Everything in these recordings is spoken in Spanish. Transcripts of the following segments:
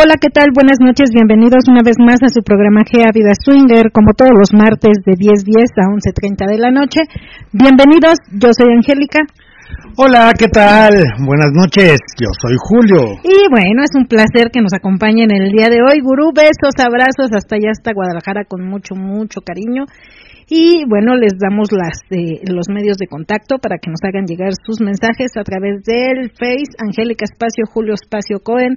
Hola, ¿qué tal? Buenas noches, bienvenidos una vez más a su programa GEA Vida Swinger, como todos los martes de 10.10 a 11.30 de la noche. Bienvenidos, yo soy Angélica. Hola, ¿qué tal? Buenas noches, yo soy Julio. Y bueno, es un placer que nos acompañen el día de hoy. Gurú, besos, abrazos, hasta allá, hasta Guadalajara, con mucho, mucho cariño. Y bueno, les damos las, eh, los medios de contacto para que nos hagan llegar sus mensajes a través del Face, Angélica Espacio, Julio Espacio Cohen,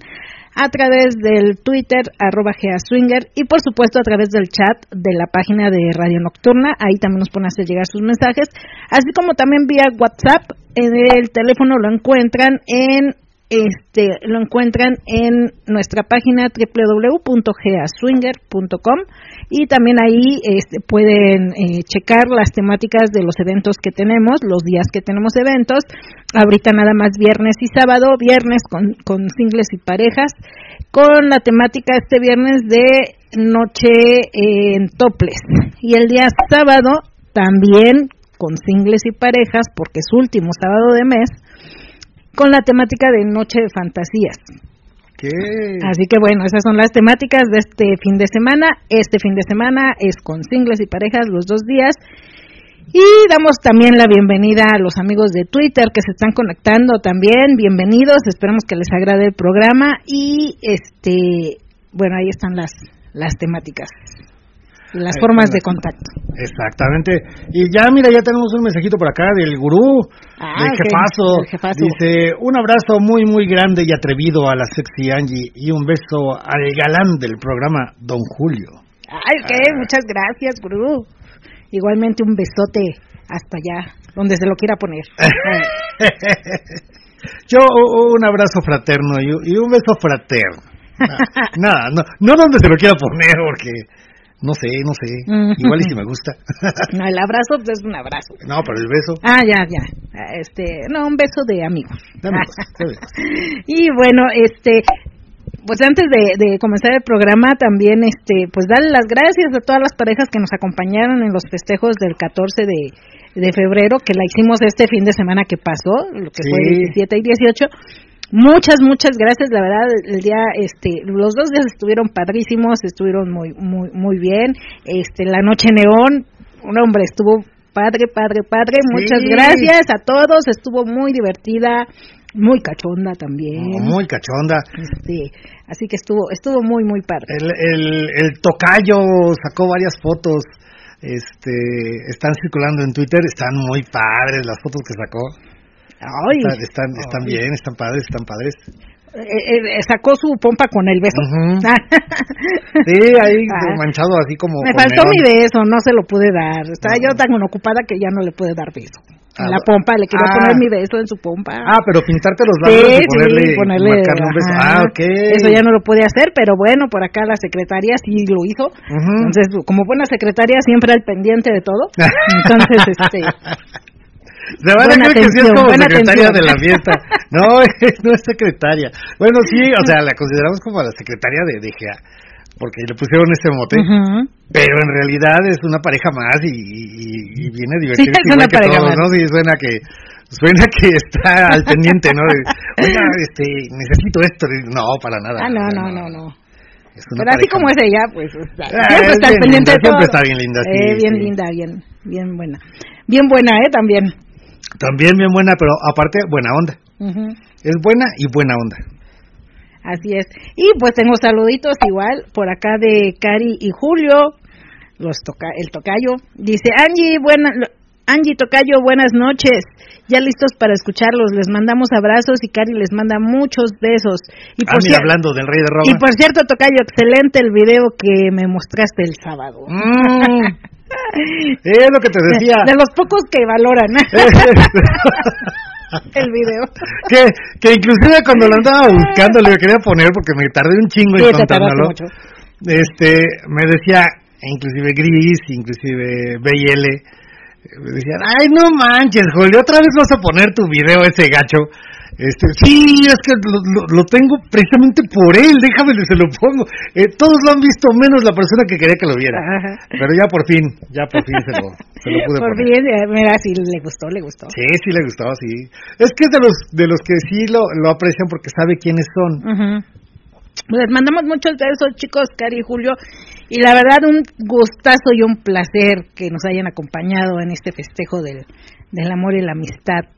a través del Twitter, arroba Swinger, y por supuesto a través del chat de la página de Radio Nocturna. Ahí también nos pueden hacer llegar sus mensajes, así como también vía WhatsApp. En el teléfono lo encuentran en este lo encuentran en nuestra página www.geaswinger.com y también ahí este, pueden eh, checar las temáticas de los eventos que tenemos, los días que tenemos eventos. Ahorita nada más viernes y sábado, viernes con, con singles y parejas, con la temática este viernes de noche en toples. Y el día sábado también con singles y parejas, porque es último sábado de mes, con la temática de Noche de Fantasías. Así que bueno, esas son las temáticas de este fin de semana. Este fin de semana es con singles y parejas los dos días. Y damos también la bienvenida a los amigos de Twitter que se están conectando también. Bienvenidos, esperamos que les agrade el programa y este, bueno, ahí están las las temáticas las formas de contacto. Exactamente. Y ya, mira, ya tenemos un mensajito por acá del gurú, ah, del jefazo. Dice, un abrazo muy, muy grande y atrevido a la sexy Angie y un beso al galán del programa, don Julio. Ay, qué, ah. muchas gracias, gurú. Igualmente un besote hasta allá, donde se lo quiera poner. Yo un abrazo fraterno y, un beso fraterno. Nada, no, no donde se lo quiera poner, porque no sé, no sé. Igual y si me gusta. no, el abrazo pues, es un abrazo. No, pero el beso. Ah, ya, ya. Este, no, un beso de amigos. y bueno, este, pues antes de, comenzar el programa también este pues darle las gracias a todas las parejas que nos acompañaron en los festejos del 14 de, de febrero que la hicimos este fin de semana que pasó lo que fue 17 y 18 Muchas, muchas gracias, la verdad, el día, este, los dos días estuvieron padrísimos, estuvieron muy, muy, muy bien, este, la noche neón, un hombre estuvo padre, padre, padre, muchas gracias a todos, estuvo muy divertida, muy cachonda también. muy cachonda. Este, así que estuvo, estuvo muy, muy padre. El, el, el tocayo sacó varias fotos, este, están circulando en Twitter, están muy padres las fotos que sacó. Están, están, bien, están padres, están padres. Eh, eh, sacó su pompa con el beso. sí, ahí ah. manchado así como. Me faltó mi beso, no se lo pude dar. Estaba yo tan ocupada que ya no le pude dar beso. En la pompa, le quería poner ah. mi beso en su pompa. Ah, pero pintarte los labios y ponerle, ponerle un beso. Ah, ok. Eso ya no lo pude hacer, pero bueno, por acá la secretaria sí lo hizo. Entonces, como buena secretaria, siempre al pendiente de todo. Entonces, este. Se van a creer que sí es como secretaria de la fiesta. No, no es secretaria. Bueno, sí, o sea, la consideramos como la secretaria de DGA, porque le pusieron ese mote. Pero en realidad es una pareja más y, y, viene divertida sí, igual que todos, ¿no? Sí, suena que suena que está al pendiente, ¿no? Oiga, este, necesito esto. No, para nada. Ah, no, no, no, no. Pero así como es ella, pues ah, siempre está al pendiente de todo. Siempre está bien linda, sí, eh, Bien linda, bien, bien buena. Bien buena, ¿eh? También. También bien buena, pero aparte buena onda. Es buena y buena onda. Así es. Y pues tengo saluditos igual por acá de Cari y Julio, los toca el tocayo. Dice, Angie, buena, Angie Tocayo, buenas noches. Ya listos para escucharlos. Les mandamos abrazos y Cari les manda muchos besos. Y por ah, hablando del rey de Roma. Y por cierto, Tocayo, excelente el video que me mostraste el sábado. Mm. es lo que te decía. De, los pocos que valoran. el video. Que, que inclusive cuando lo andaba buscando le quería poner porque me tardé un chingo en contándolo. Este, me decía, inclusive Gris, inclusive BL, me decían, ay no manches, Julio, otra vez vas a poner tu video ese gacho. Este, sí, es que lo, tengo precisamente por él, déjame se lo pongo. Eh, todos lo han visto, menos la persona que quería que lo viera. Pero ya por fin, ya por fin se lo, se lo pude por fin, eh, mira, sí le gustó, le gustó. Sí, sí le gustó, sí. Es que es de los, de los que sí lo, lo aprecian porque sabe quiénes son. Les mandamos muchos besos, chicos, Cari y Julio. Y la verdad, un gustazo y un placer que nos hayan acompañado en este festejo del, del amor y la amistad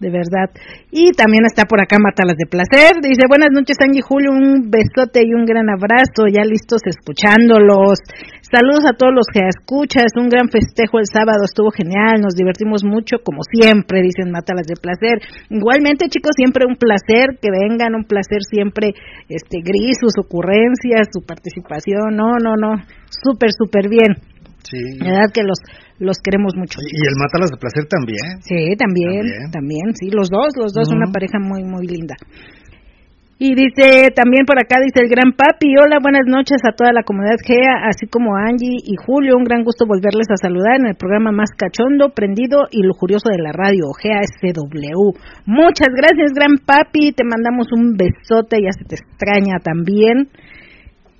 de verdad. Y también está por acá Matalas de Placer. Dice, buenas noches Angie Julio, un besote y un gran abrazo, ya listos escuchándolos. Saludos a todos los que escuchas, un gran festejo el sábado, estuvo genial, nos divertimos mucho como siempre, dicen Matalas de Placer. Igualmente chicos, siempre un placer que vengan, un placer siempre, este, gris, sus ocurrencias, su participación, no, no, no, súper, súper bien. Sí. verdad que los los queremos mucho. Y el Mátalas de Placer también. Sí, también, también, sí, los dos, los dos, una pareja muy, muy linda. Y dice también por acá, dice el gran papi, hola, buenas noches a toda la comunidad GEA, así como a Angie y Julio, un gran gusto volverles a saludar en el programa más cachondo, prendido y lujurioso de la radio, GEA SW. Muchas gracias, gran papi, te mandamos un besote, ya se te extraña también,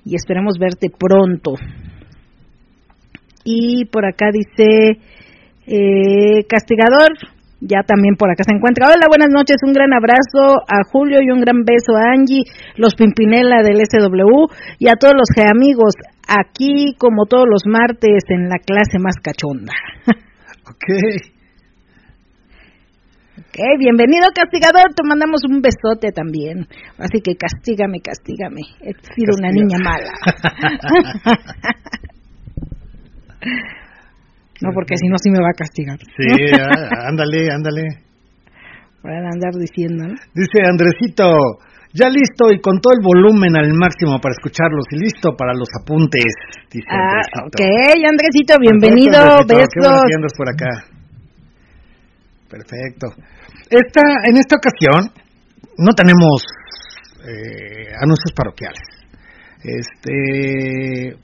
y esperamos verte pronto. Y por acá dice eh, Castigador, ya también por acá se encuentra. Hola, buenas noches, un gran abrazo a Julio y un gran beso a Angie, los Pimpinela del SW y a todos los amigos aquí como todos los martes en la clase más cachonda. ok. Ok, bienvenido castigador, te mandamos un besote también. Así que castígame, castígame. He sido una niña mala. No, porque si no, sí me va a castigar. Sí, ándale, ándale. Voy a andar diciendo, Dice Andresito, ya listo y con todo el volumen al máximo para escucharlos y listo para los apuntes. Dice ah, ok, Andresito, bienvenido, besos. por acá. Perfecto. Esta, en esta ocasión no tenemos eh, anuncios parroquiales. Este,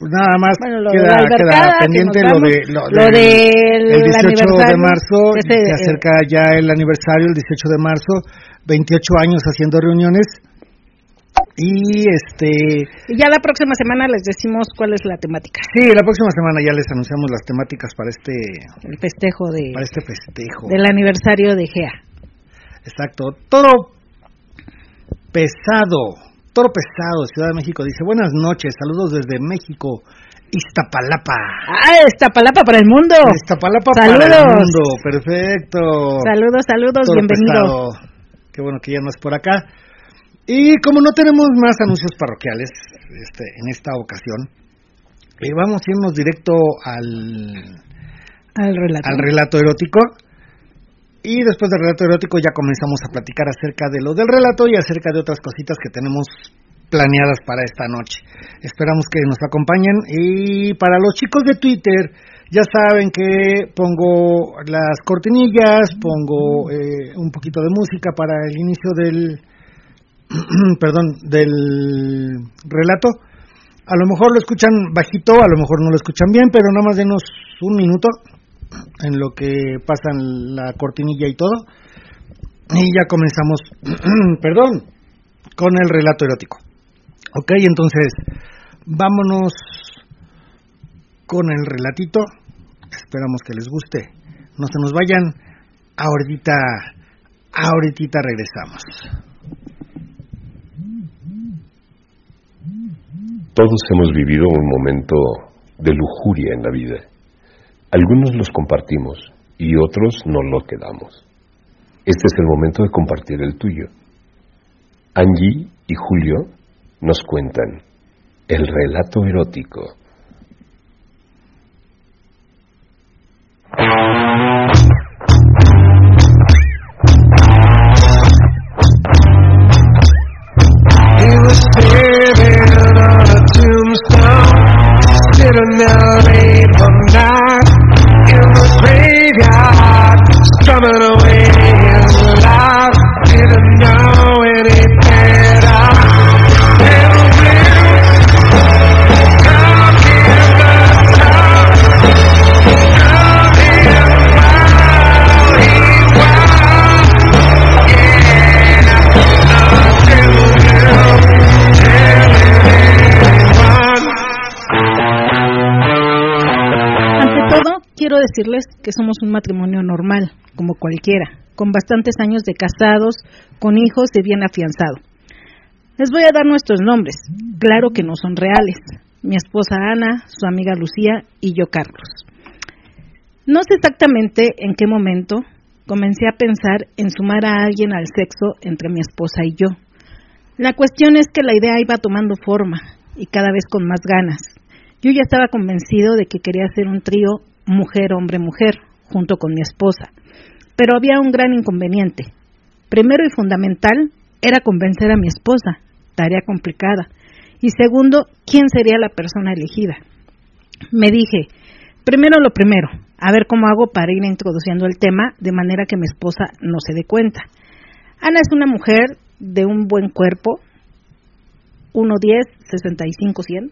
pues nada más queda, pendiente lo de lo, del, el 18 de marzo se acerca ya el aniversario el 18 de marzo 28 años haciendo reuniones. Y este y ya la próxima semana les decimos cuál es la temática. Sí la próxima semana ya les anunciamos las temáticas para este el festejo de para este festejo. del aniversario de GEA exacto todo pesado Toro Pesado, Ciudad de México, dice, buenas noches, saludos desde México, Iztapalapa. Ah, Iztapalapa para el mundo. Iztapalapa para el mundo, perfecto. Saludos, saludos, bienvenido. Qué bueno que ya no es por acá. Y como no tenemos más anuncios parroquiales este, en esta ocasión, eh, vamos a irnos directo al, al, relato. al relato erótico. Y después del relato erótico ya comenzamos a platicar acerca de lo del relato y acerca de otras cositas que tenemos planeadas para esta noche. Esperamos que nos acompañen y para los chicos de Twitter ya saben que pongo las cortinillas, pongo eh, un poquito de música para el inicio del perdón, del relato. A lo mejor lo escuchan bajito, a lo mejor no lo escuchan bien, pero nada más denos un minuto en lo que pasan la cortinilla y todo. Y ya comenzamos, perdón, con el relato erótico. Ok, entonces, vámonos con el relatito. Esperamos que les guste. No se nos vayan. Ahorita, ahorita regresamos. Todos hemos vivido un momento de lujuria en la vida algunos los compartimos y otros no los quedamos. Este es el momento de compartir el tuyo. Angie y Julio nos cuentan el relato erótico. Quiero decirles que somos un matrimonio normal, como cualquiera, con bastantes años de casados, con hijos de bien afianzado. Les voy a dar nuestros nombres, claro que no son reales. Mi esposa Ana, su amiga Lucía y yo Carlos. No sé exactamente en qué momento comencé a pensar en sumar a alguien al sexo entre mi esposa y yo. La cuestión es que la idea iba tomando forma y cada vez con más ganas. Yo ya estaba convencido de que quería hacer un trío mujer, hombre, mujer, junto con mi esposa. Pero había un gran inconveniente. Primero y fundamental era convencer a mi esposa, tarea complicada. Y segundo, ¿quién sería la persona elegida? Me dije, primero lo primero, a ver cómo hago para ir introduciendo el tema de manera que mi esposa no se dé cuenta. Ana es una mujer de un buen cuerpo, 1,10, 65, 100,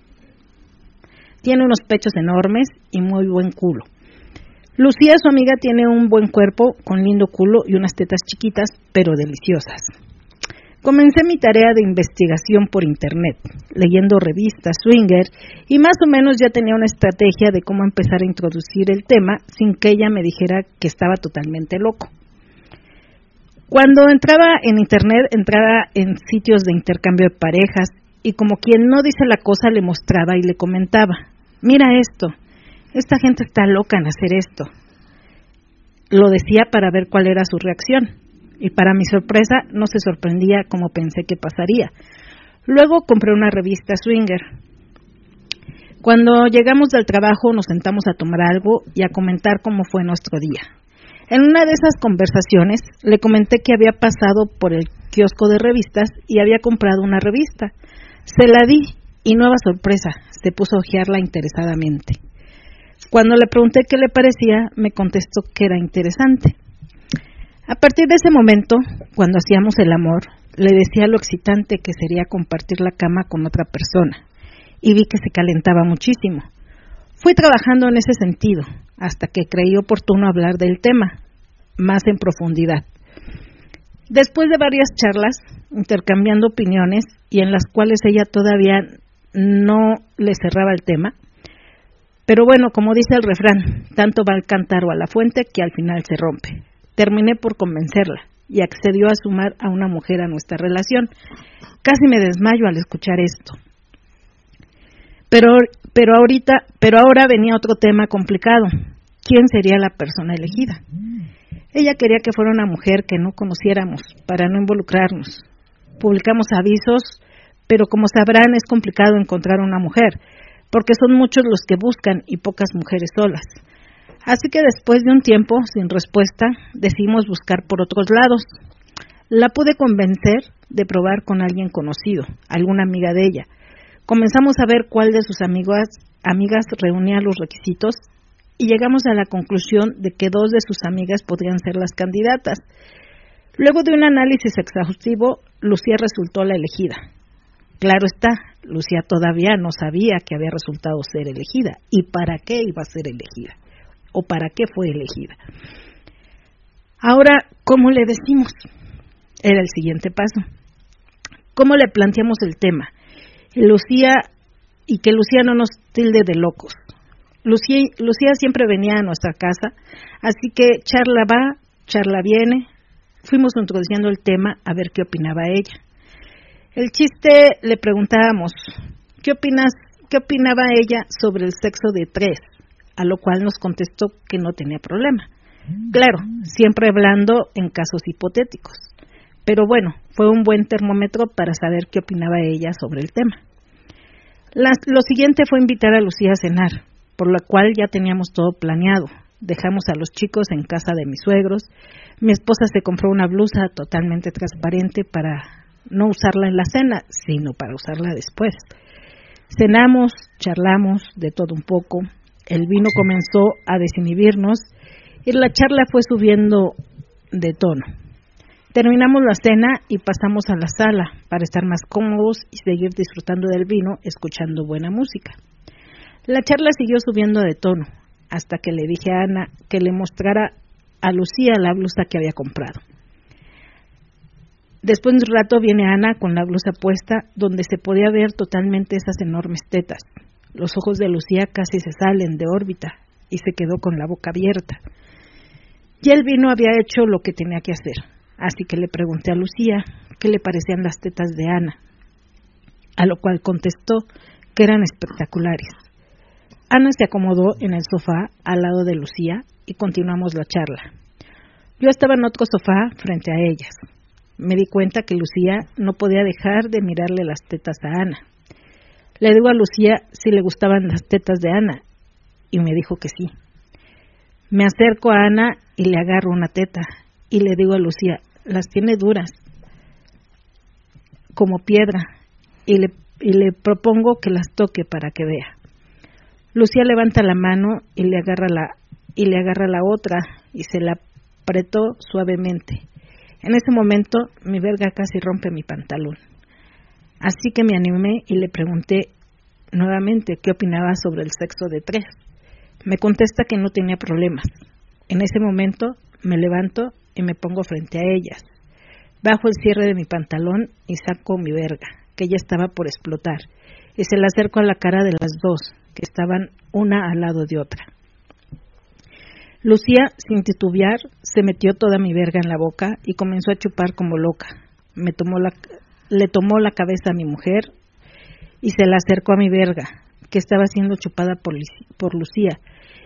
tiene unos pechos enormes y muy buen culo. Lucía, su amiga, tiene un buen cuerpo con lindo culo y unas tetas chiquitas, pero deliciosas. Comencé mi tarea de investigación por internet, leyendo revistas swinger y más o menos ya tenía una estrategia de cómo empezar a introducir el tema sin que ella me dijera que estaba totalmente loco. Cuando entraba en internet, entraba en sitios de intercambio de parejas y como quien no dice la cosa le mostraba y le comentaba, mira esto, esta gente está loca en hacer esto. Lo decía para ver cuál era su reacción y para mi sorpresa no se sorprendía como pensé que pasaría. Luego compré una revista Swinger. Cuando llegamos del trabajo nos sentamos a tomar algo y a comentar cómo fue nuestro día. En una de esas conversaciones le comenté que había pasado por el kiosco de revistas y había comprado una revista. Se la di y nueva sorpresa, se puso a ojearla interesadamente. Cuando le pregunté qué le parecía, me contestó que era interesante. A partir de ese momento, cuando hacíamos el amor, le decía lo excitante que sería compartir la cama con otra persona, y vi que se calentaba muchísimo. Fui trabajando en ese sentido, hasta que creí oportuno hablar del tema, más en profundidad. Después de varias charlas, intercambiando opiniones y en las cuales ella todavía no le cerraba el tema, pero bueno, como dice el refrán, tanto va al cántaro a la fuente que al final se rompe. Terminé por convencerla y accedió a sumar a una mujer a nuestra relación. Casi me desmayo al escuchar esto. Pero, pero ahorita, pero ahora venía otro tema complicado. ¿Quién sería la persona elegida? Ella quería que fuera una mujer que no conociéramos para no involucrarnos. Publicamos avisos, pero como sabrán es complicado encontrar una mujer porque son muchos los que buscan y pocas mujeres solas. Así que después de un tiempo sin respuesta, decidimos buscar por otros lados. La pude convencer de probar con alguien conocido, alguna amiga de ella. Comenzamos a ver cuál de sus amigas, amigas reunía los requisitos y llegamos a la conclusión de que dos de sus amigas podrían ser las candidatas. Luego de un análisis exhaustivo, Lucía resultó la elegida. Claro está, Lucía todavía no sabía que había resultado ser elegida y para qué iba a ser elegida o para qué fue elegida. Ahora, ¿cómo le decimos? Era el siguiente paso. ¿Cómo le planteamos el tema? Lucía y que Lucía no nos tilde de locos. Lucía, Lucía siempre venía a nuestra casa, así que charla va, charla viene. Fuimos introduciendo el tema a ver qué opinaba ella. El chiste le preguntábamos, ¿qué opinas? ¿Qué opinaba ella sobre el sexo de tres? A lo cual nos contestó que no tenía problema. Claro, siempre hablando en casos hipotéticos. Pero bueno, fue un buen termómetro para saber qué opinaba ella sobre el tema. lo siguiente fue invitar a Lucía a cenar, por lo cual ya teníamos todo planeado. Dejamos a los chicos en casa de mis suegros. Mi esposa se compró una blusa totalmente transparente para no usarla en la cena, sino para usarla después. Cenamos, charlamos de todo un poco, el vino comenzó a desinhibirnos y la charla fue subiendo de tono. Terminamos la cena y pasamos a la sala para estar más cómodos y seguir disfrutando del vino escuchando buena música. La charla siguió subiendo de tono hasta que le dije a Ana que le mostrara a Lucía la blusa que había comprado. Después de un rato viene Ana con la blusa puesta donde se podía ver totalmente esas enormes tetas. Los ojos de Lucía casi se salen de órbita y se quedó con la boca abierta. Y el vino había hecho lo que tenía que hacer, así que le pregunté a Lucía qué le parecían las tetas de Ana, a lo cual contestó que eran espectaculares. Ana se acomodó en el sofá al lado de Lucía y continuamos la charla. Yo estaba en otro sofá frente a ellas. Me di cuenta que Lucía no podía dejar de mirarle las tetas a Ana. Le digo a Lucía si le gustaban las tetas de Ana y me dijo que sí. Me acerco a Ana y le agarro una teta y le digo a Lucía, las tiene duras, como piedra, y le, propongo que las toque para que vea. Lucía levanta la mano y le agarra la y le agarra la otra y se la apretó suavemente. En ese momento mi verga casi rompe mi pantalón. Así que me animé y le pregunté nuevamente qué opinaba sobre el sexo de tres. Me contesta que no tenía problemas. En ese momento me levanto y me pongo frente a ellas. Bajo el cierre de mi pantalón y saco mi verga, que ya estaba por explotar, y se la acerco a la cara de las dos, que estaban una al lado de otra. Lucía, sin titubear, se metió toda mi verga en la boca y comenzó a chupar como loca. Me tomó la, le tomó la cabeza a mi mujer y se la acercó a mi verga, que estaba siendo chupada por, por Lucía,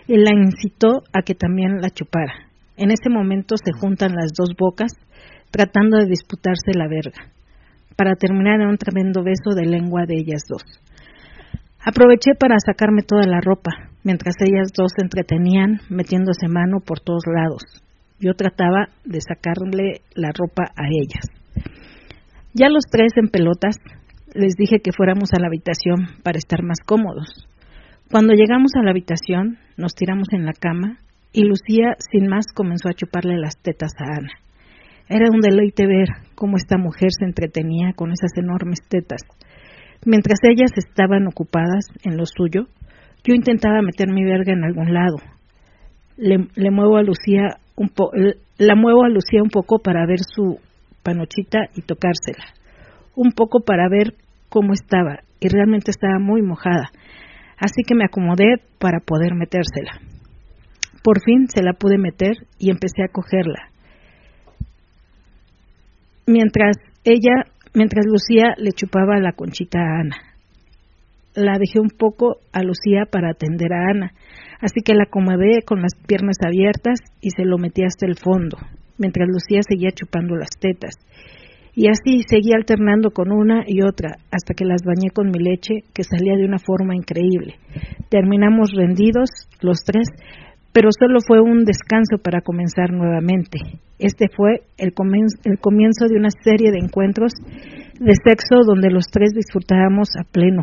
y la incitó a que también la chupara. En ese momento se juntan las dos bocas, tratando de disputarse la verga, para terminar en un tremendo beso de lengua de ellas dos. Aproveché para sacarme toda la ropa, mientras ellas dos se entretenían metiéndose mano por todos lados. Yo trataba de sacarle la ropa a ellas. Ya los tres en pelotas les dije que fuéramos a la habitación para estar más cómodos. Cuando llegamos a la habitación, nos tiramos en la cama y Lucía, sin más, comenzó a chuparle las tetas a Ana. Era un deleite ver cómo esta mujer se entretenía con esas enormes tetas. Mientras ellas estaban ocupadas en lo suyo, yo intentaba meter mi verga en algún lado. Le, muevo a Lucía un la muevo a Lucía un poco para ver su panochita y tocársela. Un poco para ver cómo estaba y realmente estaba muy mojada. Así que me acomodé para poder metérsela. Por fin se la pude meter y empecé a cogerla. Mientras ella, mientras Lucía le chupaba la conchita a Ana. La dejé un poco a Lucía para atender a Ana, así que la acomodé con las piernas abiertas y se lo metí hasta el fondo, mientras Lucía seguía chupando las tetas. Y así seguí alternando con una y otra hasta que las bañé con mi leche, que salía de una forma increíble. Terminamos rendidos, los tres, pero solo fue un descanso para comenzar nuevamente. Este fue el, el comienzo de una serie de encuentros de sexo donde los tres disfrutábamos a pleno,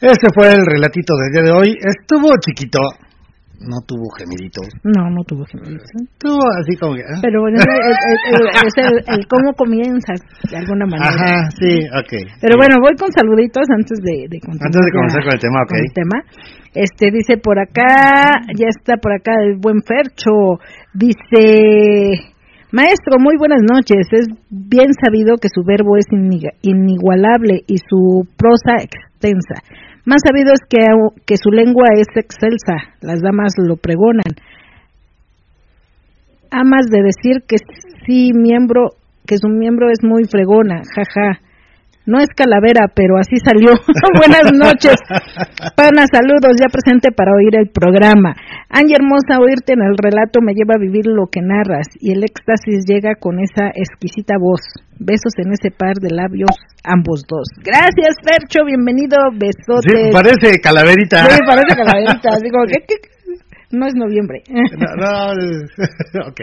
Ese fue el relatito del día de hoy. Estuvo chiquito, no tuvo gemiditos. No, no tuvo gemiditos. Tuvo así como que... ¿eh? Pero bueno, es, el, el, cómo comienzas, de alguna manera. Ajá, sí, ok. Pero bueno, voy con saluditos antes de, de Antes de comenzar con el tema, ok. Con el tema. Este, dice por acá, ya está por acá el buen Fercho, dice... Maestro, muy buenas noches. Es bien sabido que su verbo es inigualable y su prosa extensa. Más sabido es que, que su lengua es excelsa, las damas lo pregonan. Amas de decir que sí miembro, que su miembro es muy fregona, jaja. No es calavera, pero así salió. Buenas noches. Pana, saludos, ya presente para oír el programa. Angie hermosa, oírte en el relato me lleva a vivir lo que narras y el éxtasis llega con esa exquisita voz. Besos en ese par de labios, ambos dos. Gracias, Fercho, bienvenido, besotes. Sí, parece calaverita. Sí, parece calaverita. Digo, ¿qué, No es noviembre. No, no, ok.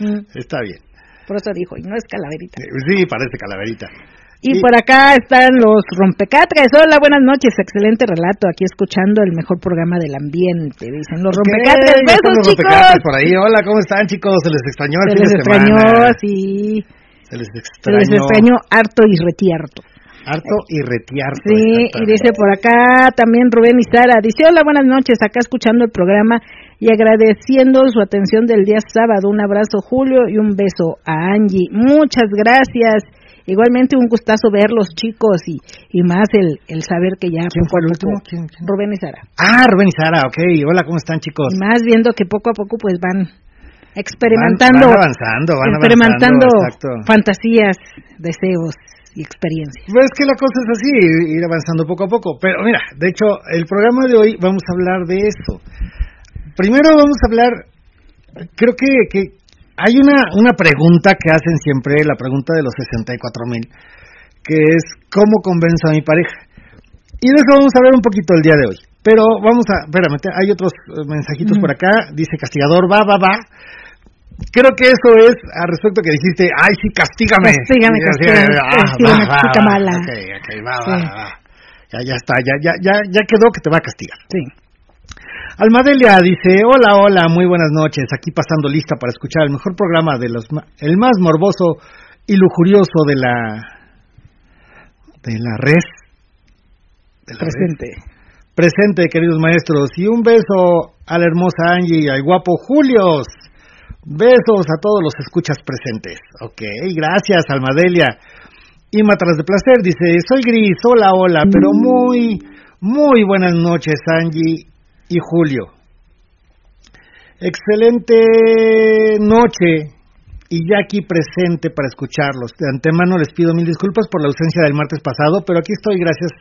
Mm. Está bien. Por eso dijo, y no es calaverita. Sí, parece calaverita. Y, por acá están los rompecatres. Hola, buenas noches. Excelente relato. Aquí escuchando el mejor programa del ambiente. Dicen los rompecatres. Besos, chicos. por ahí. Hola, ¿cómo están, chicos? Se les extrañó el Se les extrañó, sí. Se les extrañó. Se les extrañó harto y retierto. Harto y retierto. Sí, y dice por acá también Rubén y Sara. Dice, hola, buenas noches. Acá escuchando el programa y agradeciendo su atención del día sábado. Un abrazo, Julio, y un beso a Angie. Muchas gracias. Igualmente un gustazo ver los chicos y, y más el, el saber que ya... ¿Quién fue el último? ¿Quién, Rubén y Sara. Ah, Rubén y Sara, ok. Hola, ¿cómo están chicos? Y más viendo que poco a poco pues van experimentando... Van, avanzando, van experimentando avanzando, fantasías, deseos y experiencias. Pues que la cosa es así, ir avanzando poco a poco. Pero mira, de hecho, el programa de hoy vamos a hablar de eso. Primero vamos a hablar, creo que, que hay una, una pregunta que hacen siempre, la pregunta de los 64 mil, que es ¿cómo convenzo a mi pareja? Y de eso vamos a hablar un poquito el día de hoy. Pero vamos a, espérame, hay otros eh, mensajitos por acá, dice castigador, va, va, va. Creo que eso es al respecto que dijiste, ay, sí, castígame. Castígame, castígame, ah, chica mala. Ok, ok, va, va, va. Ya, ya está, ya, ya, ya, ya quedó que te va a castigar. Sí. Almadelia dice, hola, hola, muy buenas noches, aquí pasando lista para escuchar el mejor programa de los, el más morboso y lujurioso de la, de la red. Presente. Presente, queridos maestros, y un beso a la hermosa Angie y al guapo Julios. Besos a todos los escuchas presentes. Ok, gracias, Almadelia. Y Matras de Placer dice, soy Gris, hola, hola, pero mm. muy, muy buenas noches, Angie y Julio. Excelente noche y ya aquí presente para escucharlos. De antemano les pido mil disculpas por la ausencia del martes pasado, pero aquí estoy gracias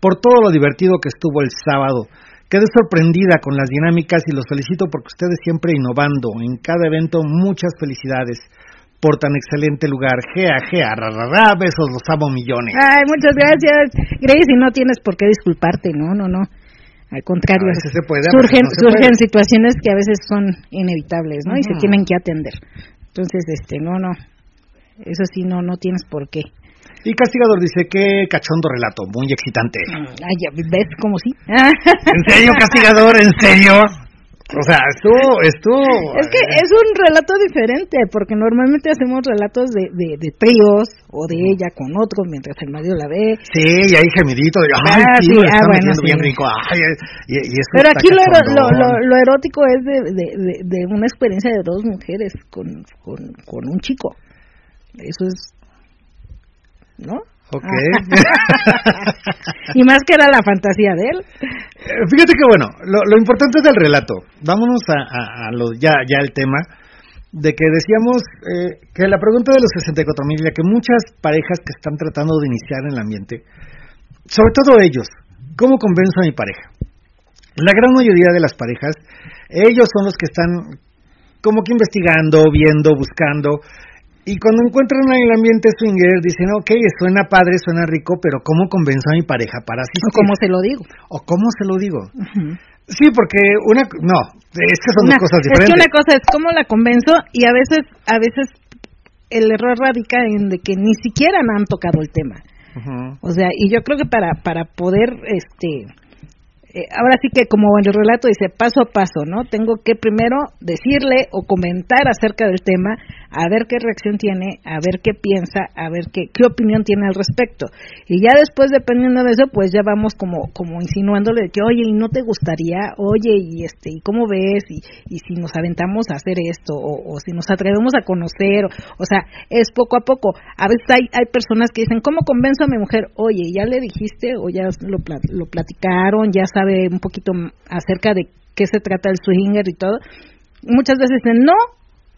por todo lo divertido que estuvo el sábado. Quedé sorprendida con las dinámicas y los felicito porque ustedes siempre innovando. En cada evento muchas felicidades por tan excelente lugar. Gea, gea, ra, besos, los amo millones. Ay, muchas gracias. Grace, y no tienes por qué disculparte, no, no, no. Al contrario, surgen, surgen situaciones que a veces son inevitables, ¿no? Y se tienen que atender. Entonces, este, no, no, eso sí, no, no tienes por qué. Y Castigador dice que cachondo relato, muy excitante. Ay, ¿ves cómo sí? ¿En serio, Castigador? ¿En serio? O sea, estuvo, estuvo... Es que es un relato diferente, porque normalmente hacemos relatos de, de, de tríos o de ella con otro mientras el marido la ve. Sí, y hay gemidito, ay, ah, sí, ah, bueno, bien rico. Ay, y, y Pero aquí lo, lo, lo, erótico es de, de, de, una experiencia de dos mujeres con, con, con un chico. Eso es... ¿No? Ok. y más que era la fantasía de él. Eh, fíjate que bueno, lo, importante es el relato. Vámonos a, lo, ya, ya el tema de que decíamos eh, que la pregunta de los 64 mil, que muchas parejas que están tratando de iniciar en el ambiente, sobre todo ellos, ¿cómo convenzo a mi pareja? La gran mayoría de las parejas, ellos son los que están como que investigando, viendo, buscando, y cuando encuentran en el ambiente swinger, dicen, ok, suena padre, suena rico, pero ¿cómo convenzo a mi pareja para asistir? O cómo se lo digo. O cómo se lo digo. Sí, porque una, no, es que son dos cosas diferentes. Es que una cosa es cómo la convenzo y a veces, a veces el error radica en de que ni siquiera me han tocado el tema. O sea, y yo creo que para, para poder, este, eh, ahora sí que como en el relato dice paso a paso, ¿no? Tengo que primero decirle o comentar acerca del tema, a ver qué reacción tiene, a ver qué piensa, a ver qué, opinión tiene al respecto. Y ya después, dependiendo de eso, pues ya vamos como, como insinuándole de que, oye, ¿y no te gustaría? Oye, ¿y este, y cómo ves? Y, y si nos aventamos a hacer esto, o, si nos atrevemos a conocer, o, sea, es poco a poco. A veces hay, hay personas que dicen, ¿cómo convenzo a mi mujer? Oye, ¿ya le dijiste? O ya lo, lo platicaron, ya sabes un poquito acerca de qué se trata el swinger y todo, muchas veces dicen, no,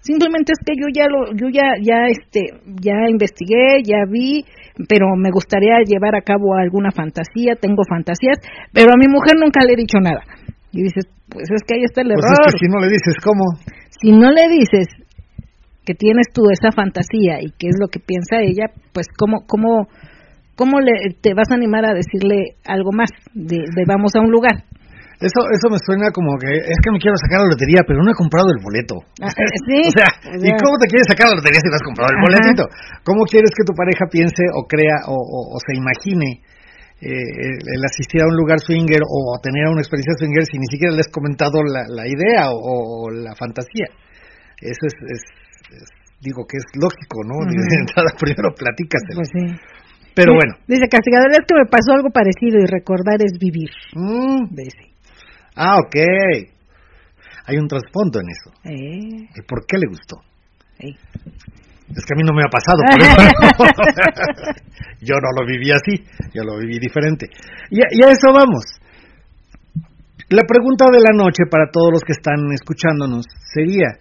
simplemente es que yo ya lo, yo ya, ya este, ya investigué, ya vi, pero me gustaría llevar a cabo alguna fantasía, tengo fantasías, pero a mi mujer nunca le he dicho nada. Y dices, pues es que ahí está el pues error. si no le dices, ¿cómo? Si no le dices que tienes tú esa fantasía y qué es lo que piensa ella, pues cómo, cómo, ¿cómo le, te vas a animar a decirle algo más de, vamos a un lugar? Eso, eso me suena como que es que me quiero sacar la lotería, pero no he comprado el boleto. Ah, eh, sí. o, sea, ¿y cómo te quieres sacar la lotería si no has comprado el boletito? ¿Cómo quieres que tu pareja piense o crea o, se imagine eh, el, asistir a un lugar swinger o tener una experiencia swinger si ni siquiera le has comentado la, idea o, la fantasía? Eso es, digo que es lógico, ¿no? De entrada primero platícaselo. Pues sí. Pero bueno. Dice Castigador, es que me pasó algo parecido y recordar es vivir. Mm. Ah, ok. Hay un trasfondo en eso. Eh. ¿Y por qué le gustó? Es que a mí no me ha pasado. Por eso. yo no lo viví así, yo lo viví diferente. Y y a eso vamos. La pregunta de la noche para todos los que están escuchándonos sería,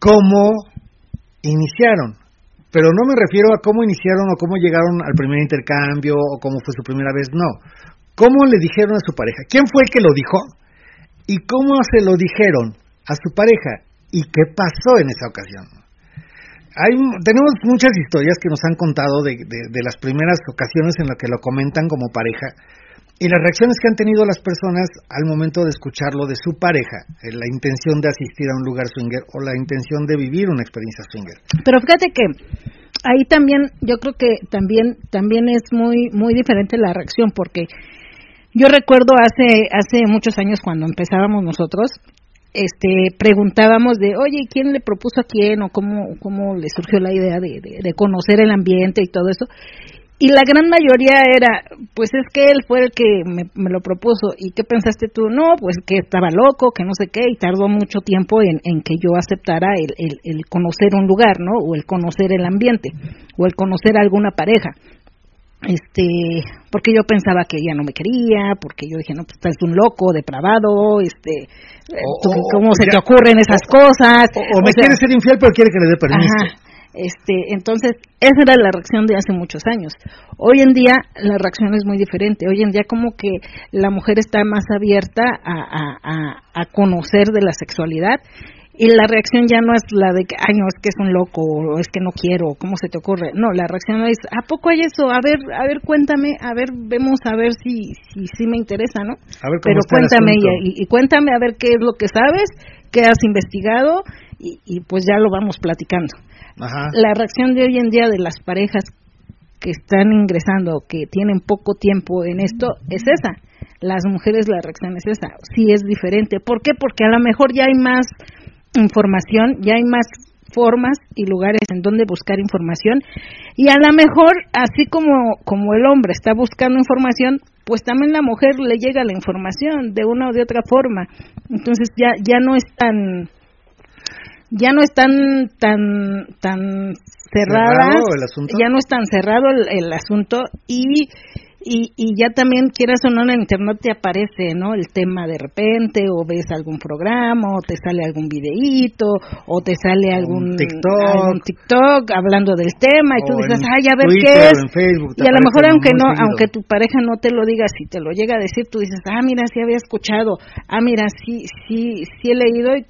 ¿cómo iniciaron? Pero no me refiero a cómo iniciaron o cómo llegaron al primer intercambio o cómo fue su primera vez, no. ¿Cómo le dijeron a su pareja? ¿Quién fue el que lo dijo? ¿Y cómo se lo dijeron a su pareja? ¿Y qué pasó en esa ocasión? Hay, tenemos muchas historias que nos han contado de, de las primeras ocasiones en las que lo comentan como pareja y las reacciones que han tenido las personas al momento de escucharlo de su pareja, eh, la intención de asistir a un lugar swinger o la intención de vivir una experiencia swinger. Pero fíjate que ahí también yo creo que también también es muy muy diferente la reacción porque yo recuerdo hace hace muchos años cuando empezábamos nosotros este preguntábamos de oye quién le propuso a quién o cómo cómo le surgió la idea de, de conocer el ambiente y todo eso y la gran mayoría era, pues es que él fue el que me, lo propuso. ¿Y qué pensaste tú? No, pues que estaba loco, que no sé qué, y tardó mucho tiempo en, en que yo aceptara el, el, el, conocer un lugar, ¿no? O el conocer el ambiente, o el conocer a alguna pareja. Este, porque yo pensaba que ella no me quería, porque yo dije, no, pues estás un loco, depravado, este, ¿cómo se te ocurren esas cosas? O, me quiere ser infiel, pero quiere que le dé permiso. Este, entonces, esa era la reacción de hace muchos años. Hoy en día la reacción es muy diferente. Hoy en día como que la mujer está más abierta a, a, conocer de la sexualidad y la reacción ya no es la de que, ay, no, es que es un loco, o es que no quiero, ¿cómo se te ocurre? No, la reacción es, ¿a poco hay eso? A ver, a ver, cuéntame, a ver, vemos a ver si si, si me interesa, ¿no? A ver Pero cuéntame, y, y, cuéntame a ver qué es lo que sabes, qué has investigado, y, y pues ya lo vamos platicando. La reacción de hoy en día de las parejas que están ingresando, que tienen poco tiempo en esto, es esa. Las mujeres la reacción es esa. Sí es diferente. ¿Por qué? Porque a lo mejor ya hay más información, ya hay más formas y lugares en donde buscar información y a lo mejor así como como el hombre está buscando información pues también la mujer le llega la información de una o de otra forma entonces ya ya no es tan ya no están tan tan cerradas, ya no es tan cerrado el, asunto y, y, y ya también quieras o no en internet te aparece no el tema de repente o ves algún programa o te sale algún videíto o te sale algún TikTok, TikTok hablando del tema y tú dices ay a ver qué es y a lo mejor aunque no aunque tu pareja no te lo diga si te lo llega a decir tú dices ah mira sí había escuchado. Ah mira sí sí sí he leído y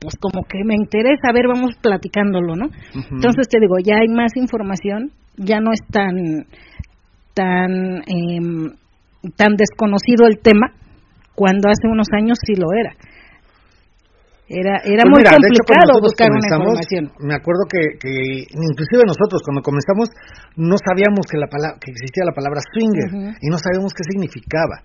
pues como que me interesa, a ver, vamos platicándolo, ¿no? Entonces te digo, ya hay más información, ya no es tan tan em, tan desconocido el tema cuando hace unos años sí lo era. Era, era pues muy complicado buscar una información. Me acuerdo que, que, inclusive nosotros cuando comenzamos no sabíamos que, la palabra, que existía la palabra swinger y no sabíamos qué significaba.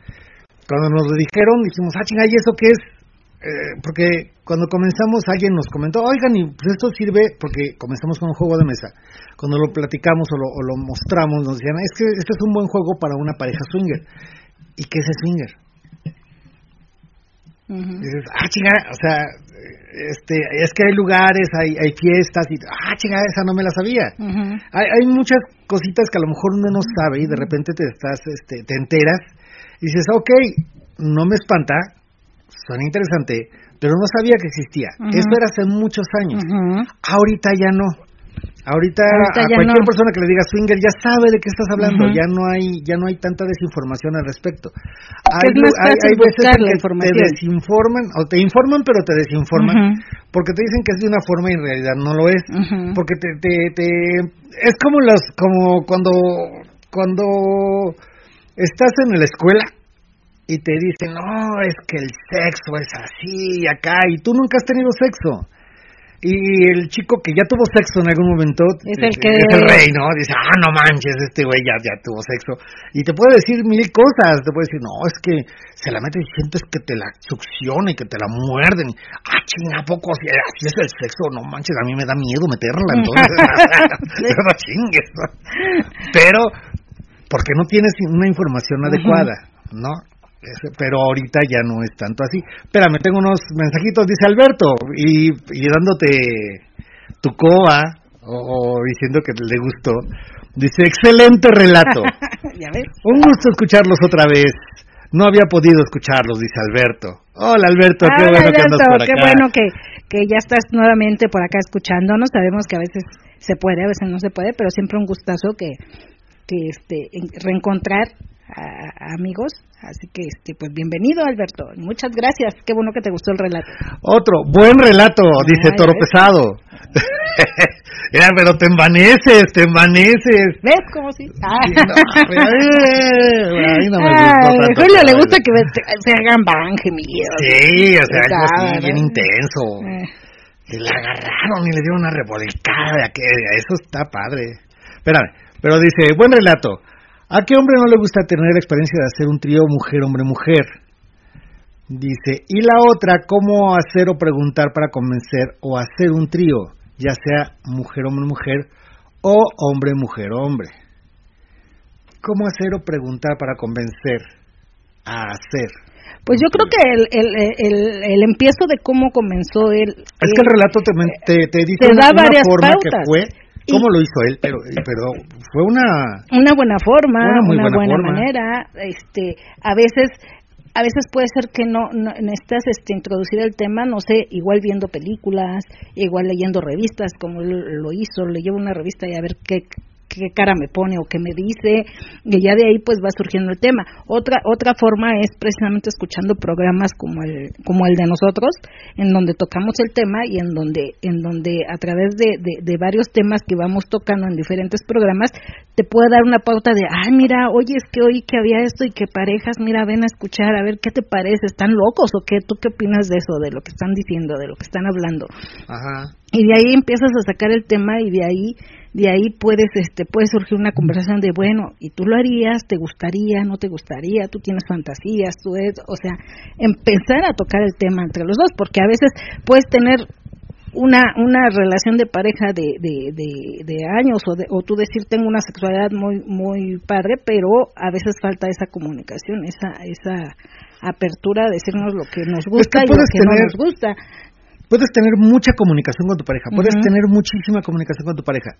cuando nos lo dijeron, dijimos, ah, chinga, ¿y eso qué es? Eh, porque cuando comenzamos alguien nos comentó, oigan, y pues esto sirve porque comenzamos con un juego de mesa. Cuando lo platicamos o lo, mostramos, nos decían, es que este es un buen juego para una pareja swinger. ¿Y qué es el swinger? dices, ah, chinga, o sea, este, es que hay lugares, hay, hay fiestas, y, ah, chinga, esa no me la sabía. hay, hay muchas cositas que a lo mejor uno no sabe y de repente te estás, este, te enteras y dices, ok, no me espanta, suena interesante, pero no sabía que existía. Eso era hace muchos años. Ahorita ya no. Ahorita, a cualquier persona que le diga swinger ya sabe de qué estás hablando, ya no hay ya no hay tanta desinformación al respecto. Hay, hay, veces que te desinforman o te informan pero te desinforman porque te dicen que es de una forma y en realidad no lo es, porque te, te, te es como los como cuando cuando estás en la escuela y te dicen, no, es que el sexo es así, acá, y tú nunca has tenido sexo. Y el chico que ya tuvo sexo en algún momento es el, que... es el rey, ¿no? Dice, ah, no manches, este güey ya, ya tuvo sexo. Y te puede decir mil cosas, te puede decir, no, es que se la mete y sientes que te la succiona y que te la muerden. Ah, chinga, poco así, así es el sexo, no manches, a mí me da miedo meterla, entonces, no chingues. Pero, porque no tienes una información adecuada, ¿no? Pero ahorita ya no es tanto así. Espérame, tengo unos mensajitos, dice Alberto, y, y dándote tu coa, o, diciendo que le gustó. Dice, excelente relato. Un gusto escucharlos otra vez. No había podido escucharlos, dice Alberto. Hola Alberto, qué bueno que andas por acá. Qué bueno que, que ya estás nuevamente por acá escuchándonos. Sabemos que a veces se puede, a veces no se puede, pero siempre un gustazo que, que este, reencontrar a, amigos. Así que, este, pues bienvenido, Alberto. Muchas gracias. Qué bueno que te gustó el relato. Otro, buen relato, dice Toro Pesado. Mira, pero te envaneces, te envaneces. ¿Ves cómo sí? Ah. Julio le gusta que se hagan van gemidos. Sí, o sea, algo así bien intenso. Eh. Y la agarraron y le dieron una revolcada. Eso está padre. Espérame, pero dice, buen relato. ¿A qué hombre no le gusta tener la experiencia de hacer un trío mujer-hombre-mujer? Dice, y la otra, ¿cómo hacer o preguntar para convencer o hacer un trío, ya sea mujer-hombre-mujer o hombre-mujer-hombre? ¿Cómo hacer o preguntar para convencer a hacer? Pues yo creo que el, el, el, empiezo de cómo comenzó él... Es que el relato te, te, dice una, forma que fue ¿Cómo lo hizo él? Pero, pero fue una... Una buena forma, una, buena, manera. Este, a veces a veces puede ser que no, no, necesitas este, introducir el tema, no sé, igual viendo películas, igual leyendo revistas, como lo hizo, le llevo una revista y a ver qué, qué cara me pone o qué me dice y ya de ahí pues va surgiendo el tema. Otra otra forma es precisamente escuchando programas como el como el de nosotros en donde tocamos el tema y en donde en donde a través de, de, varios temas que vamos tocando en diferentes programas te puede dar una pauta de ay mira oye es que oí que había esto y que parejas mira ven a escuchar a ver qué te parece están locos o qué tú qué opinas de eso de lo que están diciendo de lo que están hablando Ajá. y de ahí empiezas a sacar el tema y de ahí de ahí puedes este puede surgir una conversación de bueno y tú lo harías te gustaría no te gustaría tú tienes fantasías tú es o sea empezar a tocar el tema entre los dos porque a veces puedes tener una una relación de pareja de, de, de, años o, de, o tú decir tengo una sexualidad muy muy padre pero a veces falta esa comunicación esa esa apertura de decirnos lo que nos gusta y lo que no nos gusta Puedes tener mucha comunicación con tu pareja, puedes tener muchísima comunicación con tu pareja.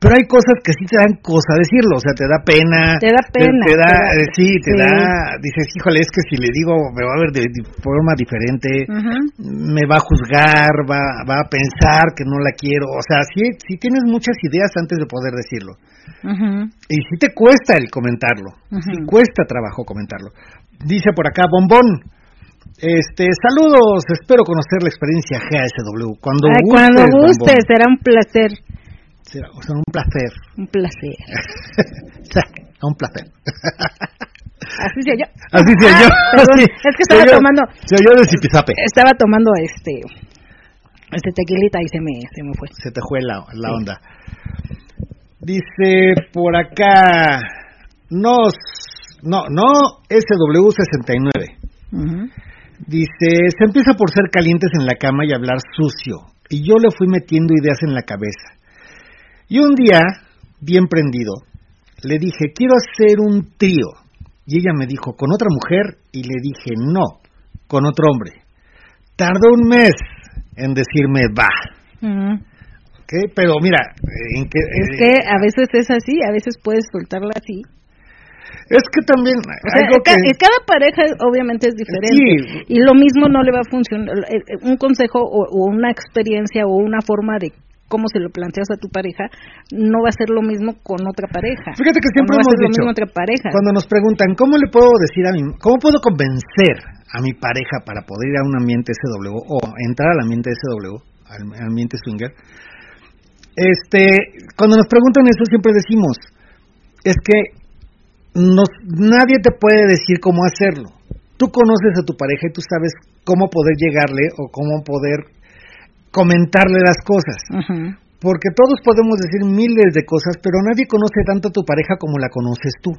Pero hay cosas que sí te dan cosa decirlo, o sea, te da pena. Te da pena. Te, da, eh, sí, te da, dices, híjole, es que si le digo, me va a ver de, forma diferente, me va a juzgar, va, va a pensar que no la quiero. O sea, sí, sí tienes muchas ideas antes de poder decirlo. Y sí te cuesta el comentarlo, sí cuesta trabajo comentarlo. Dice por acá, bombón. Este, saludos, espero conocer la experiencia GASW. Cuando Ay, Cuando guste, será un placer. Será, o sea, un placer. Un placer. un placer. Así se yo. Así se yo. Ah, es que estaba tomando. Se oyó de zipizape. Estaba tomando este. Este tequilita y se me, se me fue. Se te fue la, la onda. Dice por acá. Nos no, no SW69. Dice, se empieza por ser calientes en la cama y hablar sucio. Y yo le fui metiendo ideas en la cabeza. Y un día, bien prendido, le dije, quiero hacer un trío. Y ella me dijo, ¿con otra mujer? Y le dije, no, con otro hombre. Tardó un mes en decirme, va. Pero mira, en que, es que a veces es así, a veces puedes soltarla así es que también cada pareja obviamente es diferente. Y lo mismo no le va a funcionar eh, eh, un consejo o, una experiencia o una forma de cómo se lo planteas a tu pareja no va a ser lo mismo con otra pareja. Fíjate que siempre hemos dicho otra pareja. cuando nos preguntan cómo le puedo decir a mi cómo puedo convencer a mi pareja para poder ir a un ambiente SW o entrar al ambiente SW al, al ambiente swinger este cuando nos preguntan eso siempre decimos es que no, nadie te puede decir cómo hacerlo. Tú conoces a tu pareja y tú sabes cómo poder llegarle o cómo poder comentarle las cosas. Porque todos podemos decir miles de cosas, pero nadie conoce tanto a tu pareja como la conoces tú.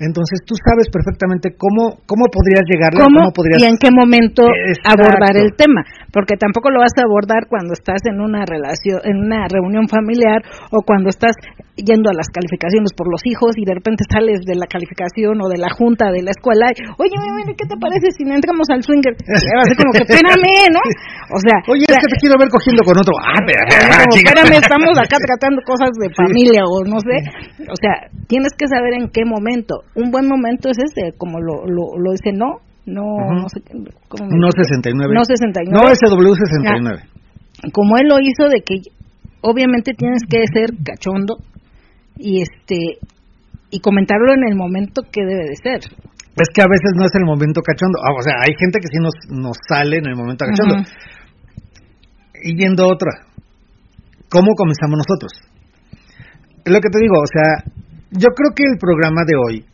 Entonces tú sabes perfectamente cómo cómo podrías llegar ¿Cómo, podrías y en qué momento abordar el tema, porque tampoco lo vas a abordar cuando estás en una relación, en una reunión familiar o cuando estás yendo a las calificaciones por los hijos y de repente sales de la calificación o de la junta de la escuela y, oye, mire, ¿qué te parece si entramos al swinger? Así como que espérame, ¿no? O sea, oye, es que te quiero ver cogiendo con otro. Ah, pero, espérame, estamos acá tratando cosas de familia o no sé. O sea, tienes que saber en qué momento un buen momento es ese, como lo, lo, lo dice, no, no, no sé, ¿cómo no 69. No 69. No SW69. Ah, como él lo hizo de que obviamente tienes que ser cachondo y este y comentarlo en el momento que debe de ser. Es que a veces no es el momento cachondo. Ah, o sea, hay gente que sí nos, nos sale en el momento cachondo. Y viendo otra. ¿Cómo comenzamos nosotros? Es lo que te digo, o sea, yo creo que el programa de hoy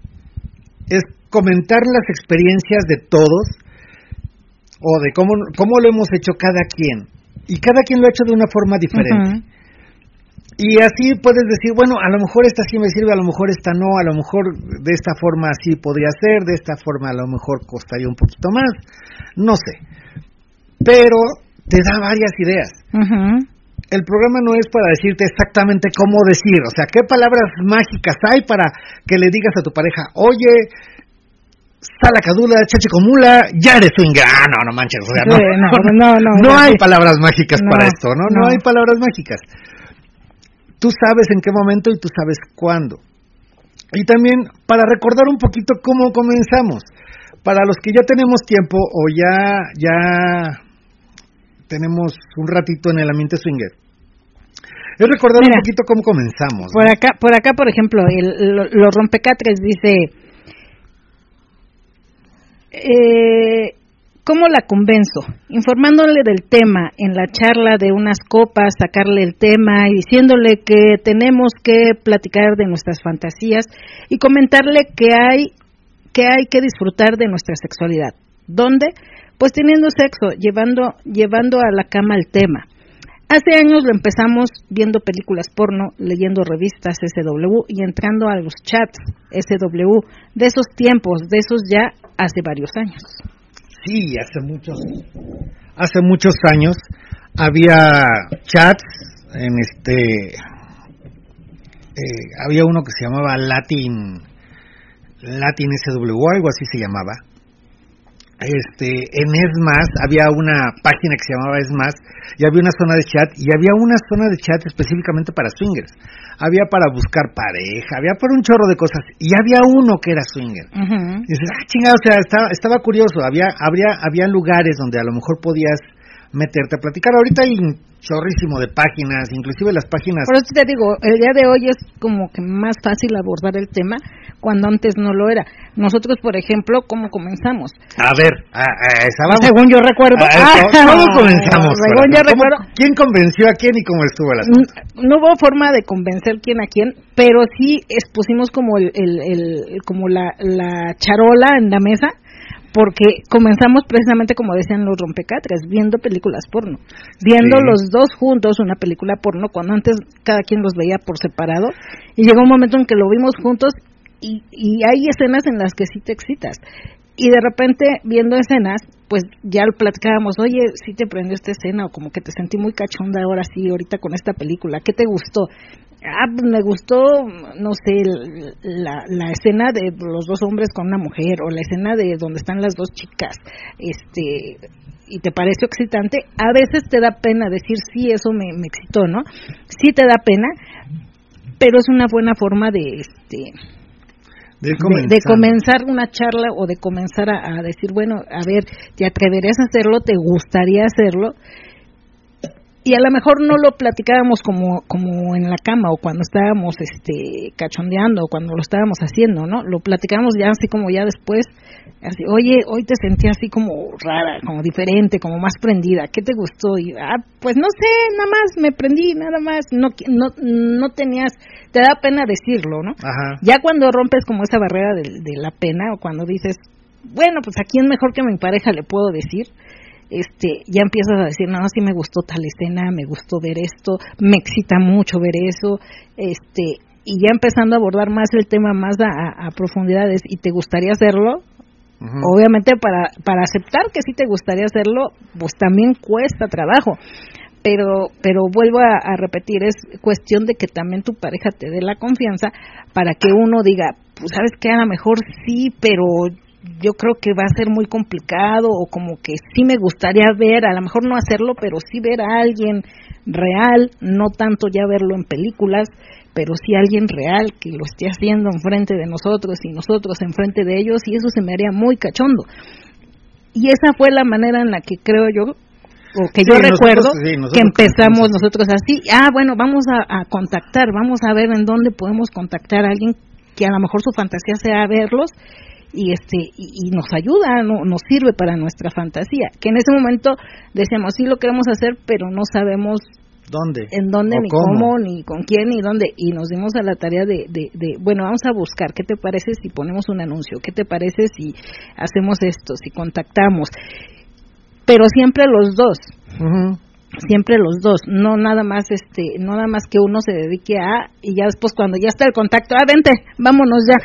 es comentar las experiencias de todos o de cómo, cómo lo hemos hecho cada quien. Y cada quien lo ha hecho de una forma diferente. Y así puedes decir, bueno, a lo mejor esta sí me sirve, a lo mejor esta no, a lo mejor de esta forma sí podría ser, de esta forma a lo mejor costaría un poquito más, no sé. Pero te da varias ideas el programa no es para decirte exactamente cómo decir, o sea, qué palabras mágicas hay para que le digas a tu pareja, oye, salacadula, chachicomula, ya eres un Ah, no, no manches, o sea, no, no, no, no, hay palabras mágicas para esto, ¿no? No hay palabras mágicas. Tú sabes en qué momento y tú sabes cuándo. Y también para recordar un poquito cómo comenzamos. Para los que ya tenemos tiempo o ya ya tenemos un ratito en el ambiente swinger. Es recordar un poquito cómo comenzamos. Por acá, por acá, por ejemplo, el, los rompecatres dice, eh, ¿cómo la convenzo? Informándole del tema en la charla de unas copas, sacarle el tema y diciéndole que tenemos que platicar de nuestras fantasías y comentarle que hay que hay que disfrutar de nuestra sexualidad. ¿Dónde? Pues teniendo sexo, llevando, llevando a la cama el tema. Hace años lo empezamos viendo películas porno, leyendo revistas SW y entrando a los chats SW de esos tiempos, de esos ya hace varios años. Sí, hace muchos, hace muchos años había chats en este, eh, había uno que se llamaba Latin, Latin SW, algo así se llamaba este, en ESMAS había una página que se llamaba ESMAS y había una zona de chat y había una zona de chat específicamente para swingers. Había para buscar pareja, había por un chorro de cosas y había uno que era swinger. Y dices, ah, chingado, o sea, estaba, estaba curioso. Había, habría, había lugares donde a lo mejor podías meterte a platicar. Ahorita hay un chorrísimo de páginas, inclusive las páginas. Por eso te digo, el día de hoy es como que más fácil abordar el tema cuando antes no lo era. Nosotros, por ejemplo, ¿cómo comenzamos? A ver, a, a, según yo recuerdo. ¿Cómo comenzamos? Según yo recuerdo. ¿Quién convenció a quién y cómo estuvo la No, hubo forma de convencer quién a quién, pero sí expusimos como el, el, el como la, la charola en la mesa porque comenzamos precisamente como decían los rompecatres, viendo películas porno, viendo los dos juntos una película porno cuando antes cada quien los veía por separado y llegó un momento en que lo vimos juntos y, y hay escenas en las que sí te excitas. Y de repente, viendo escenas, pues ya platicábamos, oye, si te prendió esta escena o como que te sentí muy cachonda ahora sí, ahorita con esta película, ¿qué te gustó? Ah, pues me gustó, no sé, la, la escena de los dos hombres con una mujer o la escena de donde están las dos chicas, este, y te pareció excitante, a veces te da pena decir, sí, eso me, me excitó, ¿no? Sí te da pena, pero es una buena forma de, este, de comenzar. una charla o de comenzar a, decir, bueno, a ver, ¿te atreverías a hacerlo? ¿Te gustaría hacerlo? Y a lo mejor no lo platicábamos como como en la cama o cuando estábamos este cachondeando o cuando lo estábamos haciendo no lo platicábamos ya así como ya después así oye hoy te sentí así como rara como diferente como más prendida qué te gustó y ah pues no sé nada más me prendí nada más no no no tenías te da pena decirlo no Ajá. ya cuando rompes como esa barrera de, de la pena o cuando dices bueno pues a quién mejor que a mi pareja le puedo decir este, ya empiezas a decir, no, sí me gustó tal escena, me gustó ver esto, me excita mucho ver eso, este, y ya empezando a abordar más el tema más a, profundidades y te gustaría hacerlo, obviamente para, para aceptar que sí te gustaría hacerlo, pues también cuesta trabajo. Pero, pero vuelvo a, a repetir, es cuestión de que también tu pareja te dé la confianza para que uno diga, pues sabes que a lo mejor sí, pero yo creo que va a ser muy complicado o como que sí me gustaría ver, a lo mejor no hacerlo, pero sí ver a alguien real, no tanto ya verlo en películas, pero sí alguien real que lo esté haciendo enfrente de nosotros y nosotros enfrente de ellos y eso se me haría muy cachondo. Y esa fue la manera en la que creo yo o que yo recuerdo que empezamos nosotros así, ah, bueno, vamos a, a, contactar, vamos a ver en dónde podemos contactar a alguien que a lo mejor su fantasía sea verlos y este y, nos ayuda, no, nos sirve para nuestra fantasía. Que en ese momento decíamos, sí lo queremos hacer, pero no sabemos dónde, en dónde, ni cómo? ni con quién, ni dónde. Y nos dimos a la tarea de, de, bueno, vamos a buscar, ¿qué te parece si ponemos un anuncio? ¿Qué te parece si hacemos esto, si contactamos? Pero siempre los dos siempre los dos, no nada más este, no nada más que uno se dedique a y ya después cuando ya está el contacto, ah vente, vámonos ya.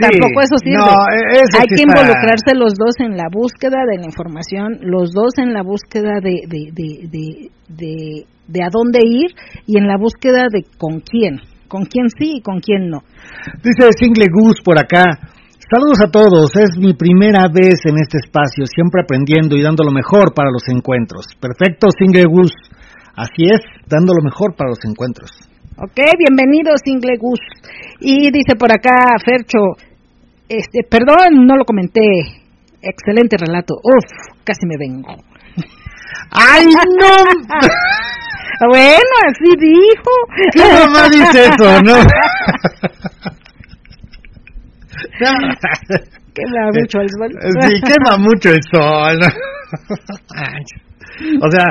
Tampoco eso sirve. E-, Hay que involucrarse los dos en la búsqueda de la información, los dos en la búsqueda de de, de, de, de, a dónde ir y en la búsqueda de con quién, con quién sí y con quién no. Dice Single Goose por acá. Saludos a todos, es mi primera vez en este espacio, siempre aprendiendo y dando lo mejor para los encuentros. Perfecto, Single Gus. Así es, dando lo mejor para los encuentros. Ok, bienvenido, Single Gus. Y dice por acá, Fercho, este, perdón, no lo comenté. Excelente relato. Uf, casi me vengo. ¡Ay, no! bueno, así dijo. ¿Qué mamá dice eso, no? quema mucho el sol. Sí, quema mucho el sol. o sea,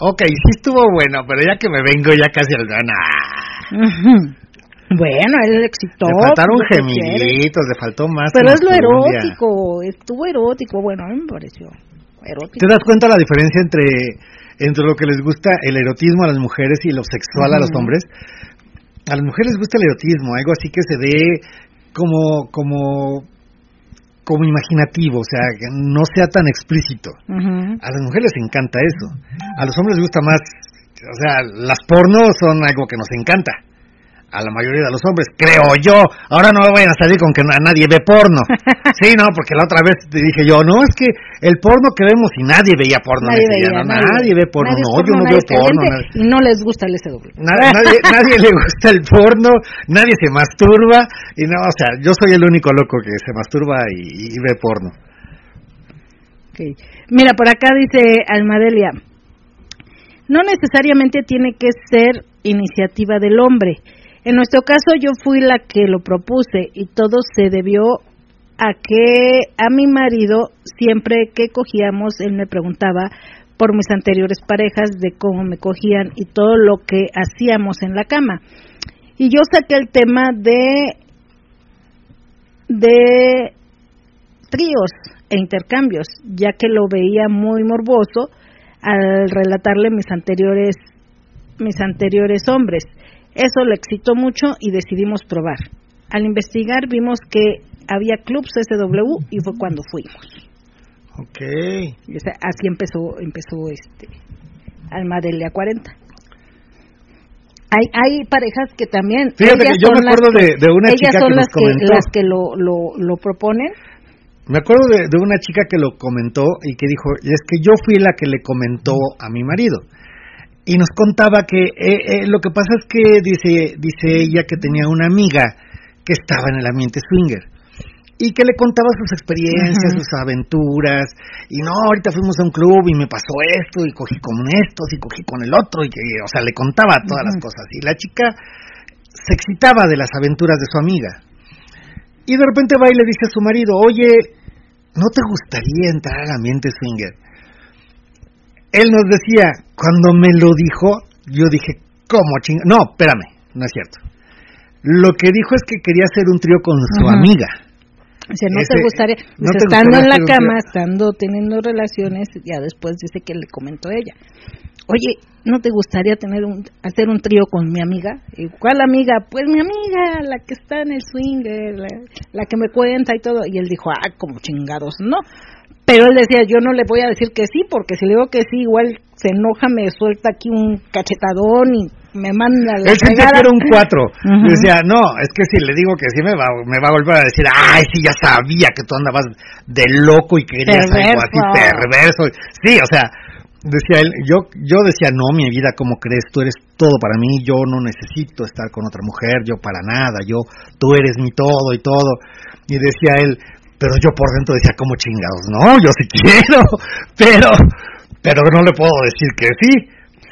ok, sí estuvo bueno, pero ya que me vengo ya casi al ganar. Bueno, él excitó. Le faltaron gemiditos, le faltó más. Pero es lo erótico, estuvo erótico, bueno, a mí me pareció erótico. ¿Te das cuenta la diferencia entre, entre lo que les gusta el erotismo a las mujeres y lo sexual a los hombres? A las mujeres les gusta el erotismo, algo así que se dé como, como, como imaginativo, o sea, que no sea tan explícito. A las mujeres les encanta eso. A los hombres les gusta más, o sea, las pornos son algo que nos encanta a la mayoría de los hombres, creo yo. Ahora no me vayan a salir con que nadie ve porno. Sí, no, porque la otra vez te dije yo, no, es que el porno que vemos y nadie veía porno. Nadie, veía, nadie, ve porno, no, yo no veo porno. Y no les gusta el SW. Nadie, nadie, le gusta el porno, nadie se masturba. Y no, o sea, yo soy el único loco que se masturba y, y ve porno. Okay. Mira, por acá dice Almadelia, no necesariamente tiene que ser iniciativa del hombre en nuestro caso yo fui la que lo propuse y todo se debió a que a mi marido siempre que cogíamos él me preguntaba por mis anteriores parejas de cómo me cogían y todo lo que hacíamos en la cama. Y yo saqué el tema de de tríos e intercambios, ya que lo veía muy morboso al relatarle mis anteriores mis anteriores hombres. Eso le excitó mucho y decidimos probar. al investigar vimos que había clubs SW y fue cuando fuimos. Ok. así empezó, empezó este Alma Delia 40. Hay, hay parejas que también. Fíjate que yo me acuerdo de, una chica que son las que, las que lo, lo, lo proponen. Me acuerdo de, de, una chica que lo comentó y que dijo, es que yo fui la que le comentó a mi marido. Y nos contaba que eh, eh, lo que pasa es que dice, dice ella que tenía una amiga que estaba en el ambiente swinger y que le contaba sus experiencias, sus aventuras, y no, ahorita fuimos a un club y me pasó esto, y cogí con estos, y cogí con el otro, y que, o sea, le contaba todas las cosas, y la chica se excitaba de las aventuras de su amiga. Y de repente va y le dice a su marido, oye, ¿no te gustaría entrar al ambiente swinger? Él nos decía, cuando me lo dijo, yo dije, ¿cómo ching? No, espérame, no es cierto. Lo que dijo es que quería hacer un trío con su amiga. O sea, no te gustaría, estando en la cama, estando teniendo relaciones, ya después dice que le comentó ella. Oye, ¿no te gustaría tener un, hacer un trío con mi amiga? ¿Cuál amiga? Pues mi amiga, la que está en el swinger, la, la que me cuenta y todo. Y él dijo, ah, como chingados, no. Pero él decía, yo no le voy a decir que sí, porque si le digo que sí, igual se enoja, me suelta aquí un cachetadón y me manda la Él que era un cuatro. Decía, no, es que si le digo que sí, me va, me va a volver a decir, ay, sí, ya sabía que tú andabas de loco y querías algo así perverso. Sí, o sea, decía él, yo, yo decía, no, mi vida, ¿cómo crees? Tú eres todo para mí, yo no necesito estar con otra mujer, yo para nada, yo, tú eres mi todo y todo. Y decía él, pero yo por dentro decía, como chingados? No, yo sí quiero, pero, pero no le puedo decir que sí.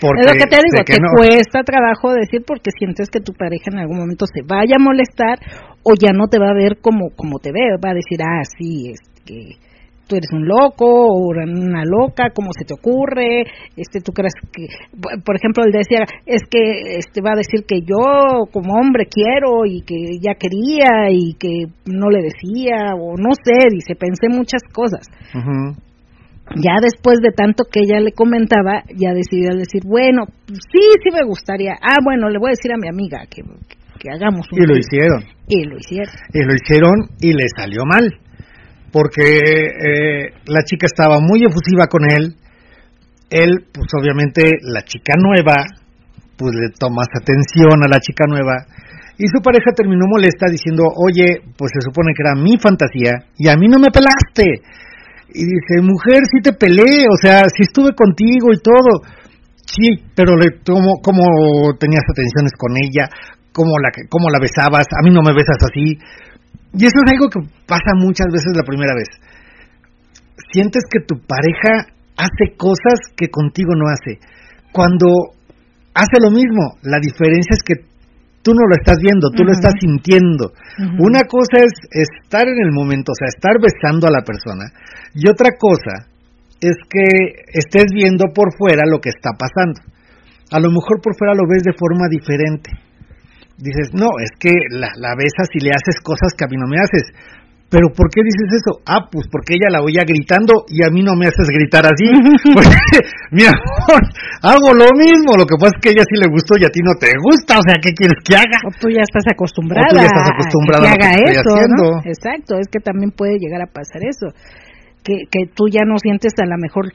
Porque es lo que te digo, te cuesta trabajo decir porque sientes que tu pareja en algún momento se vaya a molestar o ya no te va a ver como, como te ve, va a decir, ah, sí, es que tú eres un loco o una loca, ¿cómo se te ocurre? Este, tú crees que, por ejemplo, él decía, es que este va a decir que yo como hombre quiero y que ya quería y que no le decía o no sé, dice, pensé muchas cosas. Ya después de tanto que ella le comentaba, ya decidió decir, bueno, sí, sí me gustaría. Ah, bueno, le voy a decir a mi amiga que, que hagamos un Y lo hicieron. Y lo hicieron. Y lo hicieron y le salió mal porque eh, la chica estaba muy efusiva con él, él, pues obviamente la chica nueva, pues le tomas atención a la chica nueva, y su pareja terminó molesta diciendo, oye, pues se supone que era mi fantasía, y a mí no me pelaste. Y dice, mujer, sí te pelé, o sea, sí estuve contigo y todo. Sí, pero le tomo, como tenías atenciones con ella, cómo la, cómo la besabas, a mí no me besas así. Y eso es algo que pasa muchas veces la primera vez. Sientes que tu pareja hace cosas que contigo no hace. Cuando hace lo mismo, la diferencia es que tú no lo estás viendo, tú lo estás sintiendo. Una cosa es estar en el momento, o sea, estar besando a la persona, y otra cosa es que estés viendo por fuera lo que está pasando. A lo mejor por fuera lo ves de forma diferente dices, no, es que la, la besas y le haces cosas que a mí no me haces. Pero ¿por qué dices eso? Ah, pues porque ella la oía gritando y a mí no me haces gritar así. pues, mi amor, hago lo mismo. Lo que pasa es que a ella sí le gustó y a ti no te gusta. O sea, ¿qué quieres que haga? O tú ya estás acostumbrada. tú ya estás acostumbrada a que, haga eso, ¿no? Exacto, es que también puede llegar a pasar eso. Que, que tú ya no sientes a lo mejor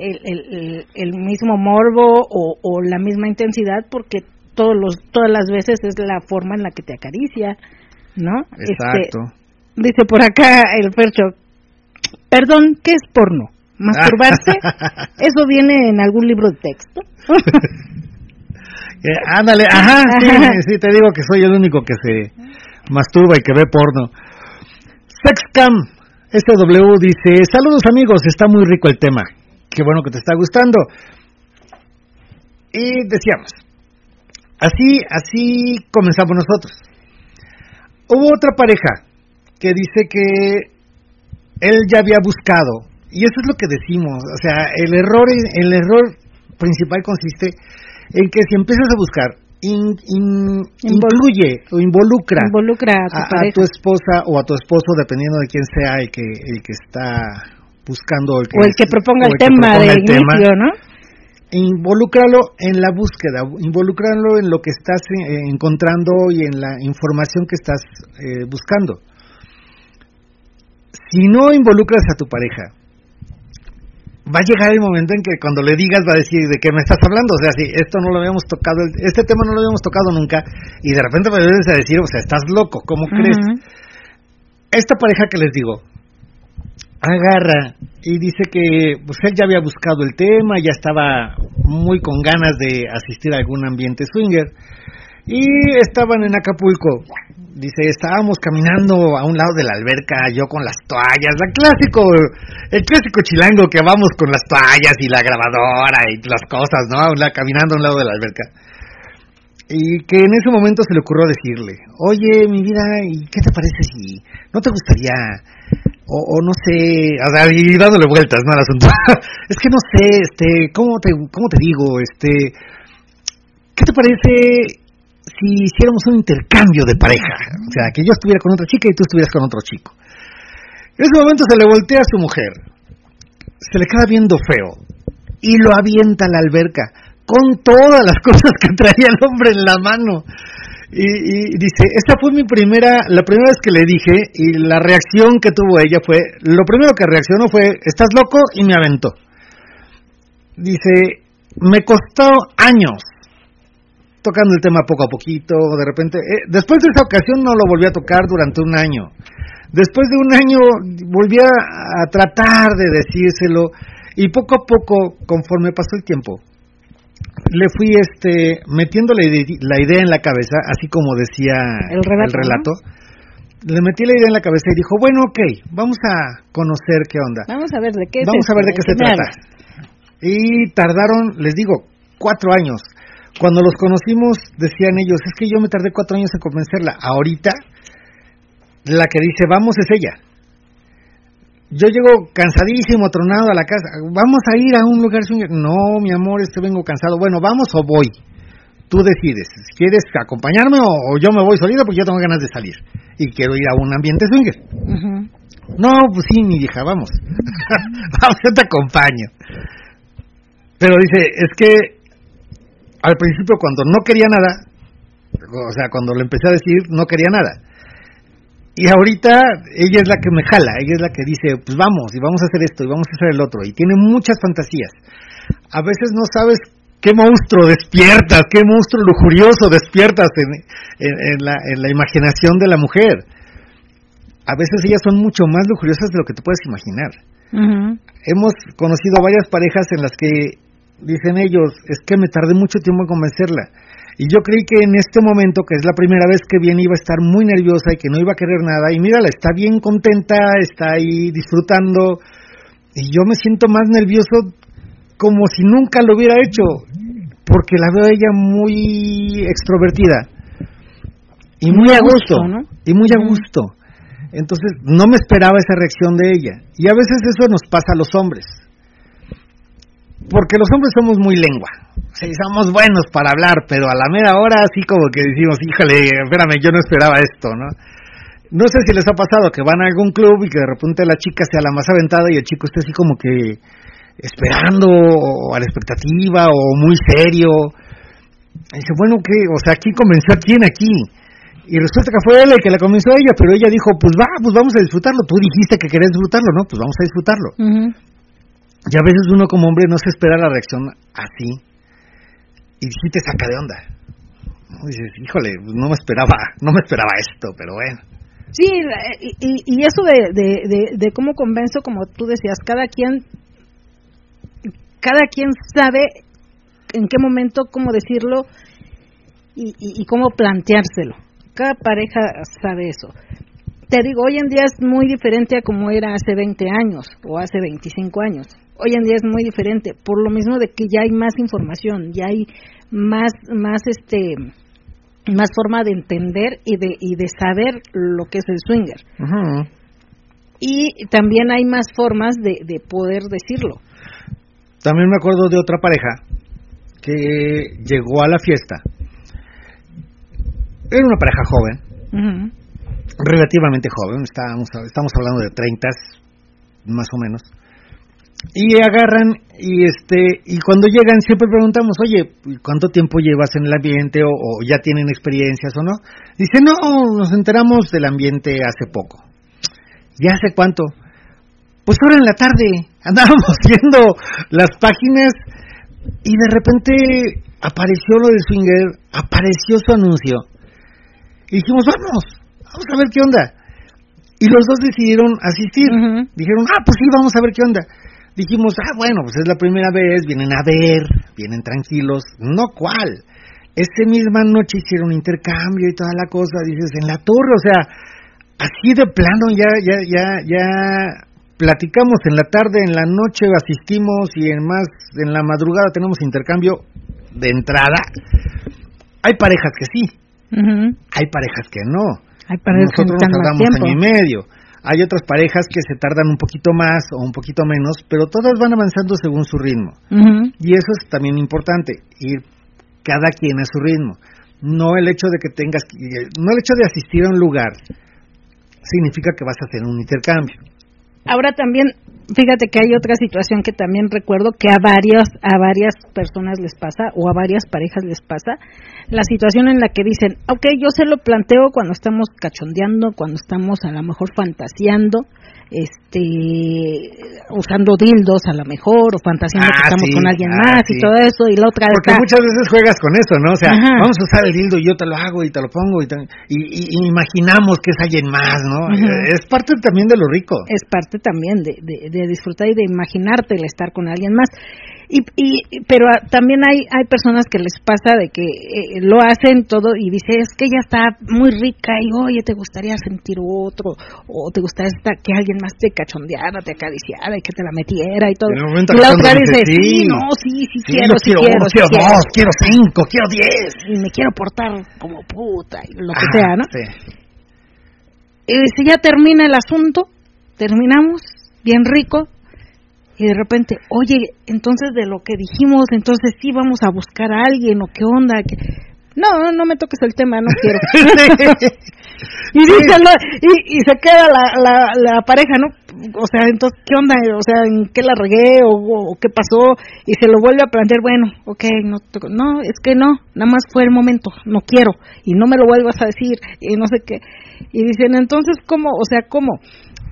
el, el, el mismo morbo o, o la misma intensidad porque todos los, todas las veces es la forma en la que te acaricia, ¿no? Este, Exacto. dice por acá el Fercho, perdón, ¿qué es porno? ¿Masturbarse? ¿Eso viene en algún libro de texto? Eh, ándale, ajá, sí, sí, te digo que soy el único que se masturba y que ve porno. Sexcam, este W dice, saludos amigos, está muy rico el tema. Qué bueno que te está gustando. Y decíamos, Así, así comenzamos nosotros. Hubo otra pareja que dice que él ya había buscado, y eso es lo que decimos, o sea, el error, el error principal consiste en que si empiezas a buscar, incluye o involucra, a, tu esposa o a tu esposo, dependiendo de quién sea el que, el que está buscando, el que, o el que proponga el tema de inicio, ¿no? Involúcralo en la búsqueda, involúcralo en lo que estás eh, encontrando y en la información que estás eh, buscando. Si no involucras a tu pareja, va a llegar el momento en que cuando le digas va a decir de qué me estás hablando, o sea, si esto no lo habíamos tocado, este tema no lo habíamos tocado nunca, y de repente me debes a decir, o sea, estás loco, ¿cómo crees? Esta pareja que les digo, agarra y dice que pues él ya había buscado el tema, ya estaba muy con ganas de asistir a algún ambiente swinger y estaban en Acapulco. Dice, estábamos caminando a un lado de la alberca, yo con las toallas, la clásico, el clásico chilango que vamos con las toallas y la grabadora y las cosas, ¿no? Caminando a un lado de la alberca. Y que en ese momento se le ocurrió decirle, oye, mi vida, ¿y qué te parece si no te gustaría o, no sé, y dándole vueltas, ¿no? Al asunto. es que no sé, este, ¿cómo te, cómo te digo? Este, ¿qué te parece si hiciéramos un intercambio de pareja? O sea, que yo estuviera con otra chica y tú estuvieras con otro chico. En ese momento se le voltea a su mujer, se le queda viendo feo y lo avienta a la alberca con todas las cosas que traía el hombre en la mano. Y, dice, esta fue mi primera, la primera vez que le dije y la reacción que tuvo ella fue, lo primero que reaccionó fue, estás loco y me aventó. Dice, me costó años tocando el tema poco a poquito, de repente, eh, después de esa ocasión no lo volví a tocar durante un año. Después de un año volví a tratar de decírselo y poco a poco, conforme pasó el tiempo, le fui este metiendo la, idea en la cabeza, así como decía el relato. Le metí la idea en la cabeza y dijo, bueno, ok, vamos a conocer qué onda. Vamos a ver de qué Vamos a ver de qué se trata. Y tardaron, les digo, cuatro años. Cuando los conocimos, decían ellos, es que yo me tardé cuatro años en convencerla. Ahorita, la que dice, vamos es ella yo llego cansadísimo, tronado a la casa, vamos a ir a un lugar No, mi amor, este vengo cansado. Bueno, vamos o voy. Tú decides, quieres acompañarme o, yo me voy solita porque yo tengo ganas de salir y quiero ir a un ambiente swinger. No, pues sí, mi hija, vamos. vamos, yo te acompaño. Pero dice, es que al principio cuando no quería nada, o sea, cuando le empecé a decir, no quería nada y ahorita ella es la que me jala, ella es la que dice, pues vamos, y vamos a hacer esto, y vamos a hacer el otro, y tiene muchas fantasías. A veces no sabes qué monstruo despiertas, qué monstruo lujurioso despiertas en, en, la, en la imaginación de la mujer. A veces ellas son mucho más lujuriosas de lo que tú puedes imaginar. Hemos conocido varias parejas en las que dicen ellos, es que me tardé mucho tiempo en convencerla y yo creí que en este momento, que es la primera vez que viene, iba a estar muy nerviosa y que no iba a querer nada. Y mírala, está bien contenta, está ahí disfrutando. Y yo me siento más nervioso como si nunca lo hubiera hecho, porque la veo ella muy extrovertida. Y muy, a gusto, Y muy a gusto. Entonces, no me esperaba esa reacción de ella. Y a veces eso nos pasa a los hombres. Porque los hombres somos muy lengua sí, somos buenos para hablar, pero a la mera hora así como que decimos, híjole, espérame, yo no esperaba esto, ¿no? No sé si les ha pasado que van a algún club y que de repente la chica sea la más aventada y el chico esté así como que esperando o a la expectativa o muy serio. Y dice, bueno, ¿qué? O sea, ¿quién convenció a quién aquí? Y resulta que fue él el que la convenció a ella, pero ella dijo, pues va, pues vamos a disfrutarlo. Tú dijiste que querías disfrutarlo, ¿no? Pues vamos a disfrutarlo. Y a veces uno como hombre no se espera la reacción así y sí te saca de onda. Dices, híjole, no me esperaba, no me esperaba esto, pero bueno. Sí, y, y eso de, de, de, cómo convenzo, como tú decías, cada quien, cada quien sabe en qué momento, cómo decirlo y, y, cómo planteárselo. Cada pareja sabe eso. Te digo, hoy en día es muy diferente a como era hace 20 años o hace 25 años. Hoy en día es muy diferente, por lo mismo de que ya hay más información, ya hay más, más este, más forma de entender y de, y de saber lo que es el swinger. Y también hay más formas de, de poder decirlo. También me acuerdo de otra pareja que llegó a la fiesta. Era una pareja joven, relativamente joven, estábamos, estamos hablando de 30 más o menos. Y agarran y este y cuando llegan siempre preguntamos oye cuánto tiempo llevas en el ambiente o, ya tienen experiencias o no dice no nos enteramos del ambiente hace poco ya hace cuánto pues ahora en la tarde andábamos viendo las páginas y de repente apareció lo de Swinger apareció su anuncio. Y dijimos vamos vamos a ver qué onda y los dos decidieron asistir. Dijeron ah pues sí vamos a ver qué onda dijimos, ah, bueno, pues es la primera vez, vienen a ver, vienen tranquilos, no cuál. Esa misma noche hicieron intercambio y toda la cosa, dices, en la torre, o sea, así de plano ya, ya, ya, ya platicamos en la tarde, en la noche asistimos y en más, en la madrugada tenemos intercambio de entrada. Hay parejas que sí, hay parejas que no. Hay parejas Nosotros nos tardamos año y medio. Hay otras parejas que se tardan un poquito más o un poquito menos, pero todas van avanzando según su ritmo. Y eso es también importante, ir cada quien a su ritmo. No el hecho de que tengas, no el hecho de asistir a un lugar significa que vas a hacer un intercambio. Ahora también, fíjate que hay otra situación que también recuerdo que a varias a varias personas les pasa o a varias parejas les pasa, la situación en la que dicen, ok, yo se lo planteo cuando estamos cachondeando, cuando estamos a lo mejor fantaseando, este usando dildos a lo mejor o fantaseando que ah, estamos con alguien ah, más y todo eso y la otra porque muchas veces juegas con eso no o sea vamos a usar el dildo y yo te lo hago y te lo pongo y, y, imaginamos que es alguien más no es parte también de lo rico. Es parte también de, de, de disfrutar y de imaginarte el estar con alguien más y, y pero también hay hay personas que les pasa de que eh, lo hacen todo y dice es que ella está muy rica y oye te gustaría sentir otro o te gustaría estar, que alguien más te cachondeara te acariciara y que te la metiera y todo y, la otra dice sí, no sí sí, quiero sí quiero quiero, quiero, dos quiero cinco quiero diez. Y me quiero portar como puta y lo que sea no y si ya termina el asunto terminamos bien rico y de repente, oye, entonces de lo que dijimos, entonces sí vamos a buscar a alguien o qué onda. que No, no me toques el tema, no quiero. y, dice, y, y, se queda la, la, la, pareja, ¿no? O sea, entonces, ¿qué onda? O sea, ¿en qué la regué o, qué pasó? Y se lo vuelve a plantear, bueno, ok, no, no, es que no, nada más fue el momento, no quiero, y no me lo vuelvas a decir, y no sé qué. Y dicen, entonces, ¿cómo? O sea, ¿cómo?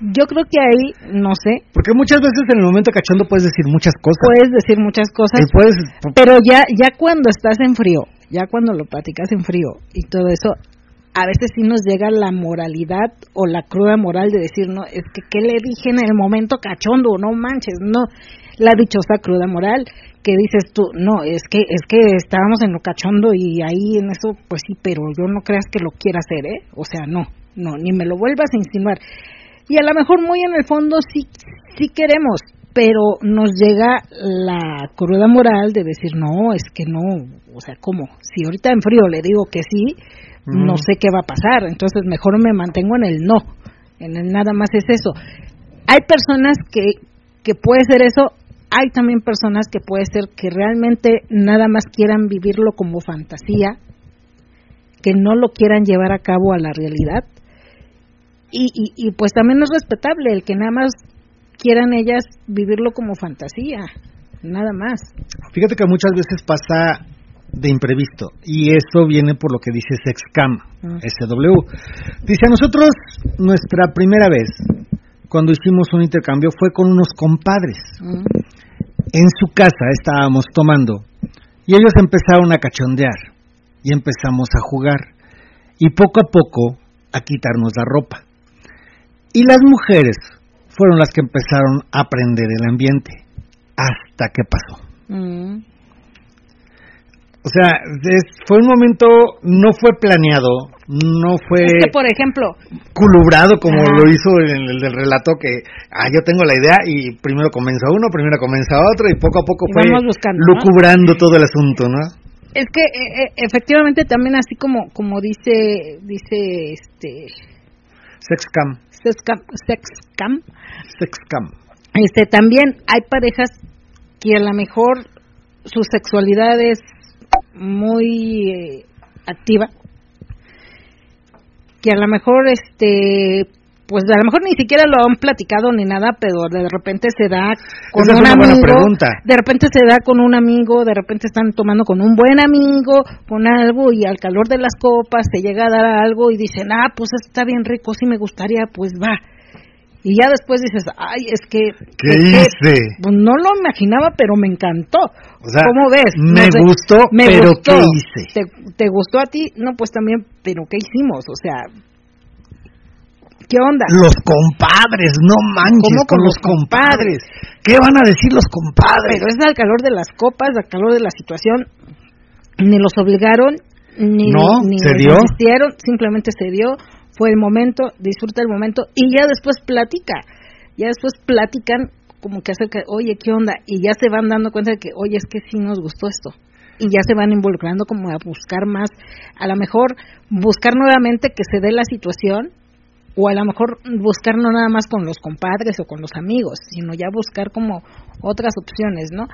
Yo creo que ahí, no sé. Porque muchas veces en el momento cachondo puedes decir muchas cosas. Puedes decir muchas cosas. pero ya, ya cuando estás en frío, ya cuando lo platicas en frío y todo eso, a veces sí nos llega la moralidad o la cruda moral de decir, no, es que, ¿qué le dije en el momento cachondo? No manches, no. La dichosa cruda moral que dices tú, no, es que, es que estábamos en lo cachondo y ahí en eso, pues sí, pero yo no creas que lo quiera hacer, ¿eh? O sea, no, no, ni me lo vuelvas a insinuar y a lo mejor muy en el fondo sí, sí queremos, pero nos llega la cruda moral de decir, no, es que no, o sea, ¿cómo? Si ahorita en frío le digo que sí, no sé qué va a pasar, entonces mejor me mantengo en el no, en el nada más es eso. Hay personas que, que puede ser eso, hay también personas que puede ser que realmente nada más quieran vivirlo como fantasía, que no lo quieran llevar a cabo a la realidad y, y, pues también es respetable el que nada más quieran ellas vivirlo como fantasía, nada más. Fíjate que muchas veces pasa de imprevisto y eso viene por lo que dice Sexcam, ah. SW. Dice a nosotros nuestra primera vez cuando hicimos un intercambio fue con unos compadres. Ah. En su casa estábamos tomando y ellos empezaron a cachondear y empezamos a jugar y poco a poco a quitarnos la ropa. Y las mujeres fueron las que empezaron a aprender el ambiente. Hasta que pasó. Mm. O sea, fue un momento, no fue planeado, no fue... Es que, por ejemplo... Culubrado como lo hizo en el del relato que, ah, yo tengo la idea y primero comenzó uno, primero comenzó otro y poco a poco fue lucubrando todo el asunto, ¿no? Es que e, e, efectivamente también así como como dice dice este Sexcam Sexcam. Sexcam. Este, también hay parejas que a lo mejor su sexualidad es muy eh, activa, que a lo mejor este pues a lo mejor ni siquiera lo han platicado ni nada, pero de repente se da con un amigo, de repente se da con un amigo, de repente están tomando con un buen amigo, con algo y al calor de las copas se llega a dar algo y dicen, ah, pues está bien rico, si me gustaría, pues va. Y ya después dices, ay, es que... ¿Qué hice? pues no lo imaginaba, pero me encantó. O sea, ¿Cómo ves? Me gustó, pero ¿qué hice? ¿Te, ¿Te gustó a ti? No, pues también, pero ¿qué hicimos? O sea, ¿Qué onda? Los compadres, no manches con, los compadres? ¿Qué van a decir los compadres? Pero es al calor de las copas, al calor de la situación. Ni los obligaron, ni, no, ni ¿se dio? simplemente se dio. Fue el momento, disfruta el momento y ya después platica. Ya después platican como que acerca, oye, ¿qué onda? Y ya se van dando cuenta de que, oye, es que sí nos gustó esto y ya se van involucrando como a buscar más, a lo mejor buscar nuevamente que se dé la situación o a lo mejor buscar no nada más con los compadres o con los amigos, sino ya buscar como otras opciones, ¿no?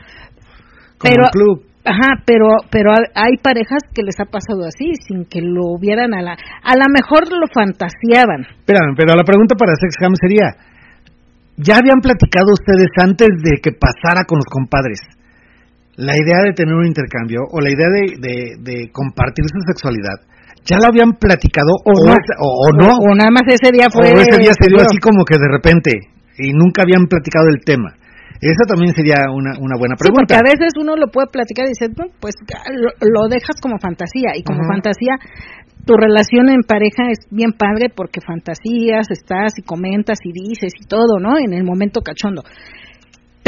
pero club. Ajá, pero pero hay parejas que les ha pasado así, sin que lo vieran a la a lo mejor lo fantaseaban. Espérame, pero la pregunta para Sexham sería ¿Ya habían platicado ustedes antes de que pasara con los compadres la idea de tener un intercambio o la idea de, de compartir su sexualidad? ¿Ya lo habían platicado o, no? O, no? O, nada más ese día fue... O ese día se dio así como que de repente y nunca habían platicado el tema. Esa también sería una, una buena pregunta. porque a veces uno lo puede platicar y dice, pues lo, dejas como fantasía y como fantasía tu relación en pareja es bien padre porque fantasías, estás y comentas y dices y todo, ¿no? En el momento cachondo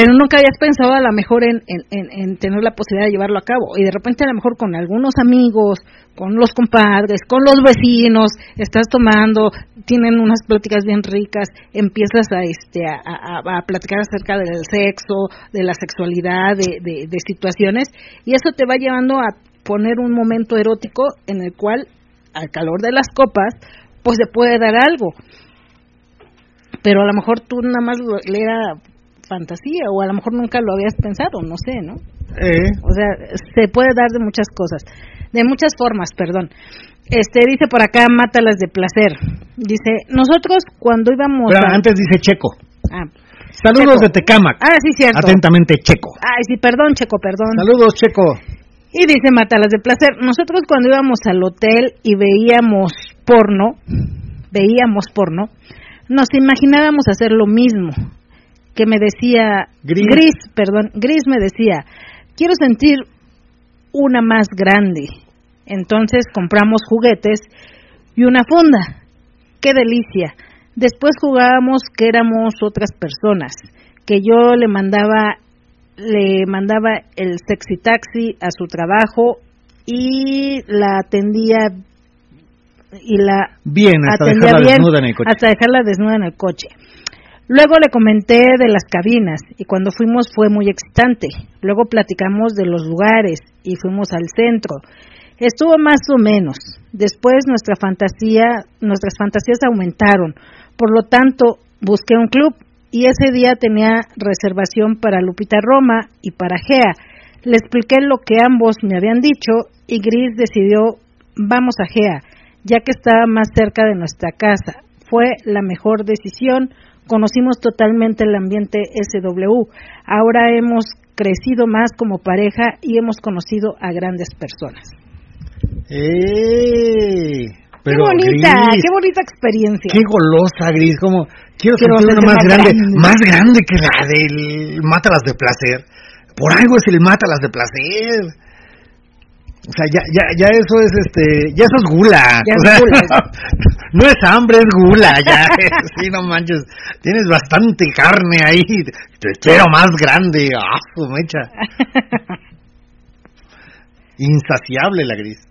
pero nunca hayas pensado a lo mejor en, en, tener la posibilidad de llevarlo a cabo. Y de repente a lo mejor con algunos amigos, con los compadres, con los vecinos, estás tomando, tienen unas pláticas bien ricas, empiezas a, este, a, a, platicar acerca del sexo, de la sexualidad, de, de, de situaciones, y eso te va llevando a poner un momento erótico en el cual, al calor de las copas, pues se puede dar algo pero a lo mejor tú nada más le era fantasía o a lo mejor nunca lo habías pensado, no sé, ¿no? Eh. O sea, se puede dar de muchas cosas, de muchas formas, perdón. Este dice por acá, mátalas de placer. Dice, nosotros cuando íbamos Pero antes dice Checo. Ah, Saludos de Tecamac. Ah, sí, cierto. Atentamente, Checo. Ay, sí, perdón, Checo, perdón. Saludos, Checo. Y dice Mátalas de placer, nosotros cuando íbamos al hotel y veíamos porno, veíamos porno, nos imaginábamos hacer lo mismo, que me decía, Gris. perdón, Gris me decía, quiero sentir una más grande. Entonces compramos juguetes y una funda. ¡Qué delicia! Después jugábamos que éramos otras personas, que yo le mandaba le mandaba el sexy taxi a su trabajo y la atendía y la bien hasta dejarla desnuda en el coche. hasta dejarla desnuda en el coche. Luego le comenté de las cabinas y cuando fuimos fue muy excitante. Luego platicamos de los lugares y fuimos al centro. Estuvo más o menos. Después nuestra fantasía, nuestras fantasías aumentaron. Por lo tanto, busqué un club y ese día tenía reservación para Lupita Roma y para Gea. Le expliqué lo que ambos me habían dicho y Gris decidió vamos a Gea, ya que estaba más cerca de nuestra casa. Fue la mejor decisión conocimos totalmente el ambiente SW. Ahora hemos crecido más como pareja y hemos conocido a grandes personas. ¡Eh! qué bonita, qué bonita experiencia. Qué golosa, Gris, como quiero, sentir una más, grande, más grande que la del Mátalas de placer. Por algo es el Mátalas de placer. O sea, ya, ya, ya eso es este, ya eso es gula. Ya es gula. no es hambre, es gula, ya. sí, no manches. Tienes bastante carne ahí. Te espero más grande. Ah, su mecha. Insaciable la gris.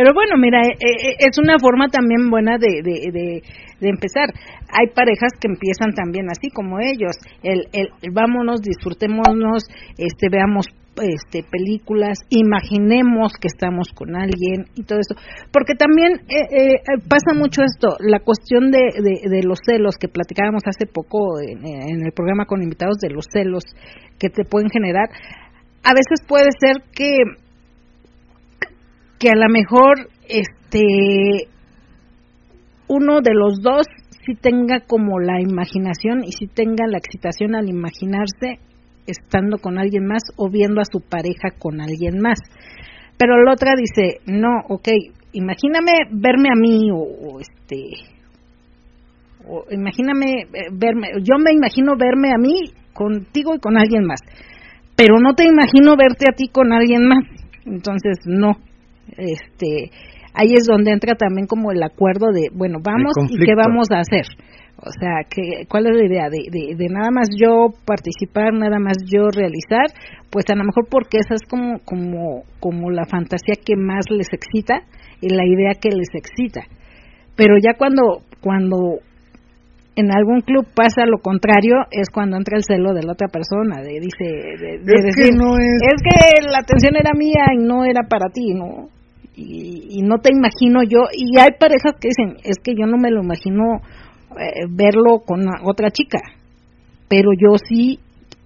Pero bueno, mira, eh, eh, es una forma también buena de, de, de, empezar. Hay parejas que empiezan también así como ellos. El, el, vámonos, disfrutémonos, este, veamos este, películas, imaginemos que estamos con alguien y todo eso. Porque también eh, pasa mucho esto, la cuestión de, de, los celos que platicábamos hace poco en el programa con invitados de los celos que te pueden generar. A veces puede ser que que a lo mejor este uno de los dos si tenga como la imaginación y si tenga la excitación al imaginarse estando con alguien más o viendo a su pareja con alguien más. Pero la otra dice, no, ok, imagíname verme a mí o, este, o imagíname eh, verme, yo me imagino verme a mí contigo y con alguien más, pero no te imagino verte a ti con alguien más. Entonces, no, este, ahí es donde entra también como el acuerdo de, bueno, vamos y qué vamos a hacer. O sea, que, ¿cuál es la idea? De, de, nada más yo participar, nada más yo realizar, pues a lo mejor porque esa es como, como, como la fantasía que más les excita y la idea que les excita. Pero ya cuando, cuando en algún club pasa lo contrario, es cuando entra el celo de la otra persona, de, dice, de, es decir, que no es... es que la atención era mía y no era para ti, ¿no? Y, no te imagino yo, y hay parejas que dicen, es que yo no me lo imagino eh, verlo con otra chica, pero yo sí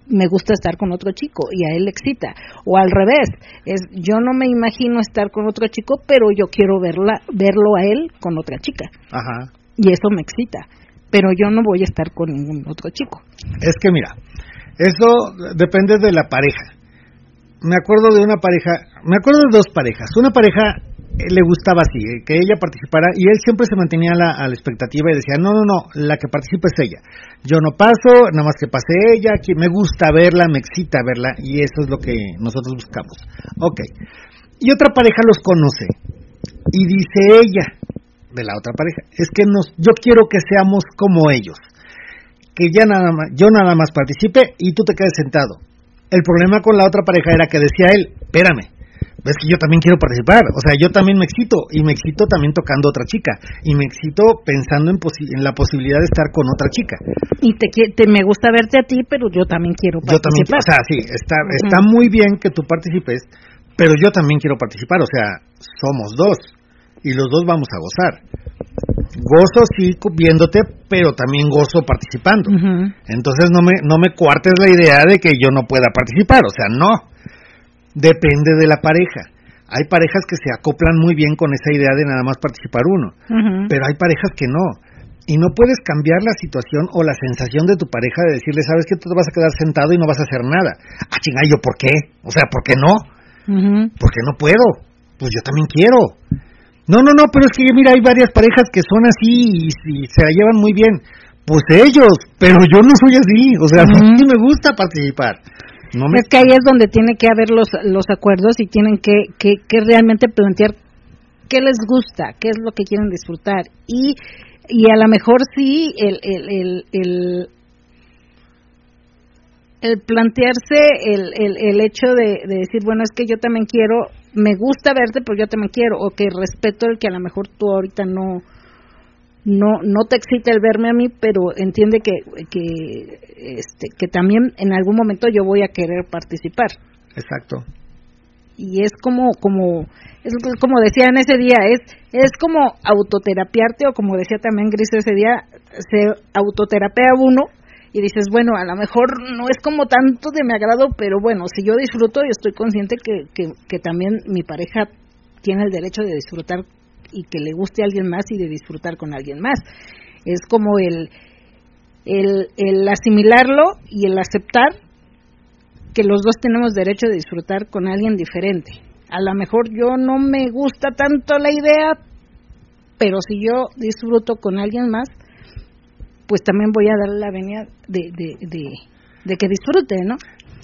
me gusta estar con otro chico y a él le excita. O al revés, es yo no me imagino estar con otro chico, pero yo quiero verla, verlo a él con otra chica. Ajá. Y eso me excita. Pero yo no voy a estar con ningún otro chico. Es que mira, eso depende de la pareja me acuerdo de una pareja, me acuerdo de dos parejas. Una pareja eh, le gustaba así, eh, que ella participara y él siempre se mantenía a la, a la, expectativa y decía, no, no, no, la que participa es ella. Yo no paso, nada más que pase ella, que me gusta verla, me excita verla y eso es lo que nosotros buscamos. Ok. Y otra pareja los conoce y dice ella, de la otra pareja, es que nos, yo quiero que seamos como ellos. Que ya nada más, yo nada más participe y tú te quedes sentado el problema con la otra pareja era que decía él, espérame, es que yo también quiero participar, o sea, yo también me excito, y me excito también tocando a otra chica, y me excito pensando en, en la posibilidad de estar con otra chica. Y te, te, me gusta verte a ti, pero yo también quiero participar. Yo también, o sea, sí, está, está muy bien que tú participes, pero yo también quiero participar, o sea, somos dos, y los dos vamos a gozar gozo sí viéndote, pero también gozo participando. Entonces no me, no me cuartes la idea de que yo no pueda participar, o sea, no. Depende de la pareja. Hay parejas que se acoplan muy bien con esa idea de nada más participar uno, pero hay parejas que no. Y no puedes cambiar la situación o la sensación de tu pareja de decirle, sabes que tú te vas a quedar sentado y no vas a hacer nada. Ah, ¿yo por qué? O sea, ¿por qué no? Porque no puedo. Pues yo también quiero. No, no, no, pero es que mira, hay varias parejas que son así y, se la llevan muy bien. Pues ellos, pero yo no soy así, o sea, a mí me gusta participar. No Es que ahí es donde tiene que haber los, los acuerdos y tienen que, que, que realmente plantear qué les gusta, qué es lo que quieren disfrutar. Y, y a lo mejor sí, el, el, el, el el plantearse el, el, el hecho de, de, decir, bueno, es que yo también quiero me gusta verte, pero yo también quiero, o que respeto el que a lo mejor tú ahorita no no no te excita el verme a mí, pero entiende que que este que también en algún momento yo voy a querer participar. Exacto. Y es como como es como decía en ese día, es es como autoterapiarte o como decía también Gris ese día, se autoterapea uno y dices, bueno, a lo mejor no es como tanto de mi agrado, pero bueno, si yo disfruto y estoy consciente que, que, también mi pareja tiene el derecho de disfrutar y que le guste a alguien más y de disfrutar con alguien más. Es como el, el, el asimilarlo y el aceptar que los dos tenemos derecho de disfrutar con alguien diferente. A lo mejor yo no me gusta tanto la idea, pero si yo disfruto con alguien más, pues también voy a darle la venia de, de, que disfrute, ¿no?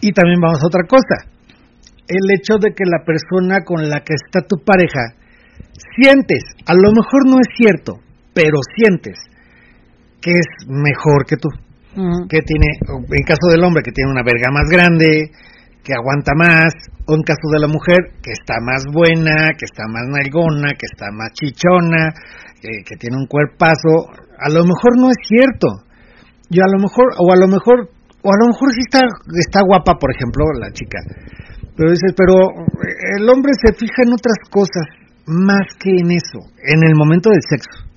Y también vamos a otra cosa. El hecho de que la persona con la que está tu pareja sientes, a lo mejor no es cierto, pero sientes que es mejor que tú. Que tiene, en caso del hombre, que tiene una verga más grande, que aguanta más, o en caso de la mujer, que está más buena, que está más nalgona, que está más chichona, que tiene un cuerpazo, a lo mejor no es cierto. Y a lo mejor, o a lo mejor, o a lo mejor sí está, está guapa, por ejemplo, la chica. Pero dices, pero el hombre se fija en otras cosas más que en eso, en el momento del sexo.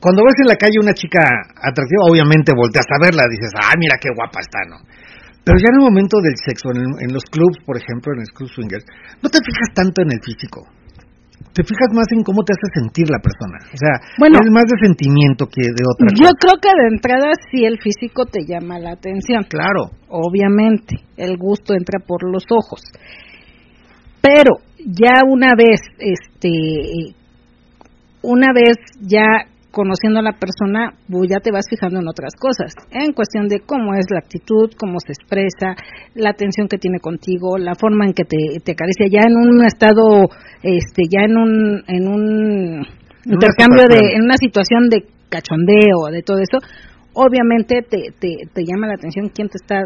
Cuando ves en la calle una chica atractiva, obviamente volteas a verla, dices, ah, mira qué guapa está, ¿no? Pero ya en el momento del sexo, en, en los clubs, por ejemplo, en los clubs swingers, no te fijas tanto en el físico te fijas más en cómo te hace sentir la persona. O sea, es más de sentimiento que de otra yo creo que de entrada sí el físico te llama la atención. Claro. Obviamente, el gusto entra por los ojos. Pero ya una vez, este, una vez ya conociendo a la persona, pues ya te vas fijando en otras cosas, en cuestión de cómo es la actitud, cómo se expresa, la atención que tiene contigo, la forma en que te, te acaricia, ya en un estado, este, ya en un, en un intercambio de, en una situación de cachondeo, de todo eso, obviamente te, te, te llama la atención quién te está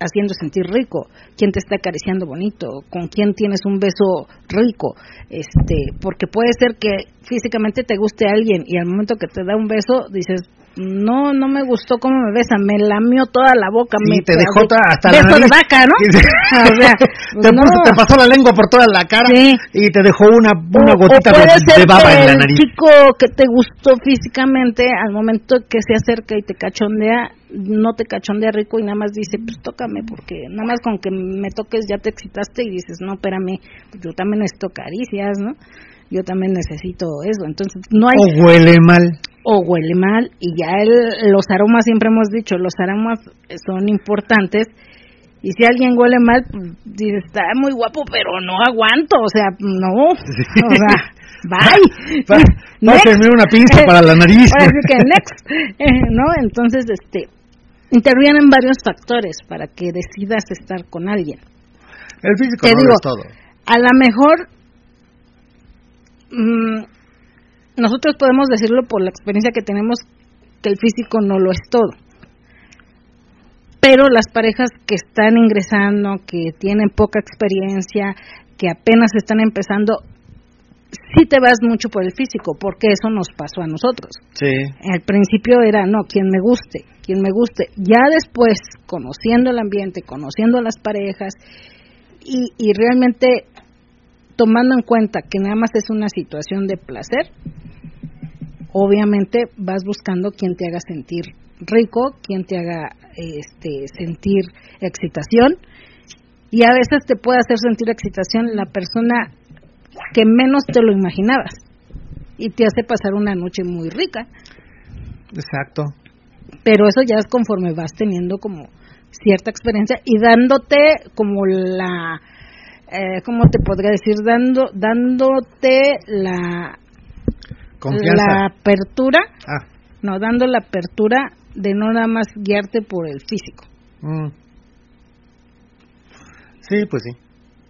haciendo sentir rico, quién te está acariciando bonito, con quién tienes un beso rico, este, porque puede ser que físicamente te guste alguien y al momento que te da un beso dices, no, no me gustó cómo me besa, me lamió toda la boca. me te dejó hasta la nariz. de vaca, ¿no? o sea, te, pasó la lengua por toda la cara y te dejó una, una gotita de, baba en la nariz. el chico que te gustó físicamente, al momento que se acerca y te cachondea, no te cachondea rico y nada más dice, pues tócame, porque nada más con que me toques ya te excitaste y dices, no, espérame, yo también necesito caricias, ¿no? Yo también necesito eso. Entonces, no hay... O huele mal o huele mal y ya el, los aromas siempre hemos dicho los aromas son importantes y si alguien huele mal pues dice está muy guapo pero no aguanto o sea no o sea bye. Pásenme una pinza para la nariz. Que next. No entonces este intervienen varios factores para que decidas estar con alguien. El físico no es todo. a lo mejor mmm, nosotros podemos decirlo por la experiencia que tenemos que el físico no lo es todo. Pero las parejas que están ingresando, que tienen poca experiencia, que apenas están empezando, sí te vas mucho por el físico, porque eso nos pasó a nosotros. Sí. Al principio era, no, quien me guste, quien me guste. Ya después, conociendo el ambiente, conociendo a las parejas, y, y realmente tomando en cuenta que nada más es una situación de placer, obviamente vas buscando quien te haga sentir rico, quien te haga este, sentir excitación y a veces te puede hacer sentir excitación la persona que menos te lo imaginabas y te hace pasar una noche muy rica. Exacto. Pero eso ya es conforme vas teniendo como cierta experiencia y dándote como la eh, ¿cómo te podría decir? Dando, dándote la la apertura, ah. no, dando la apertura de no nada más guiarte por el físico. Mm. Sí, pues sí.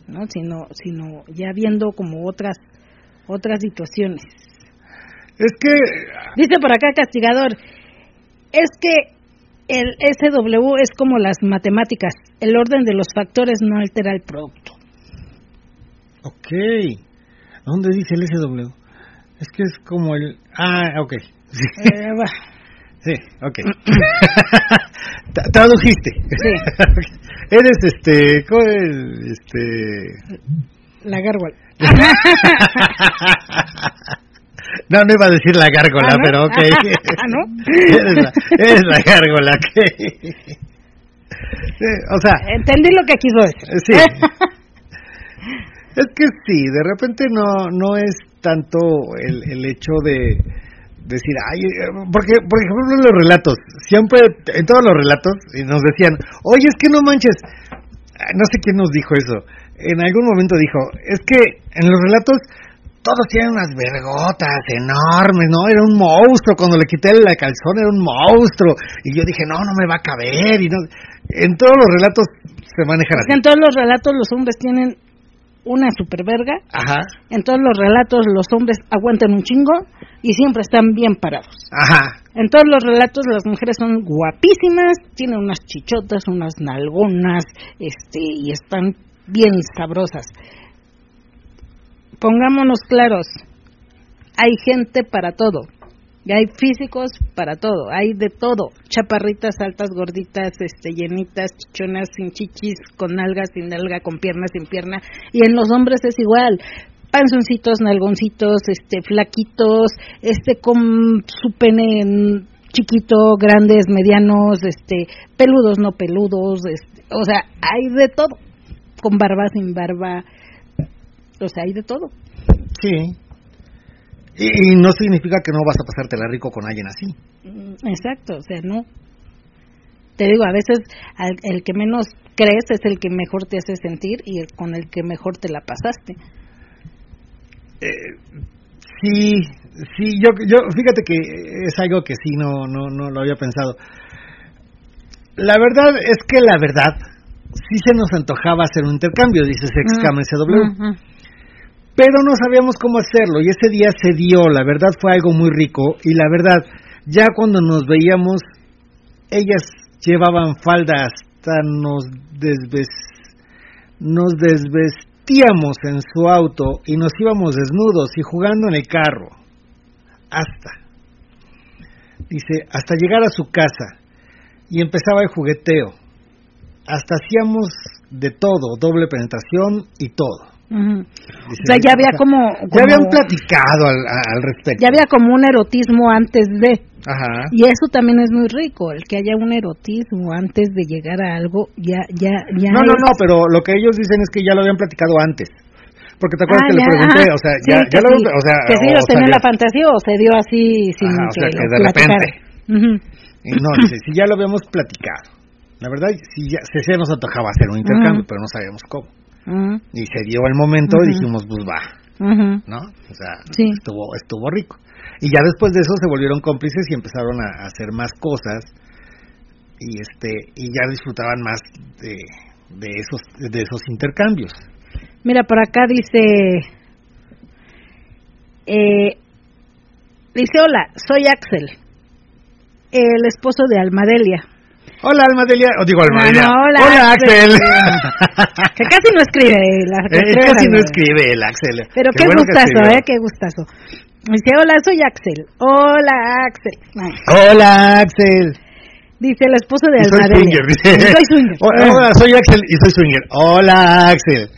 ¿No? Sino, sino ya viendo como otras, otras situaciones. Es que... Dice por acá Castigador, es que el SW es como las matemáticas, el orden de los factores no altera el producto. Ok. ¿Dónde dice el SW? Es que es como el... Ah, ok. Sí, eh, sí ok. Tradujiste. Sí. Eres este... ¿Cómo es? Este... La gárgola. No, no iba a decir la gárgola, ¿Ah, pero ok. ¿Ah, no? Eres la, eres la gárgola, ok. O sea... Entendí lo que quiso decir. Sí. Es que sí, de repente no, no es tanto el, el hecho de decir, ay, porque, por ejemplo, en los relatos, siempre, en todos los relatos, nos decían, oye, es que no manches, no sé quién nos dijo eso, en algún momento dijo, es que en los relatos todos tienen unas vergotas enormes, ¿no? Era un monstruo, cuando le quité la calzón era un monstruo, y yo dije, no, no me va a caber, y no, en todos los relatos se manejan así. En todos los relatos los hombres tienen una super verga. Ajá. En todos los relatos los hombres aguantan un chingo y siempre están bien parados. Ajá. En todos los relatos las mujeres son guapísimas, tienen unas chichotas, unas nalgonas, este, y están bien sabrosas. Pongámonos claros, hay gente para todo. Hay físicos para todo, hay de todo, chaparritas, altas, gorditas, este, llenitas, chichonas, sin chichis, con algas, sin alga, con piernas, sin pierna, y en los hombres es igual, panzoncitos, nalgoncitos, este, flaquitos, este, con su pene chiquito, grandes, medianos, este, peludos, no peludos, este, o sea, hay de todo, con barba, sin barba, o sea, hay de todo. Sí. Y, no significa que no vas a pasártela rico con alguien así. Mm, exacto, o sea, no. Te digo, a veces el que menos crees es el que mejor te hace sentir y el con el que mejor te la pasaste. Eh, sí, sí, yo, yo, fíjate que es algo que sí no, no, no lo había pensado. La verdad es que la verdad sí se nos antojaba hacer un intercambio, dice Sex SW. Pero no sabíamos cómo hacerlo y ese día se dio, la verdad fue algo muy rico y la verdad, ya cuando nos veíamos, ellas llevaban falda hasta nos, nos desvestíamos en su auto y nos íbamos desnudos y jugando en el carro. Hasta. Dice, hasta llegar a su casa y empezaba el jugueteo hasta hacíamos de todo, doble penetración y todo. O sea, ya había como, Ya habían platicado al, respecto. Ya había como un erotismo antes de. Ajá. Y eso también es muy rico, el que haya un erotismo antes de llegar a algo, ya, ya, ya. No, no, no, pero lo que ellos dicen es que ya lo habían platicado antes. Porque te acuerdas ah, que le pregunté, o sea, ya, ya lo, o sea, que sí, los la fantasía o se dio así sin o sea, que, de repente. No, dice, si ya lo habíamos platicado. La verdad, sí, ya, se, nos antojaba hacer un intercambio, pero no sabíamos cómo. Y se dio el momento y dijimos, pues va. ¿No? O sea, estuvo, estuvo rico. Y ya después de eso se volvieron cómplices y empezaron a, hacer más cosas y este y ya disfrutaban más de, de esos de esos intercambios. Mira, por acá dice eh, dice hola, soy Axel, el esposo de Almadelia. Hola, Almadelia. O digo, Almadelia. hola, hola, Axel. que casi no escribe. La eh, casi no escribe el Axel. Pero qué, gustazo, ¿eh? Qué gustazo. Dice, hola, soy Axel. Hola, Axel. Hola, Axel. Dice el esposo de Almadelia. Soy soy swinger. Hola, soy Axel y soy swinger. Hola, Axel.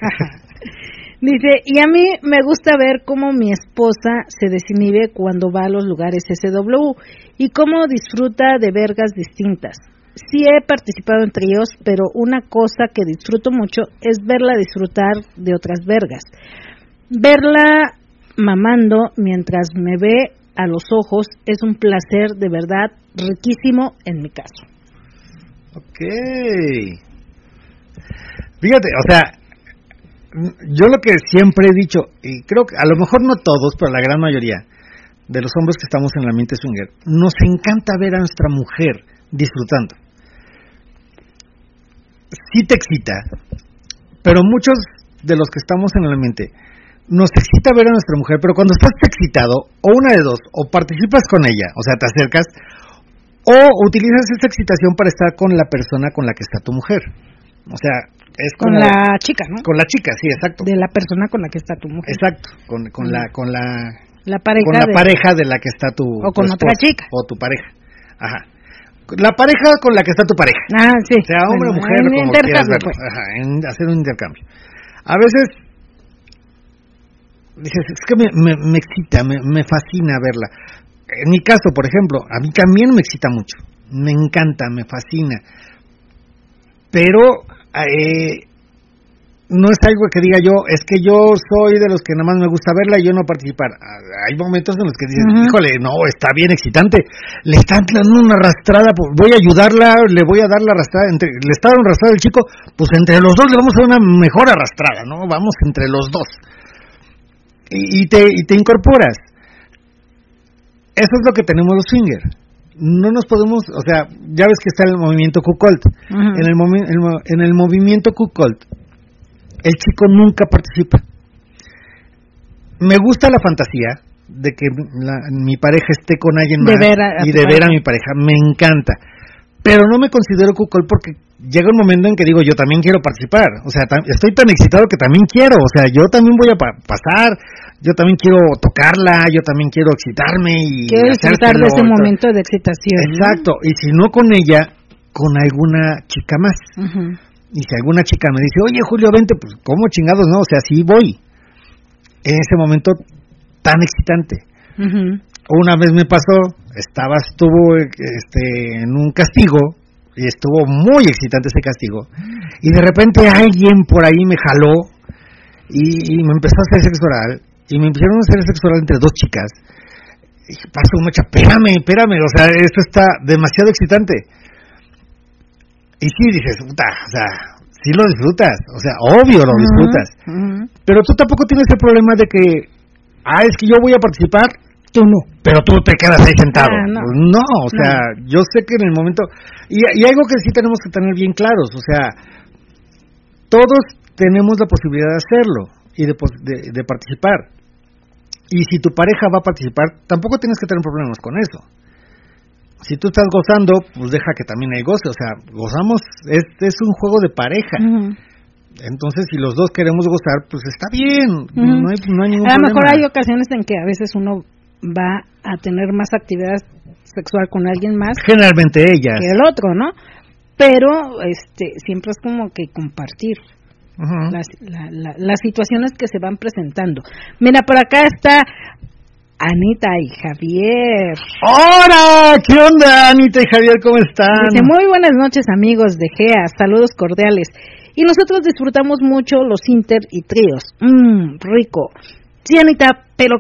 Dice, y a mí me gusta ver cómo mi esposa se desinhibe cuando va a los lugares SW y cómo disfruta de vergas distintas sí he participado entre ellos, pero una cosa que disfruto mucho es verla disfrutar de otras vergas. Verla mamando mientras me ve a los ojos es un placer de verdad riquísimo en mi caso. Ok. Fíjate, o sea, yo lo que siempre he dicho, y creo que a lo mejor no todos, pero la gran mayoría de los hombres que estamos en la mente swinger, nos encanta ver a nuestra mujer disfrutando sí te excita, pero muchos de los que estamos en el ambiente nos excita ver a nuestra mujer, pero cuando estás excitado, o una de dos, o participas con ella, o sea, te acercas, o utilizas esa excitación para estar con la persona con la que está tu mujer. O sea, es con la chica, ¿no? Con la chica, sí, exacto. De la persona con la que está tu mujer. Exacto, con, con la con la la pareja con la de... pareja de la que está tu o con otra chica o tu pareja. Ajá la pareja con la que está tu pareja. Ah, sí. Sea hombre o mujer, como quieras verlo. Pues. Ajá, en hacer un intercambio. A veces dices, es que me, me, excita, me, me, fascina verla. En mi caso, por ejemplo, a mí también me excita mucho. Me encanta, me fascina. Pero eh, no es algo que diga yo, es que yo soy de los que nada más me gusta verla y yo no participar. Hay momentos en los que dices, híjole, no, está bien excitante, le están dando una arrastrada, pues voy a ayudarla, le voy a dar la arrastrada, entre, le está dando arrastrada el chico, pues entre los dos le vamos a dar una mejor arrastrada, ¿no? Vamos entre los dos. Y, te, y te incorporas. Eso es lo que tenemos los swingers no nos podemos, o sea, ya ves que está el movimiento Q-Cult. en, el en el movimiento Q-Cult el chico nunca participa. Me gusta la fantasía de que mi pareja esté con alguien más y de ver a mi pareja, me encanta. Pero no me considero cuckold porque llega un momento en que digo, yo también quiero participar. O sea, estoy tan excitado que también quiero. O sea, yo también voy a pasar, yo también quiero tocarla, yo también quiero excitarme y... Quiero disfrutar de ese momento de excitación. Exacto. Y si no con ella, con alguna chica más. Y si alguna chica me dice, oye Julio, vente, pues ¿cómo chingados no? O sea, sí voy. En ese momento tan excitante. Una vez me pasó, estaba, estuvo este, en un castigo, y estuvo muy excitante ese castigo, y de repente alguien por ahí me jaló y, me empezó a hacer sexo oral, y me pusieron a hacer sexo oral entre dos chicas, y paso mucha, espérame, espérame, o sea, esto está demasiado excitante. Y sí, dices, puta, o sea, sí lo disfrutas, o sea, obvio lo disfrutas. Pero tú tampoco tienes el problema de que, ah, es que yo voy a participar, tú no. Pero tú te quedas ahí sentado. Ah, no. o sea, yo sé que en el momento... Y, y algo que sí tenemos que tener bien claros, o sea, todos tenemos la posibilidad de hacerlo y de, de participar. Y si tu pareja va a participar, tampoco tienes que tener problemas con eso si tú estás gozando, pues deja que también hay goce, o sea, gozamos, es, es un juego de pareja. Entonces, si los dos queremos gozar, pues está bien, no, hay, no hay ningún A lo mejor hay ocasiones en que a veces uno va a tener más actividad sexual con alguien más. Generalmente ellas. Que el otro, ¿no? Pero este siempre es como que compartir. las, las situaciones que se van presentando. Mira, por acá está Anita y Javier. ¡Hola! ¿Qué onda, Anita y Javier? ¿Cómo están? Dice, muy buenas noches, amigos de GEA. Saludos cordiales. Y nosotros disfrutamos mucho los inter y tríos. Mmm, rico. Sí, Anita, pero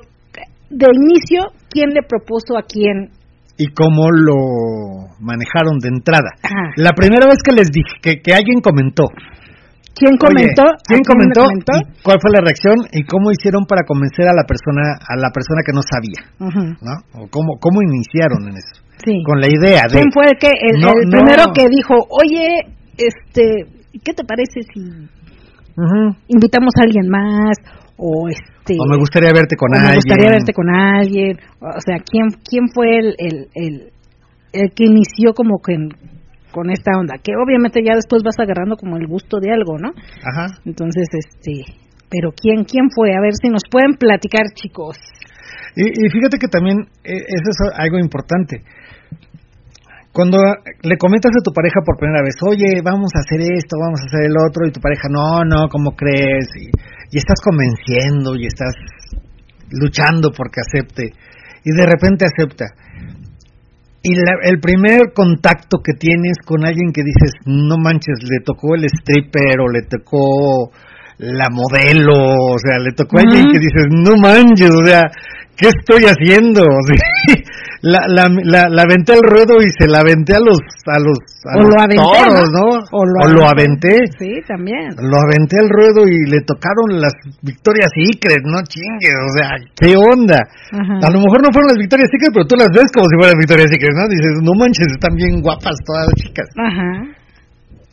de inicio, ¿quién le propuso a quién? Y cómo lo manejaron de entrada. La primera vez que les dije, que, que alguien comentó, ¿Quién comentó? ¿Quién, comentó? ¿Cuál fue la reacción y cómo hicieron para convencer a la persona a la persona que no sabía, ¿no? O cómo cómo iniciaron en eso. Sí. Con la idea de ¿Quién fue el que el, primero que dijo, "Oye, este, ¿qué te parece si invitamos a alguien más o este o me gustaría verte con alguien. Me gustaría verte con alguien. O sea, ¿quién quién fue el el, el, el que inició como que con esta onda, que obviamente ya después vas agarrando como el gusto de algo, ¿no? Ajá. Entonces, este, pero quién quién fue? A ver si nos pueden platicar, chicos. Y, fíjate que también eh, eso es algo importante. Cuando le comentas a tu pareja por primera vez, oye, vamos a hacer esto, vamos a hacer el otro, y tu pareja, no, no, ¿cómo crees? Y, y estás convenciendo y estás luchando porque acepte, y de repente acepta y el primer contacto que tienes con alguien que dices, no manches, le tocó el stripper o le tocó la modelo, o sea, le tocó a alguien que dices, no manches, o sea, ¿qué estoy haciendo? la, la, la, la, aventé al ruedo y se la aventé a los, a los, a o lo aventé, toros, ¿no? O, lo, aventé. Sí, también. Lo aventé al ruedo y le tocaron las Victorias Secret, no chingues, o sea, ¿qué onda? A lo mejor no fueron las Victorias Secret, pero tú las ves como si fueran Victorias Secret, ¿no? Dices, no manches, están bien guapas todas las chicas. Ajá.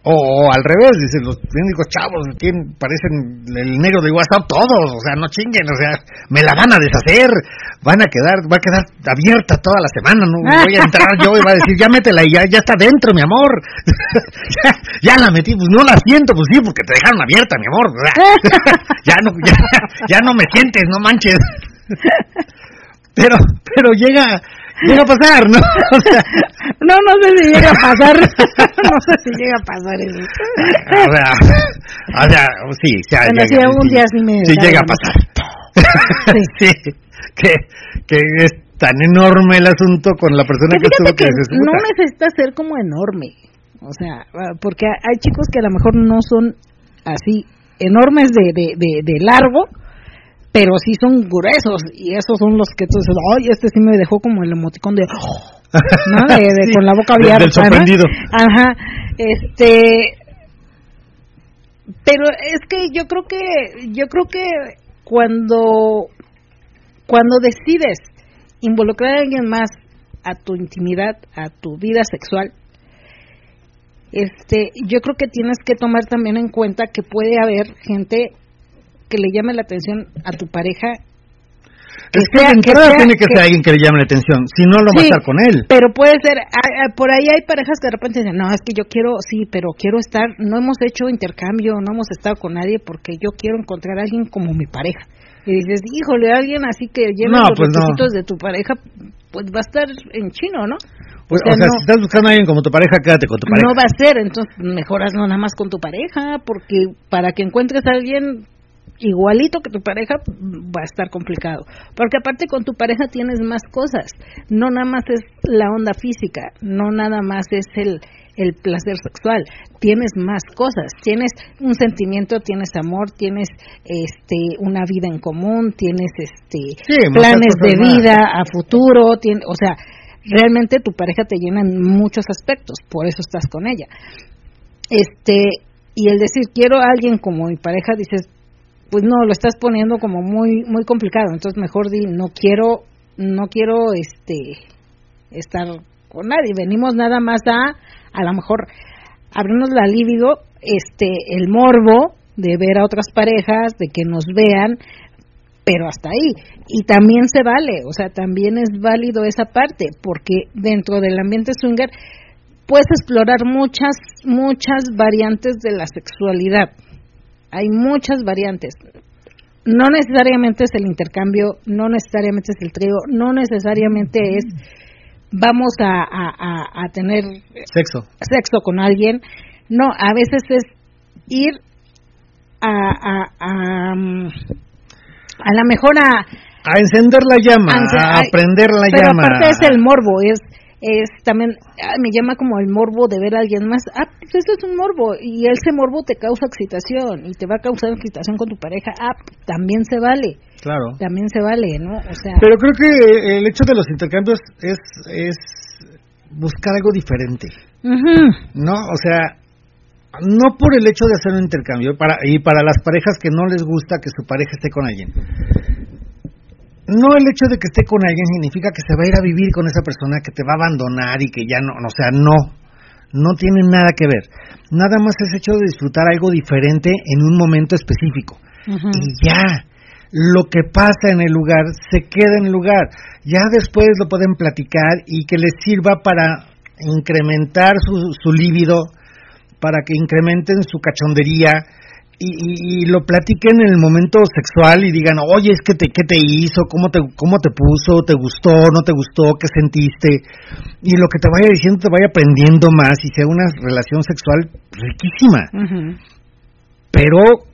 O, al revés, dicen los médicos chavos, tienen, parecen el negro de WhatsApp todos, o sea, no chinguen, o sea, me la van a deshacer, van a quedar, va a quedar abierta toda la semana, no voy a entrar yo y va a decir, ya métela y ya, ya está dentro, mi amor. ya, la metí, pues no la siento, pues sí, porque te dejaron abierta, mi amor. ya no, ya, ya no me sientes, no manches. pero, pero llega, llega a pasar, ¿no? O sea, no, no sé si llega a pasar. no sé si llega a pasar eso. o sea, o sea sí, ya, bueno, llega, un día sí me. Sí, llega a pasar. sí. que, que es tan enorme el asunto con la persona que, estuvo que, que no necesita ser como enorme. O sea, porque hay chicos que a lo mejor no son así enormes de, de, de, de largo, pero sí son gruesos y esos son los que tú dices, ay, este sí me dejó como el emoticón de, ¿no? De, con la boca abierta. Del sorprendido. Ajá, este, pero es que yo creo que, yo creo que cuando, cuando decides involucrar a alguien más a tu intimidad, a tu vida sexual, este, yo creo que tienes que tomar también en cuenta que puede haber gente que le llame la atención a tu pareja es que, de entrada tiene que, ser alguien que le llame la atención, si no lo va a estar con él. Pero puede ser, por ahí hay parejas que de repente dicen, no, es que yo quiero, sí, pero quiero estar, no hemos hecho intercambio, no hemos estado con nadie porque yo quiero encontrar a alguien como mi pareja. Y dices, híjole, alguien así que llena los pues requisitos de tu pareja, pues va a estar en chino, ¿no? O sea, si estás buscando a alguien como tu pareja, quédate con tu pareja. No va a ser, entonces mejoras no nada más con tu pareja, porque para que encuentres a alguien igualito que tu pareja va a estar complicado. Porque aparte con tu pareja tienes más cosas. No nada más es la onda física no nada más es el el placer sexual, tienes más cosas, tienes un sentimiento, tienes amor, tienes este una vida en común, tienes este planes de vida a futuro, tiene, o sea, realmente tu pareja te llena en muchos aspectos, por eso estás con ella. Este, y el decir quiero a alguien como mi pareja dices, pues no, lo estás poniendo como muy muy complicado, entonces mejor di no quiero no quiero este estar con nadie, venimos nada más a a lo mejor abrirnos la libido, este el morbo de ver a otras parejas, de que nos vean, pero hasta ahí. Y también se vale, o sea, también es válido esa parte, porque dentro del ambiente swinger puedes explorar muchas, muchas variantes de la sexualidad. Hay muchas variantes. No necesariamente es el intercambio, no necesariamente es el trío, no necesariamente es vamos a, a, tener sexo. sexo con alguien. No, a veces es ir a, a, a, a la mejor a... A encender la llama, a, aprender la llama. Pero aparte es el morbo, es es también ah, me llama como el morbo de ver a alguien más. Ah pues esto es un morbo y ese morbo te causa excitación y te va a causar excitación con tu pareja. Ah también se vale. Claro. También se vale no o sea pero creo que el hecho de los intercambios es es buscar algo diferente. No o sea no por el hecho de hacer un intercambio para y para las parejas que no les gusta que su pareja esté con alguien no el hecho de que esté con alguien significa que se va a ir a vivir con esa persona que te va a abandonar y que ya no, o sea, no, no tiene nada que ver. Nada más es hecho de disfrutar algo diferente en un momento específico. Y ya, lo que pasa en el lugar se queda en el lugar. Ya después lo pueden platicar y que les sirva para incrementar su, su líbido, para que incrementen su cachondería, y, y, lo platiquen en el momento sexual y digan, oye, es que te, ¿qué te hizo? ¿Cómo te, ¿Cómo te puso? ¿Te gustó? ¿No te gustó? ¿Qué sentiste? Y lo que te vaya diciendo te vaya aprendiendo más y sea una relación sexual riquísima. Pero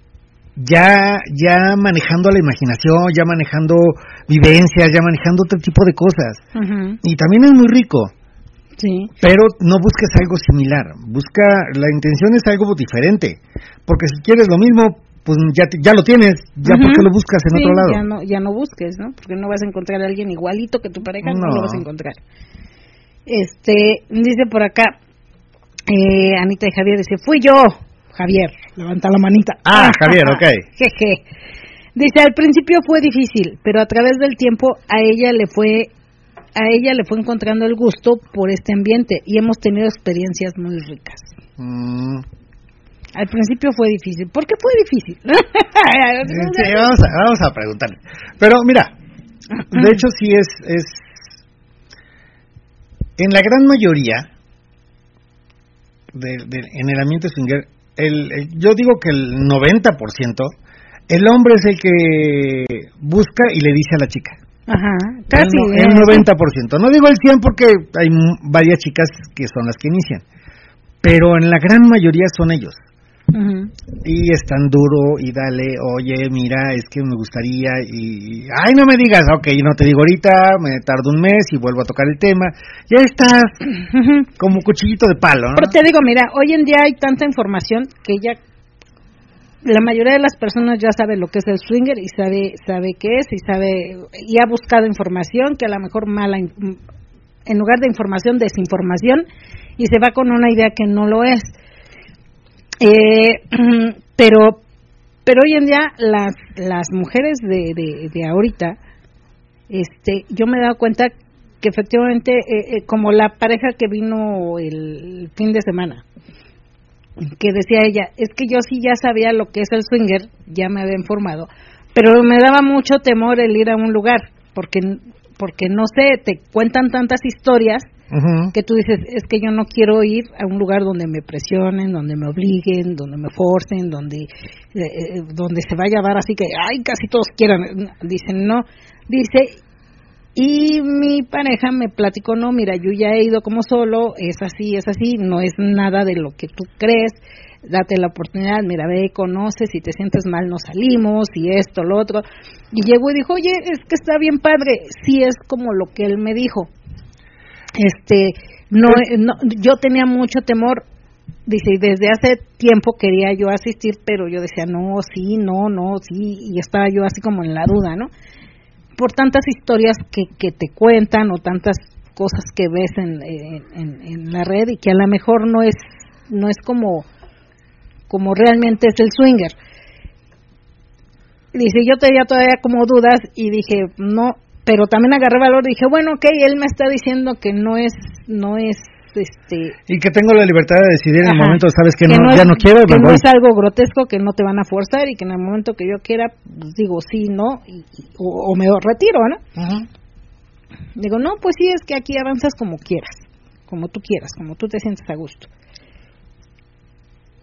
ya, ya manejando la imaginación, ya manejando vivencias, ya manejando otro tipo de cosas. Y también es muy rico. Pero no busques algo similar, busca, la intención es algo diferente, porque si quieres lo mismo, pues ya, ya lo tienes, ya porque lo buscas en otro lado. Ya no, ya no busques, ¿no? Porque no vas a encontrar a alguien igualito que tu pareja, no, lo vas a encontrar. Este, dice por acá, eh, Anita y Javier dice, fui yo, Javier, levanta la manita. Ah, Javier, ok. Jeje. Dice, al principio fue difícil, pero a través del tiempo a ella le fue a ella le fue encontrando el gusto por este ambiente y hemos tenido experiencias muy ricas. Mm. Al principio fue difícil. ¿Por qué fue difícil? sí, vamos, a, vamos a preguntarle. Pero mira, de hecho sí es, es... En la gran mayoría, de, en el ambiente swinger, el, yo digo que el 90%, el hombre es el que busca y le dice a la chica. Ajá, casi. El, el 90%. No digo el 100 porque hay varias chicas que son las que inician, pero en la gran mayoría son ellos. Y están duro y dale, oye, mira, es que me gustaría y, ay, no me digas, ok, no te digo ahorita, me tardo un mes y vuelvo a tocar el tema. Ya estás como cuchillito de palo, ¿no? Pero te digo, mira, hoy en día hay tanta información que ya la mayoría de las personas ya sabe lo que es el swinger y sabe sabe qué es y sabe y ha buscado información que a lo mejor mala en lugar de información desinformación y se va con una idea que no lo es. Eh, pero pero hoy en día las las mujeres de, de, ahorita este yo me he dado cuenta que efectivamente eh, eh, como la pareja que vino el fin de semana que decía ella, es que yo sí ya sabía lo que es el swinger, ya me había informado, pero me daba mucho temor el ir a un lugar, porque porque no sé, te cuentan tantas historias que tú dices, es que yo no quiero ir a un lugar donde me presionen, donde me obliguen, donde me forcen, donde eh, eh, donde se vaya a dar así que, ay, casi todos quieran. Dicen, no. Dice, y mi pareja me platicó, no, mira, yo ya he ido como solo, es así, es así, no es nada de lo que tú crees, date la oportunidad, mira, ve, conoce, si te sientes mal no salimos, y esto, lo otro. Y llegó y dijo, oye, es que está bien padre, sí es como lo que él me dijo. Este, no, no, yo tenía mucho temor dice, y desde hace tiempo quería yo asistir, pero yo decía, no, sí, no, no, sí, y estaba yo así como en la duda, ¿no? Por tantas historias que, que te cuentan o tantas cosas que ves en, en, la red y que a lo mejor no es, no es como, como realmente es el swinger. Dice, yo tenía todavía como dudas y dije, no, pero también agarré valor y dije, bueno, ok, él me está diciendo que no es, no es este y que tengo la libertad de decidir en el momento sabes que, no, ya no quiero que no es algo grotesco que no te van a forzar y que en el momento que yo quiera pues digo sí no y, o, me retiro no digo no pues sí es que aquí avanzas como quieras como tú quieras como tú te sientes a gusto.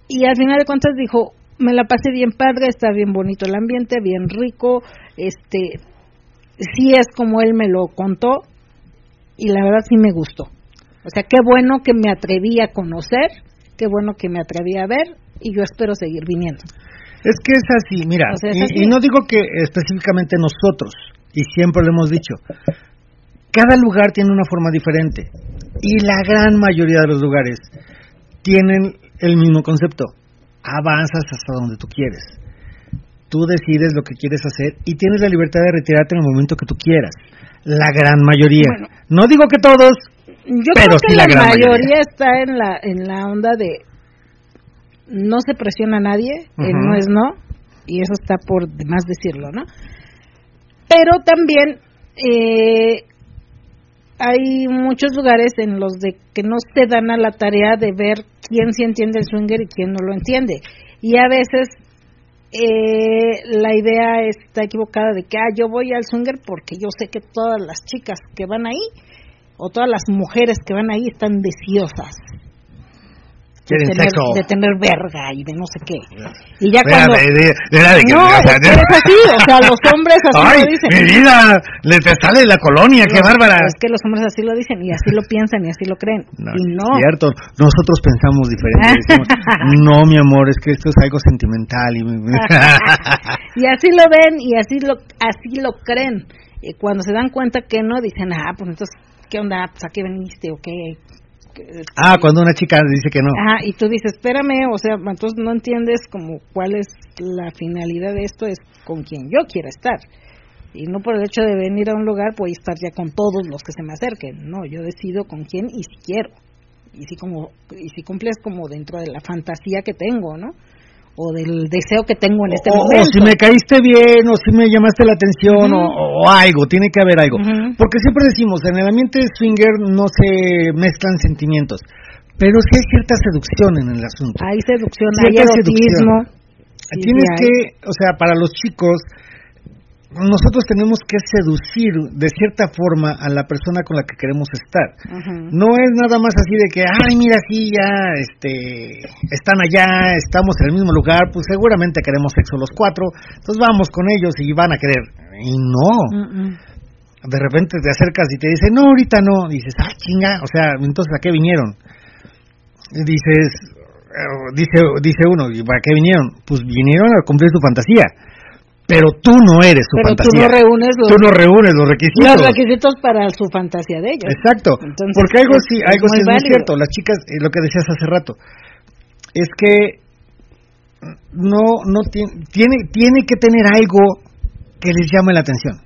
Y al final de cuentas dijo me la pasé bien padre está bien bonito el ambiente bien rico este sí es como él me lo contó y la verdad sí me gustó o sea, qué bueno que me atreví a conocer, qué bueno que me atreví a ver y yo espero seguir viniendo. Es que es así, mira, y, no digo que específicamente nosotros, y siempre lo hemos dicho, cada lugar tiene una forma diferente y la gran mayoría de los lugares tienen el mismo concepto. Avanzas hasta donde tú quieres. Tú decides lo que quieres hacer y tienes la libertad de retirarte en el momento que tú quieras. La gran mayoría. no digo que todos, yo creo que la, mayoría, está en la en la onda de no se presiona a nadie, no es no, y eso está por demás decirlo, ¿no? Pero también eh, hay muchos lugares en los de que no se dan a la tarea de ver quién sí entiende el swinger y quién no lo entiende. Y a veces eh, la idea está equivocada de que, ah, yo voy al swinger porque yo sé que todas las chicas que van ahí o todas las mujeres que van ahí están deseosas de tener, de tener, verga y de no sé qué. Y ya cuando... De, de, de, no, es, así, o sea, los hombres así Ay, lo dicen. mi vida, le te sale la colonia, qué bárbara. Es que los hombres así lo dicen y así lo piensan y así lo creen. No, y no. Es cierto, nosotros pensamos diferente. Decimos, no, mi amor, es que esto es algo sentimental. Y, y así lo ven y así lo, así lo creen. Y cuando se dan cuenta que no, dicen, ah, pues entonces ¿qué onda? Pues, ¿A qué veniste o qué? Ah, cuando una chica dice que no. Ajá, y tú dices, espérame, o sea, entonces no entiendes como cuál es la finalidad de esto, es con quien yo quiera estar. Y no por el hecho de venir a un lugar, voy a estar ya con todos los que se me acerquen. No, yo decido con quién y si quiero. Y si, como, y si cumples como dentro de la fantasía que tengo, ¿no? O del deseo que tengo en este momento. O si me caíste bien, o si me llamaste la atención, o, algo, tiene que haber algo. Porque siempre decimos, en el ambiente swinger no se mezclan sentimientos, pero sí hay cierta seducción en el asunto. Hay seducción, hay erotismo. Tienes que, o sea, para los chicos, nosotros tenemos que seducir de cierta forma a la persona con la que queremos estar. No es nada más así de que, ay, mira, sí, ya, este, están allá, estamos en el mismo lugar, pues seguramente queremos sexo los cuatro, entonces vamos con ellos y van a querer. Y no. De repente te acercas y te dicen, no, ahorita no. dices, ah, chinga, o sea, entonces, ¿a qué vinieron? dices, eh, dice, dice uno, ¿y para qué vinieron? Pues vinieron a cumplir su fantasía pero tú no eres su pero fantasía. Tú no reúnes los, tú no reúnes los requisitos. Los requisitos para su fantasía de ellos. Exacto. Porque algo sí, algo sí es muy cierto. Las chicas, eh, lo que decías hace rato, es que no, no tiene, tiene, tiene que tener algo que les llame la atención.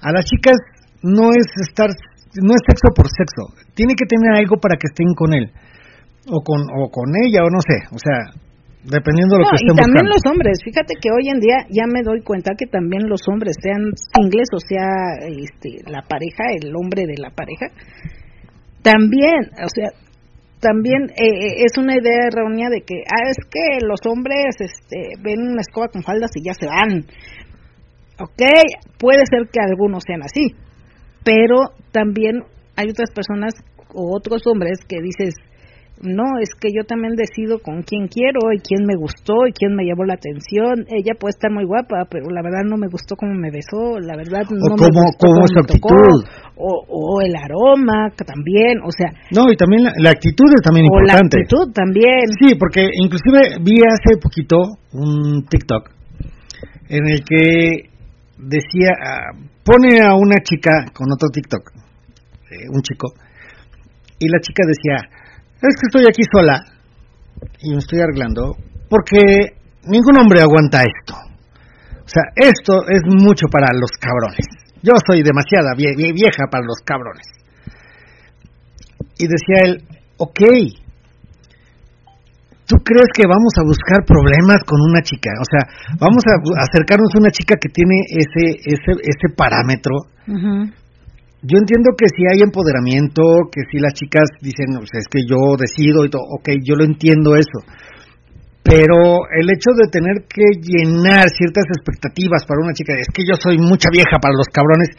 A las chicas no es estar, no es sexo por sexo. Tiene que tener algo para que estén con él o con, o con ella o no sé. O sea, Dependiendo de lo que estén y también los hombres, fíjate que hoy en día ya me doy cuenta que también los hombres, sean singles o sea este, la pareja, el hombre de la pareja, también, o sea, también eh, eh, es una idea errónea de que, ah, es que los hombres este, ven una escoba con faldas y ya se van. Ok, puede ser que algunos sean así, pero también hay otras personas o otros hombres que dices, no, es que yo también decido con quién quiero y quién me gustó y quién me llamó la atención. Ella puede estar muy guapa, pero la verdad no me gustó cómo me besó, la verdad no me gustó cómo, me tocó, o, el aroma también, o sea. No, y también la, actitud es también o importante. la actitud también. Sí, porque inclusive vi hace poquito un TikTok en el que decía, ah, pone a una chica con otro TikTok, eh, un chico, y la chica decía, es que estoy aquí sola y me estoy arreglando porque ningún hombre aguanta esto. O sea, esto es mucho para los cabrones. Yo soy demasiada vieja para los cabrones. Y decía él, ok, ¿tú crees que vamos a buscar problemas con una chica? O sea, vamos a acercarnos a una chica que tiene ese, ese, ese parámetro. Yo entiendo que si hay empoderamiento, que si las chicas dicen, sea, es que yo decido y todo, ok, yo lo entiendo eso. Pero el hecho de tener que llenar ciertas expectativas para una chica, es que yo soy mucha vieja para los cabrones,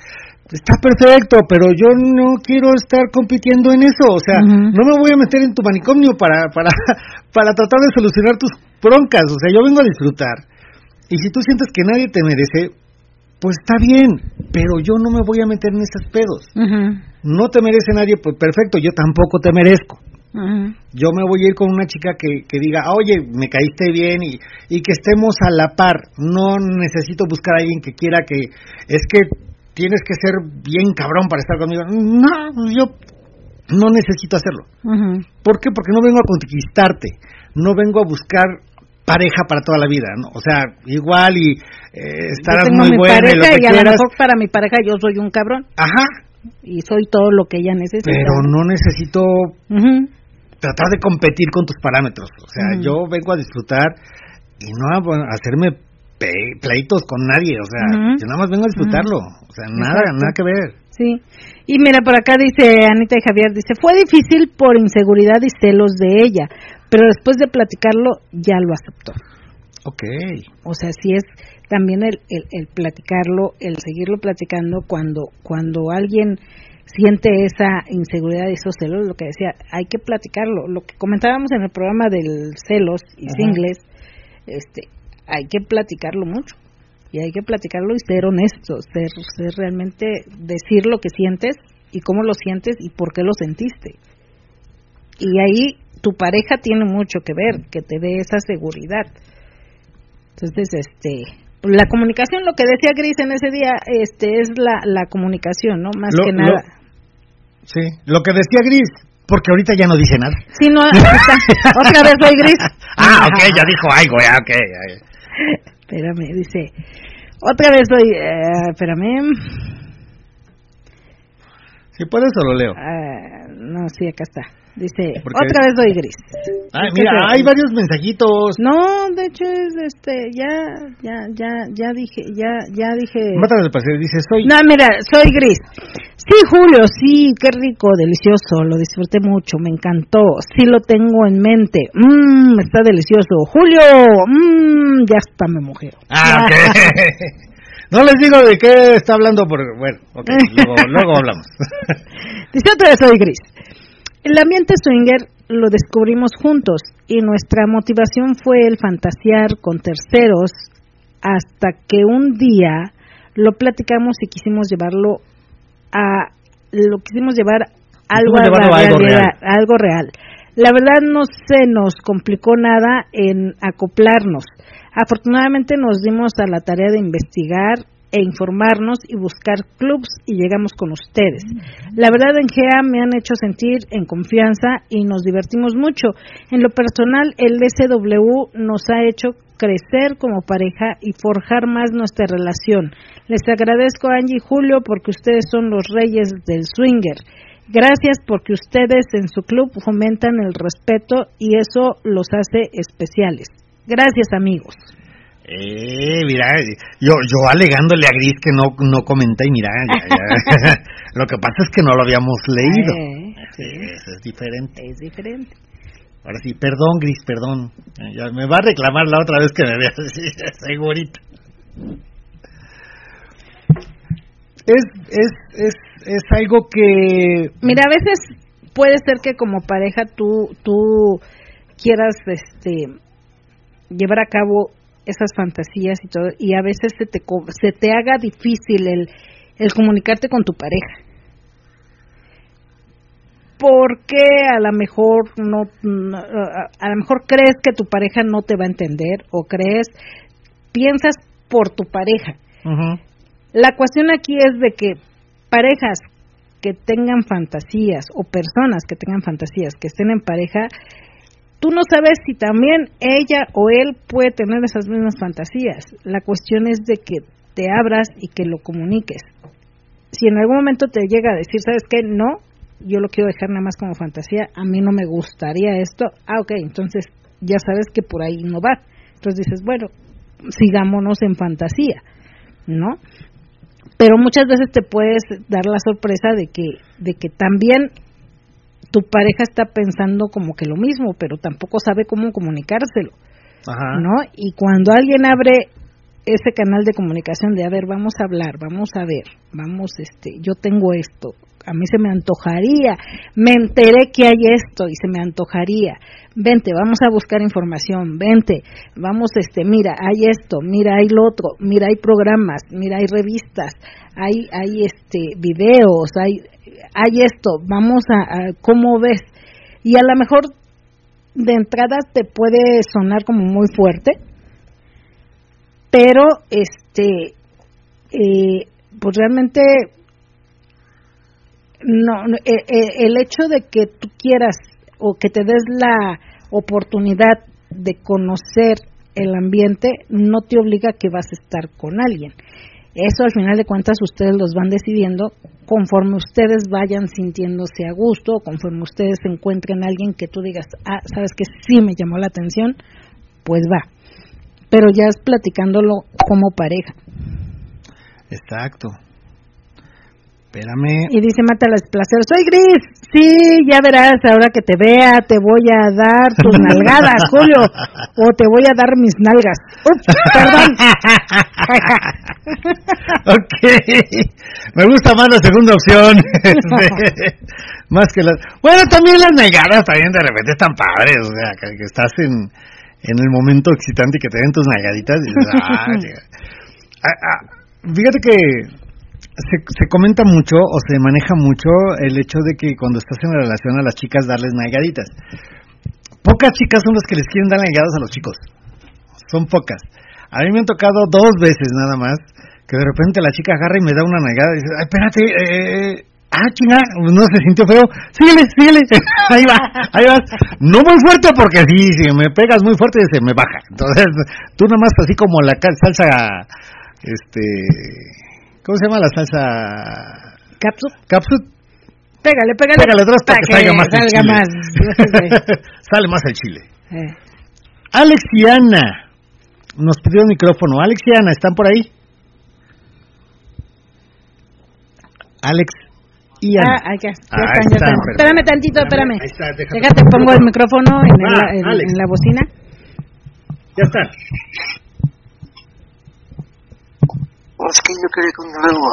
está perfecto, pero yo no quiero estar compitiendo en eso, o sea, no me voy a meter en tu manicomio para, para, para tratar de solucionar tus broncas, o sea, yo vengo a disfrutar. Y si tú sientes que nadie te merece, pues está bien, pero yo no me voy a meter en esos pedos. No te merece nadie, pues perfecto, yo tampoco te merezco. Yo me voy a ir con una chica que, que diga, oye, me caíste bien y, y que estemos a la par. No necesito buscar a alguien que quiera que, es que tienes que ser bien cabrón para estar conmigo. No, yo no necesito hacerlo. ¿Por qué? Porque no vengo a conquistarte, no vengo a buscar pareja para toda la vida, ¿no? O sea, igual y eh, estar muy buena y, lo que y a lo mejor para mi pareja yo soy un cabrón. Ajá. Y soy todo lo que ella necesita. Pero no necesito tratar de competir con tus parámetros. O sea, yo vengo a disfrutar y no a hacerme pleitos con nadie, o sea, yo nada más vengo a disfrutarlo, o sea, nada, nada que ver. Sí, y mira, por acá dice Anita y Javier, dice, fue difícil por inseguridad y celos de ella, pero después de platicarlo ya lo aceptó. Ok. O sea, sí es también el, el, el platicarlo, el seguirlo platicando cuando, cuando alguien siente esa inseguridad y esos celos, lo que decía, hay que platicarlo. Lo que comentábamos en el programa del celos y singles, este, hay que platicarlo mucho y hay que platicarlo y ser honesto, ser, ser realmente decir lo que sientes y cómo lo sientes y por qué lo sentiste. Y ahí tu pareja tiene mucho que ver, que te dé esa seguridad. Entonces, este, la comunicación, lo que decía Gris en ese día, este, es la, la comunicación, ¿no? Más que nada. sí, lo que decía Gris, porque ahorita ya no dice nada. Sí, no, otra vez soy Gris. ah, ok, ya dijo algo, ya, ok. Espérame, dice. Otra vez doy. Eh, espérame. Si puedes, lo leo. Ah, no, sí, acá está. Dice, otra vez doy gris. Ay, mira, hay varios mensajitos. No, de hecho es este, ya, ya, ya, ya dije, ya, ya dije. Mátame de paseo, dice, soy. No, mira, soy gris. Sí, Julio, sí, qué rico, delicioso, lo disfruté mucho, me encantó. Sí lo tengo en mente. Mmm, está delicioso. Julio, mmm, ya está, me mujer. Ah, ok. No les digo de qué está hablando, porque, bueno, ok, luego, luego hablamos. Dice otra vez soy gris. El ambiente swinger lo descubrimos juntos y nuestra motivación fue el fantasear con terceros hasta que un día lo platicamos y quisimos llevarlo a lo quisimos llevar algo a algo, real. algo real. La verdad no se nos complicó nada en acoplarnos. Afortunadamente nos dimos a la tarea de investigar e informarnos y buscar clubs y llegamos con ustedes. La verdad en GEA me han hecho sentir en confianza y nos divertimos mucho. En lo personal, el SW nos ha hecho crecer como pareja y forjar más nuestra relación. Les agradezco Angie y Julio porque ustedes son los reyes del swinger. Gracias porque ustedes en su club fomentan el respeto y eso los hace especiales. Gracias amigos. Eh, mira, yo, yo alegándole a Gris que no, no comenté y mira, lo que pasa es que no lo habíamos leído. Eh, sí. Es diferente. Es diferente. Ahora sí, perdón Gris, perdón. Ya me va a reclamar la otra vez que me veas así, segurito. Es, es, es, es algo que... Mira, a veces puede ser que como pareja tú, tú quieras este llevar a cabo esas fantasías y todo, y a veces se te, se te haga difícil el, el comunicarte con tu pareja. Porque a lo mejor no, a lo mejor crees que tu pareja no te va a entender o crees piensas por tu pareja. La cuestión aquí es de que parejas que tengan fantasías o personas que tengan fantasías, que estén en pareja, tú no sabes si también ella o él puede tener esas mismas fantasías. La cuestión es de que te abras y que lo comuniques. Si en algún momento te llega a decir, ¿sabes qué? No, yo lo quiero dejar nada más como fantasía, a mí no me gustaría esto, ah, ok, entonces ya sabes que por ahí no va. Entonces dices, bueno, sigámonos en fantasía, ¿no? Pero muchas veces te puedes dar la sorpresa de que, de que también tu pareja está pensando como que lo mismo, pero tampoco sabe cómo comunicárselo, ¿no? Y cuando alguien abre ese canal de comunicación de a ver, vamos a hablar, vamos a ver, vamos, este, yo tengo esto, a mí se me antojaría, me enteré que hay esto y se me antojaría, vente, vamos a buscar información, vente, vamos, este, mira, hay esto, mira, hay lo otro, mira, hay programas, mira, hay revistas, hay, hay, este, videos, hay, hay esto, vamos a, ¿cómo ves? Y a lo mejor de entrada te puede sonar como muy fuerte, pero este eh, pues realmente no eh, eh, el hecho de que tú quieras o que te des la oportunidad de conocer el ambiente no te obliga a que vas a estar con alguien. Eso al final de cuentas ustedes los van decidiendo conforme ustedes vayan sintiéndose a gusto, conforme ustedes encuentren a alguien que tú digas, ah, sabes que sí me llamó la atención, pues va pero ya es platicándolo como pareja. Exacto. Espérame. Y dice Mata las placeres, soy Gris. Sí, ya verás, ahora que te vea, te voy a dar tus nalgadas, Julio. O te voy a dar mis nalgas. Ups, perdón. ok. Me gusta más la segunda opción. más que las... Bueno, también las nalgadas también de repente están padres. O sea, que estás en en el momento excitante que te den tus nagaditas, ah, ah, ah, fíjate que se, se, comenta mucho o se maneja mucho el hecho de que cuando estás en relación a las chicas darles nagaditas. Pocas chicas son las que les quieren dar nagadas a los chicos. Son pocas. A mí me han tocado dos veces nada más que de repente la chica agarra y me da una nagada y dice, ay, espérate, eh, ah, chinga, no se sintió feo, síguele, síguele, ahí va, ahí vas, no muy fuerte porque si, si me pegas muy fuerte se me baja, entonces tú nada más así como la salsa, este, ¿cómo se llama la salsa? Capsule. Capsule. Pégale, pégale. Pégale atrás para, que, salga más el chile. Más. Sale más el chile. Eh. Alex y Ana nos pidió el micrófono. Alex y Ana, ¿están por ahí? Alex Ah, ahí ya, ya están, ya están. Espérame tantito, espérame. Ahí está, déjate. déjate pongo el micrófono en, ah, el, en, en, la bocina. Ya está. Es que yo quería contar algo.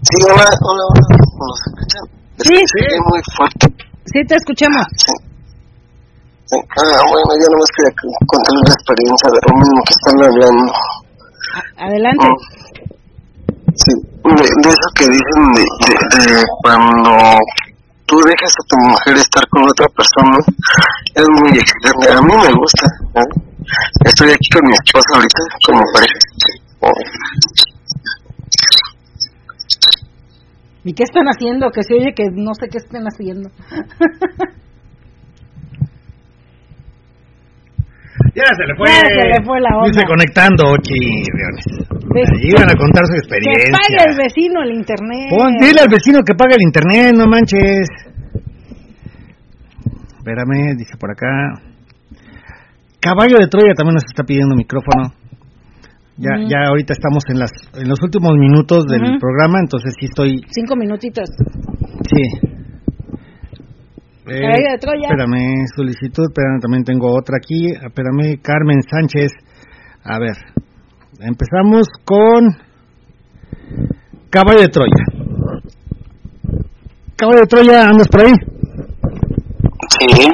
Sí, hola, hola, hola. ¿Nos escuchan? Sí, sí. muy fuerte. Sí, te escuchamos. Sí. sí. Ah, bueno, yo nomás quería contar una experiencia de lo mismo que están hablando. Adelante. Mm. Sí, de, eso que dicen de, de, cuando tú dejas a tu mujer estar con otra persona, es muy excitante. A mí me gusta. Estoy aquí con mi esposa ahorita, como pareja. ¿Y qué están haciendo? Que se oye que no sé qué estén haciendo. Ya se le fue. Ya se le fue la onda. Dice conectando, chirriones. Iban a contar su experiencia. Que pague el vecino el internet. Pon, dile al vecino que pague el internet, no manches. Espérame, dice por acá. Caballo de Troya también nos está pidiendo micrófono. Ya, ya ahorita estamos en las en los últimos minutos del programa, entonces sí estoy. Cinco minutitos. Sí. Eh, espérame, solicitud, espérame, también tengo otra aquí. Espérame, Carmen Sánchez. A ver, empezamos con Caballo de Troya. Caballo de Troya, ¿andas por ahí? Sí.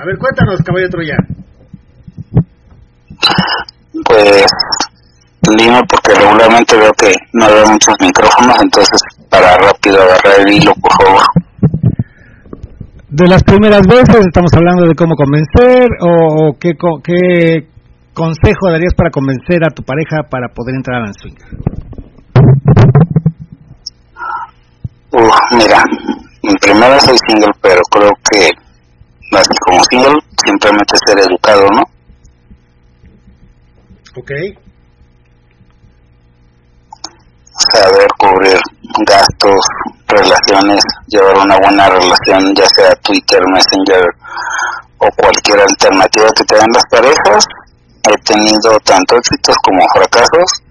A ver, cuéntanos, Caballo de Troya. Pues, Lima, porque regularmente veo que no veo muchos micrófonos, entonces para rápido agarrar el hilo, por favor de las primeras veces, estamos hablando de cómo convencer o, qué, qué consejo darías para convencer a tu pareja para poder entrar al swing. Mira, en primera soy single, pero creo que como single simplemente ser educado, ¿no? Ok. Saber cubrir gastos, relaciones, llevar una buena relación, ya sea Twitter, Messenger o cualquier alternativa que te den las parejas. He tenido tanto éxitos como fracasos.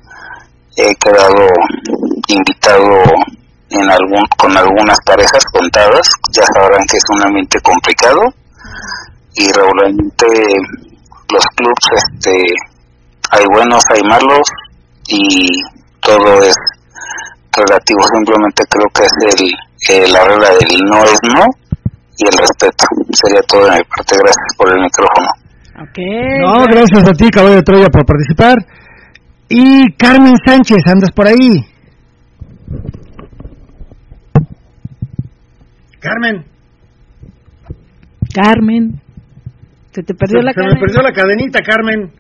He quedado invitado en algún con algunas parejas contadas. Ya sabrán que es un ambiente complicado y regularmente los clubs este hay buenos, hay malos y todo es relativo, simplemente creo que es el, la regla del no es no y el respeto. Sería todo de mi parte, gracias por el micrófono. Okay, no, gracias a ti, caballo de Troya, por participar. Y Carmen Sánchez, ¿andas por ahí? Carmen. Carmen. Se te perdió la se me perdió la cadenita, Carmen.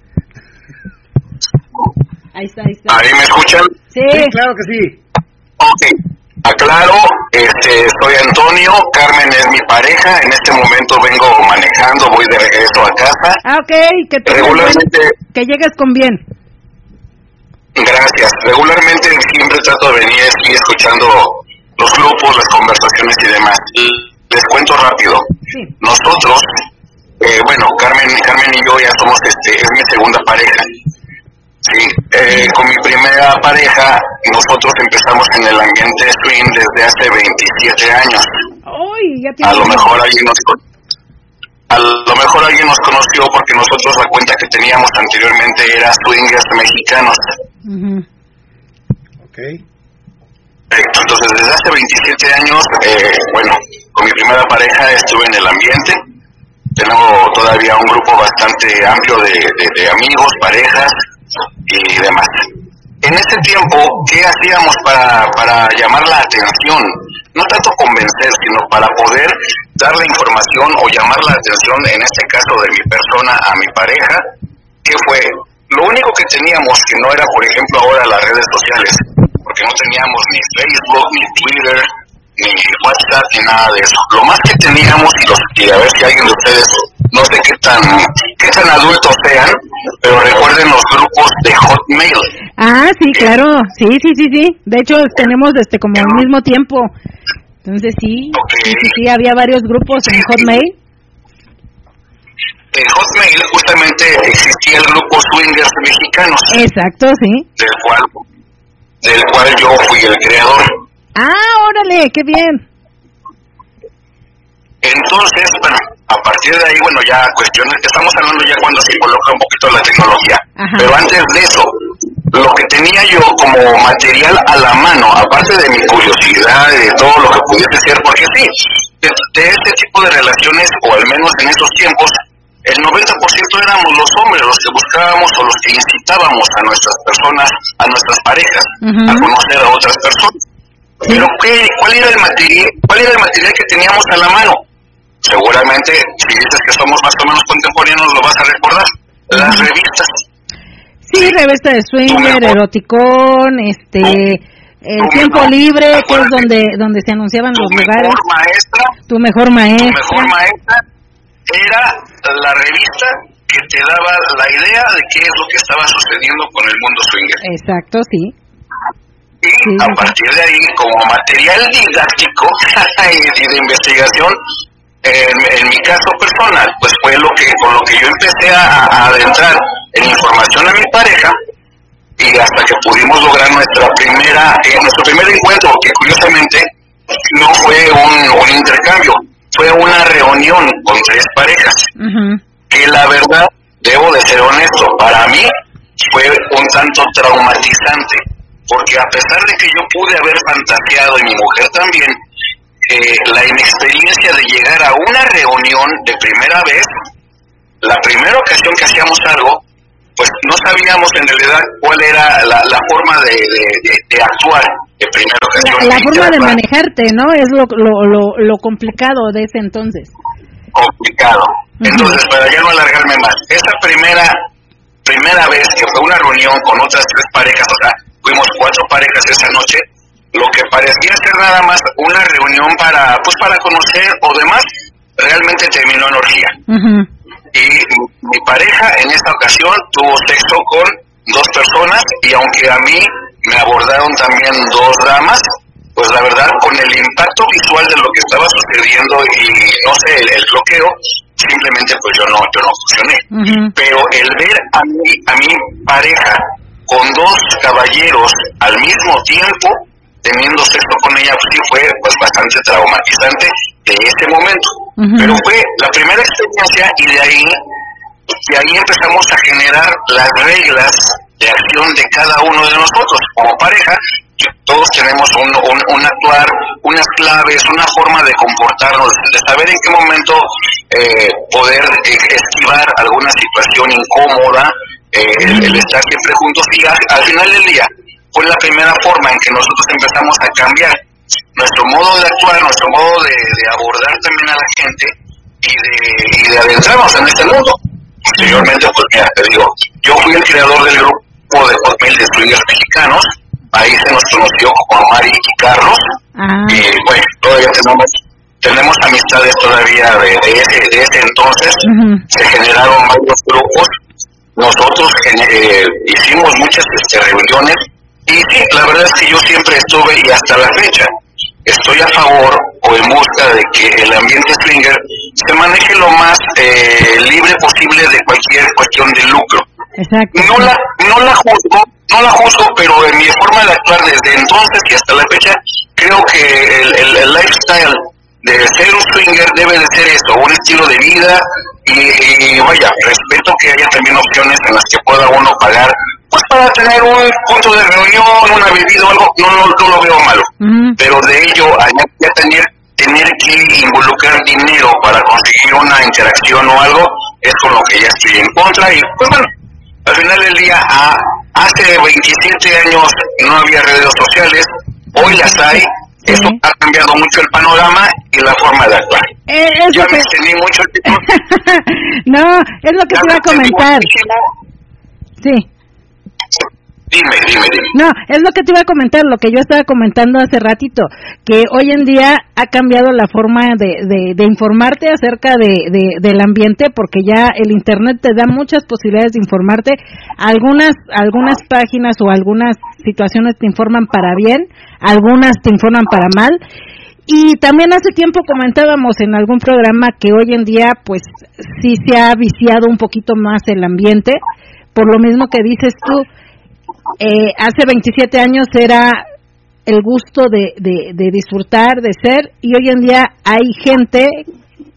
Ahí está, ahí está. ¿Ahí me escuchan? Sí, claro que sí. Ok, aclaro, este, soy Antonio, Carmen es mi pareja, en este momento vengo manejando, voy de regreso a casa. Ah, ok, que te Regularmente... que llegues con bien. Gracias, regularmente siempre trato de venir aquí escuchando los grupos, las conversaciones y demás. Les cuento rápido. Sí. Nosotros, eh, bueno, Carmen, Carmen y yo ya somos, este, es mi segunda pareja. Sí, eh, con mi primera pareja nosotros empezamos en el ambiente swing desde hace 27 años. a lo mejor alguien nos a lo mejor alguien nos conoció porque nosotros la cuenta que teníamos anteriormente era swingers mexicanos. Okay. Entonces desde hace 27 años, eh, bueno, con mi primera pareja estuve en el ambiente. Tengo todavía un grupo bastante amplio de amigos, parejas, y demás. En ese tiempo, ¿qué hacíamos para, para llamar la atención? No tanto convencer, sino para poder dar la información o llamar la atención, en este caso de mi persona a mi pareja, que fue lo único que teníamos que no era, por ejemplo, ahora las redes sociales, porque no teníamos ni Facebook, ni Twitter, ni WhatsApp, ni nada de eso. Lo más que teníamos, y, los, y a ver si alguien de ustedes no sé qué tan, qué tan adultos sean, pero recuerden los grupos de Hotmail. Ah, sí, claro, sí, sí, sí, sí. De hecho, tenemos este como al mismo tiempo. Entonces sí, sí, sí, había varios grupos en Hotmail. En Hotmail justamente existía el grupo Swingers Mexicanos. Exacto, sí. Del cual, del cual yo fui el creador. Ah, órale, qué bien. Entonces, bueno, a partir de ahí, bueno, ya cuestiones, estamos hablando ya cuando se coloca un poquito la tecnología. Pero antes de eso, lo que tenía yo como material a la mano, aparte de mi curiosidad, de todo lo que pudiese ser, porque sí, de, este tipo de relaciones, o al menos en esos tiempos, el 90% éramos los hombres los que buscábamos o los que incitábamos a nuestras personas, a nuestras parejas, a conocer a otras personas. Pero ¿qué, cuál era el material, cuál era el material que teníamos a la mano? Seguramente si dices que somos más o menos contemporáneos lo vas a recordar. Las revistas. Sí, revista de swinger, eroticón, este, el tiempo libre, que es donde donde se anunciaban los lugares. Maestra, tu mejor maestra. Tu mejor maestra era la revista que te daba la idea de qué es lo que estaba sucediendo con el mundo swinger. Exacto, sí. Y a partir de ahí, como material didáctico y de investigación, en, mi caso personal, pues fue lo que con lo que yo empecé a, adentrar en información a mi pareja y hasta que pudimos lograr nuestra primera eh, nuestro primer encuentro, que curiosamente no fue un, intercambio, fue una reunión con tres parejas. Que la verdad, debo de ser honesto, para mí fue un tanto traumatizante, porque a pesar de que yo pude haber fantaseado y mi mujer también, eh, la inexperiencia de llegar a una reunión de primera vez, la primera ocasión que hacíamos algo, pues no sabíamos en realidad cuál era la, forma de, de, actuar de primera ocasión. La, forma de manejarte, ¿no? Es lo, lo, lo, complicado de ese entonces. Complicado. Entonces, para ya no alargarme más, esa primera primera vez que fue una reunión con otras tres parejas, o sea, fuimos cuatro parejas esa noche, lo que parecía ser nada más una reunión para, pues para conocer o demás, realmente terminó en orgía. Y mi pareja en esta ocasión tuvo sexo con dos personas y aunque a mí me abordaron también dos damas, pues la verdad con el impacto visual de lo que estaba sucediendo y no sé, el, bloqueo, simplemente pues yo no, yo no funcioné. Pero el ver a mi, a mi pareja con dos caballeros al mismo tiempo, teniendo sexo con ella, pues sí fue pues bastante traumatizante de ese momento. Pero fue la primera experiencia y de ahí, de ahí empezamos a generar las reglas de acción de cada uno de nosotros como pareja todos tenemos un, un, actuar, unas claves, una forma de comportarnos, de saber en qué momento eh, poder eh, esquivar alguna situación incómoda, eh, el, estar siempre juntos y al, final del día fue la primera forma en que nosotros empezamos a cambiar nuestro modo de actuar, nuestro modo de, abordar también a la gente y de, y de adentrarnos en este mundo. Posteriormente, pues mira, te digo, yo fui el creador del grupo de Hotmail de Swingers Mexicanos, ahí se nos conoció como Mari y Carlos, ah. y bueno, todavía tenemos tenemos amistades todavía de, ese, de ese entonces, se generaron varios grupos, nosotros eh, hicimos muchas este, reuniones, y sí, la verdad es que yo siempre estuve, y hasta la fecha, estoy a favor o en busca de que el ambiente swinger se maneje lo más eh, libre posible de cualquier cuestión de lucro. No la, no la juzgo, no la juzgo, pero en mi forma de actuar desde entonces y hasta la fecha, creo que el, lifestyle de ser un swinger debe de ser eso, un estilo de vida y, vaya, respeto que haya también opciones en las que pueda uno pagar, pues para tener un punto de reunión, una bebida o algo, no, no, lo veo malo, pero de ello ya tener tener que involucrar dinero para conseguir una interacción o algo, es con lo que ya estoy en contra y pues bueno, al final del día, a, hace 27 años no había redes sociales, hoy las hay, eso ha cambiado mucho el panorama y la forma de actuar. Eh, ya me extendí mucho el tiempo. no, es lo que te iba a comentar. Sí. No, es lo que te iba a comentar, lo que yo estaba comentando hace ratito, que hoy en día ha cambiado la forma de, de, informarte acerca de, del ambiente, porque ya el Internet te da muchas posibilidades de informarte. Algunas, algunas páginas o algunas situaciones te informan para bien, algunas te informan para mal. Y también hace tiempo comentábamos en algún programa que hoy en día, pues sí se ha viciado un poquito más el ambiente, por lo mismo que dices tú eh, hace 27 años era el gusto de, de, disfrutar, de ser, y hoy en día hay gente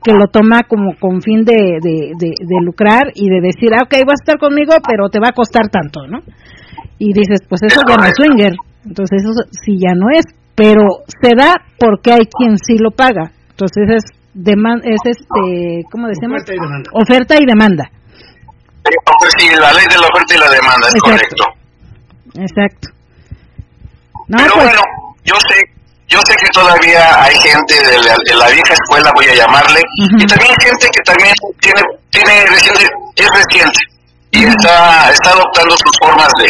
que lo toma como con fin de, de, lucrar y de decir, ah, ok, vas a estar conmigo, pero te va a costar tanto, ¿no? Y dices, pues eso ya no es swinger, entonces eso sí ya no es, pero se da porque hay quien sí lo paga, entonces es, es este, ¿cómo decimos? Oferta y demanda. Oferta y demanda. Sí, la ley de la oferta y la demanda, es correcto. Exacto. Pero pues. bueno, yo sé, yo sé que todavía hay gente de la, vieja escuela, voy a llamarle, y también gente que también tiene, tiene reciente, es reciente y está, está adoptando sus formas de,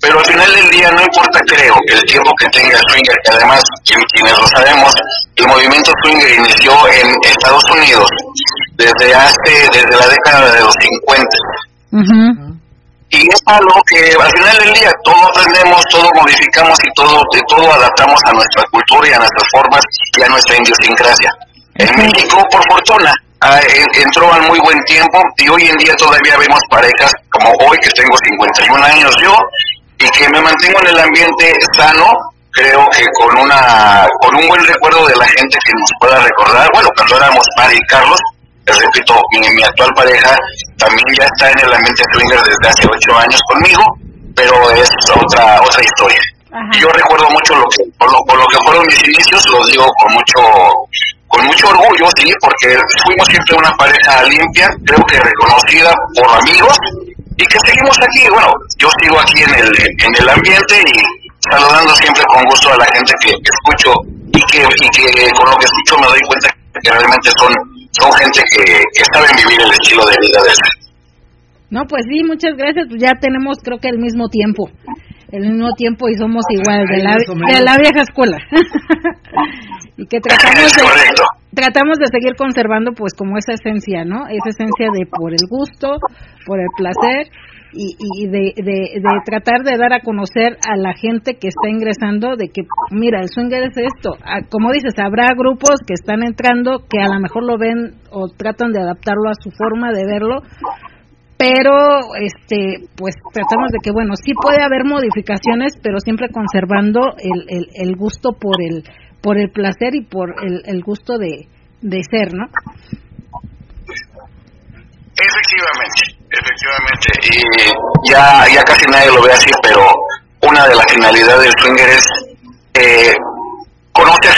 pero al final del día no importa creo el tiempo que tenga el swinger, que además quienes lo sabemos, el movimiento swinger inició en Estados Unidos desde hace, desde la década de los 50 y es algo que al final del día todo aprendemos, todo modificamos y todo de todo adaptamos a nuestra cultura y a nuestras formas y a nuestra idiosincrasia. En México, por fortuna, entró al muy buen tiempo y hoy en día todavía vemos parejas como hoy que tengo 51 años yo y que me mantengo en el ambiente sano, creo que con una con un buen recuerdo de la gente que nos pueda recordar, bueno, cuando éramos Mari y Carlos, repito, mi, actual pareja también ya está en el ambiente swinger desde hace ocho años conmigo, pero es otra otra historia. Yo recuerdo mucho lo que por lo, que fueron mis inicios, lo digo con mucho con mucho orgullo, sí, porque fuimos siempre una pareja limpia, creo que reconocida por amigos y que seguimos aquí. Bueno, yo sigo aquí en el en el ambiente y saludando siempre con gusto a la gente que, escucho y que, y que con lo que escucho me doy cuenta que realmente son son gente que, que saben vivir el estilo de vida de. No, pues sí, muchas gracias. Pues ya tenemos creo que el mismo tiempo. el mismo tiempo y somos igual de la, de la vieja escuela. y que tratamos de, tratamos de seguir conservando pues como esa esencia, ¿no? Esa esencia de por el gusto, por el placer y, y de, de, tratar de dar a conocer a la gente que está ingresando de que, mira, el swinger es esto. Ah, como dices, habrá grupos que están entrando que a lo mejor lo ven o tratan de adaptarlo a su forma de verlo, pero este pues tratamos de que bueno sí puede haber modificaciones pero siempre conservando el, el, el gusto por el por el placer y por el, el gusto de, de ser no efectivamente efectivamente y ya ya casi nadie lo ve así pero una de las finalidades del swinger es eh, conocer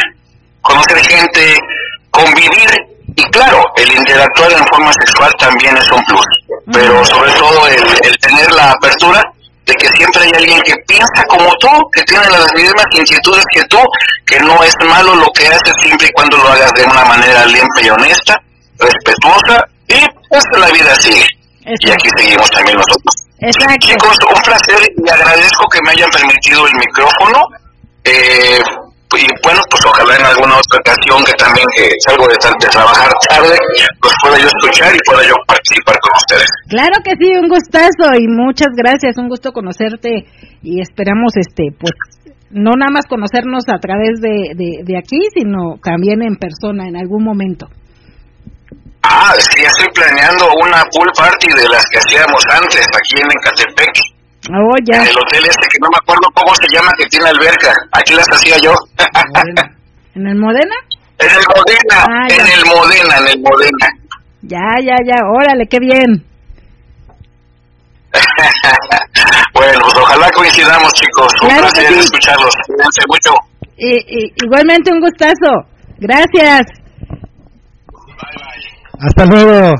conocer gente convivir y claro, el interactuar en forma sexual también es un plus, pero sobre todo el, tener la apertura de que siempre hay alguien que piensa como tú, que tiene las mismas inquietudes que tú, que no es malo lo que haces siempre y cuando lo hagas de una manera limpia y honesta, respetuosa, y pues la vida sigue. Y aquí seguimos también nosotros. Chicos, un placer y agradezco que me hayan permitido el micrófono. Eh, y bueno, pues ojalá en alguna otra ocasión que también que salgo de, de trabajar tarde, pues pueda yo escuchar y pueda yo participar con ustedes. Claro que sí, un gustazo y muchas gracias, un gusto conocerte y esperamos este pues no nada más conocernos a través de, de, aquí, sino también en persona en algún momento. Ah, sí, estoy planeando una pool party de las que hacíamos antes aquí en Ecatepec. Oh, ya. En el hotel este que no me acuerdo cómo se llama, que tiene alberca. Aquí las hacía yo. ¿En el Modena? En el Modena, ah, en el Modena, en el Modena. Ya, ya, ya, órale, qué bien. bueno, pues ojalá coincidamos, chicos. Un placer escucharlos. Cuídense mucho. Y, igualmente un gustazo. Gracias. Bye, bye. Hasta luego.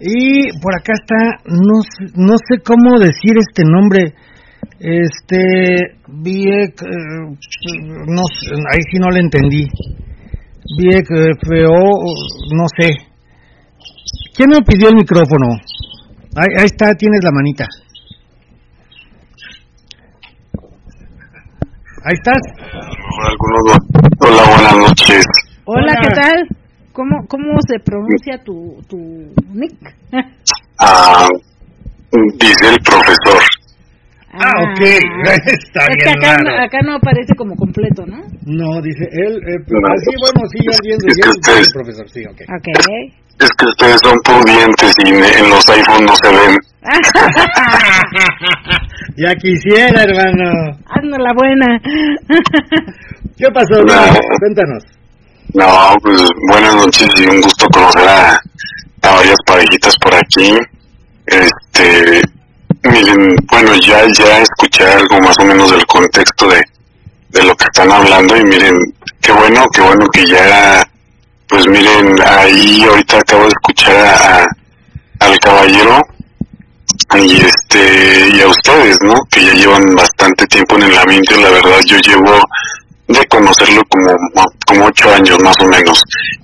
Y por acá está, no, no sé cómo decir este nombre. Este, Viek, eh, no ahí sí no le entendí. Viek, eh, feo, no sé. ¿Quién me pidió el micrófono? Ahí, ahí está, tienes la manita. Ahí estás. Hola, buenas noches. Hola, ¿qué tal? ¿Cómo, cómo se pronuncia tu, tu nick? ah, dice el profesor. Ah, ah ok, está es bien que acá, no, acá no aparece como completo, ¿no? No, dice él, eh, sí, bueno, sí, yo entiendo, es que el profesor, sí, ok. okay. Es que ustedes son pudientes y en los iPhones no se ven. ya quisiera, hermano. Haznos la buena. ¿Qué pasó? Cuéntanos. No, pues buenas noches y un gusto conocer a, varias parejitas por aquí. Este, miren, bueno, ya, ya escuché algo más o menos del contexto de, de lo que están hablando y miren, qué bueno, qué bueno que ya, pues miren, ahí ahorita acabo de escuchar a, al caballero y este, y a ustedes, ¿no? Que ya llevan bastante tiempo en el ambiente, la verdad yo llevo de conocerlo como, como ocho años más o menos.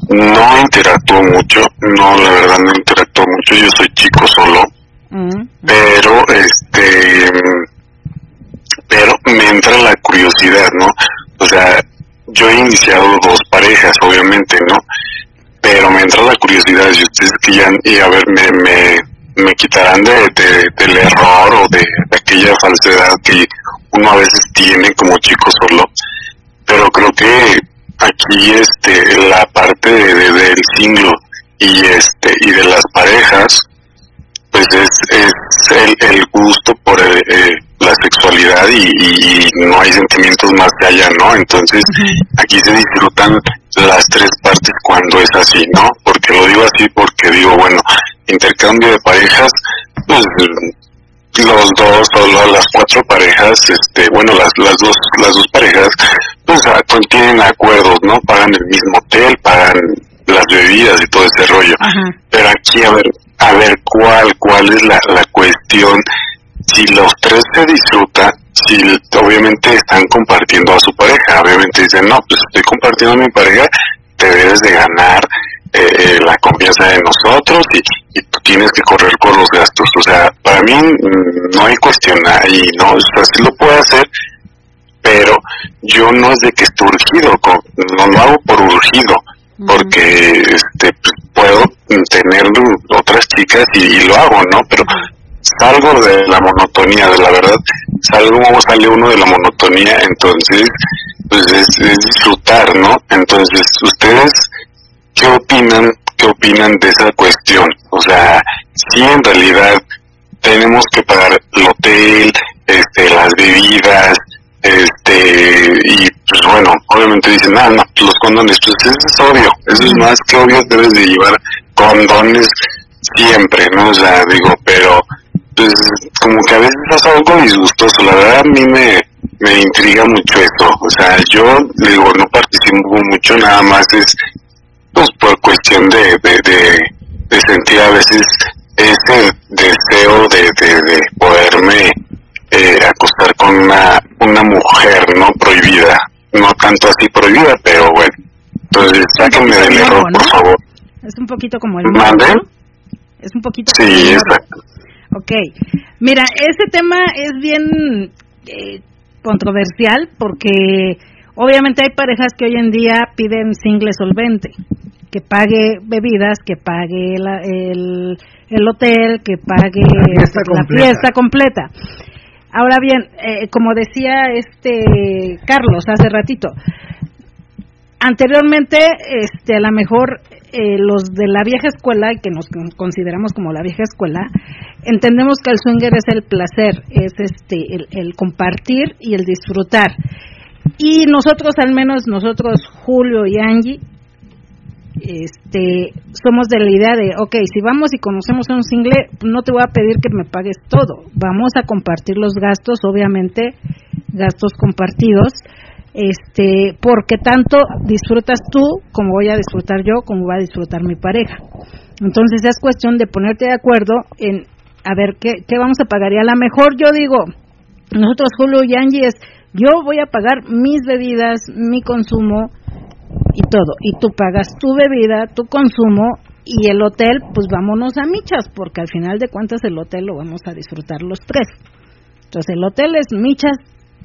No interactuó mucho, no, la verdad no interactuó mucho, yo soy chico solo, mm. pero este, pero me entra la curiosidad, ¿no? O sea, yo he iniciado dos parejas, obviamente, ¿no? Pero me entra la curiosidad, si ustedes querían, y a ver, me, me, me quitarán de, de, del error o de, de aquella falsedad que uno a veces tiene como chico solo pero creo que aquí este la parte de, del siglo y este y de las parejas pues es, es el, el gusto por eh, eh, la sexualidad y, no hay sentimientos más que allá no entonces aquí se disfrutan las tres partes cuando es así no porque lo digo así porque digo bueno intercambio de parejas pues los dos o las cuatro parejas, este, bueno, las, las dos, las dos parejas, pues tienen acuerdos, ¿no? Pagan el mismo hotel, pagan las bebidas y todo ese rollo. Pero aquí a ver, a ver cuál, cuál es la, la cuestión. Si los tres se disfrutan, si obviamente están compartiendo a su pareja, obviamente dicen, no, pues estoy compartiendo a mi pareja, te debes de ganar eh, la confianza de nosotros y, tú tienes que correr por los gastos. O sea, para mí mm, no hay cuestión ahí, ¿no? O sea, sí lo puedo hacer, pero yo no es de que esté urgido, no lo hago por urgido, porque este pues, puedo tener otras chicas y, lo hago, ¿no? Pero salgo de la monotonía, de la verdad, salgo, sale uno de la monotonía, entonces, pues es, es disfrutar, ¿no? Entonces, ustedes ¿qué opinan, qué opinan de esa cuestión? O sea, si en realidad tenemos que pagar el hotel, este, las bebidas, este, y pues bueno, obviamente dicen, ah, no, los condones, pues eso es obvio, eso es más que obvio, debes de llevar condones siempre, ¿no? O sea, digo, pero pues como que a veces es algo disgustoso, la verdad a mí me, me intriga mucho esto, o sea, yo digo, no participo mucho, nada más es pues por cuestión de, de, sentir a veces ese deseo de, de, poderme eh, acostar con una, una mujer no prohibida, no tanto así prohibida, pero bueno. Entonces, sáquenme del error, por favor. Es un poquito como el ¿Mande? Es un poquito Sí, exacto. Ok. Mira, ese tema es bien eh, controversial porque obviamente hay parejas que hoy en día piden single solvente que pague bebidas, que pague el, el, hotel, que pague la fiesta, completa. Ahora bien, eh, como decía este Carlos hace ratito, anteriormente, este, a lo mejor eh, los de la vieja escuela, que nos consideramos como la vieja escuela, entendemos que el swinger es el placer, es este, el, el compartir y el disfrutar. Y nosotros, al menos nosotros, Julio y Angie, este, somos de la idea de, ok, si vamos y conocemos a un single, no te voy a pedir que me pagues todo, vamos a compartir los gastos, obviamente, gastos compartidos, este, porque tanto disfrutas tú como voy a disfrutar yo, como va a disfrutar mi pareja. Entonces es cuestión de ponerte de acuerdo en a ver qué, qué vamos a pagar. Y a lo mejor yo digo, nosotros Julio y Angie es, yo voy a pagar mis bebidas, mi consumo, y todo. Y tú pagas tu bebida, tu consumo y el hotel, pues vámonos a michas, porque al final de cuentas el hotel lo vamos a disfrutar los tres. Entonces el hotel es michas,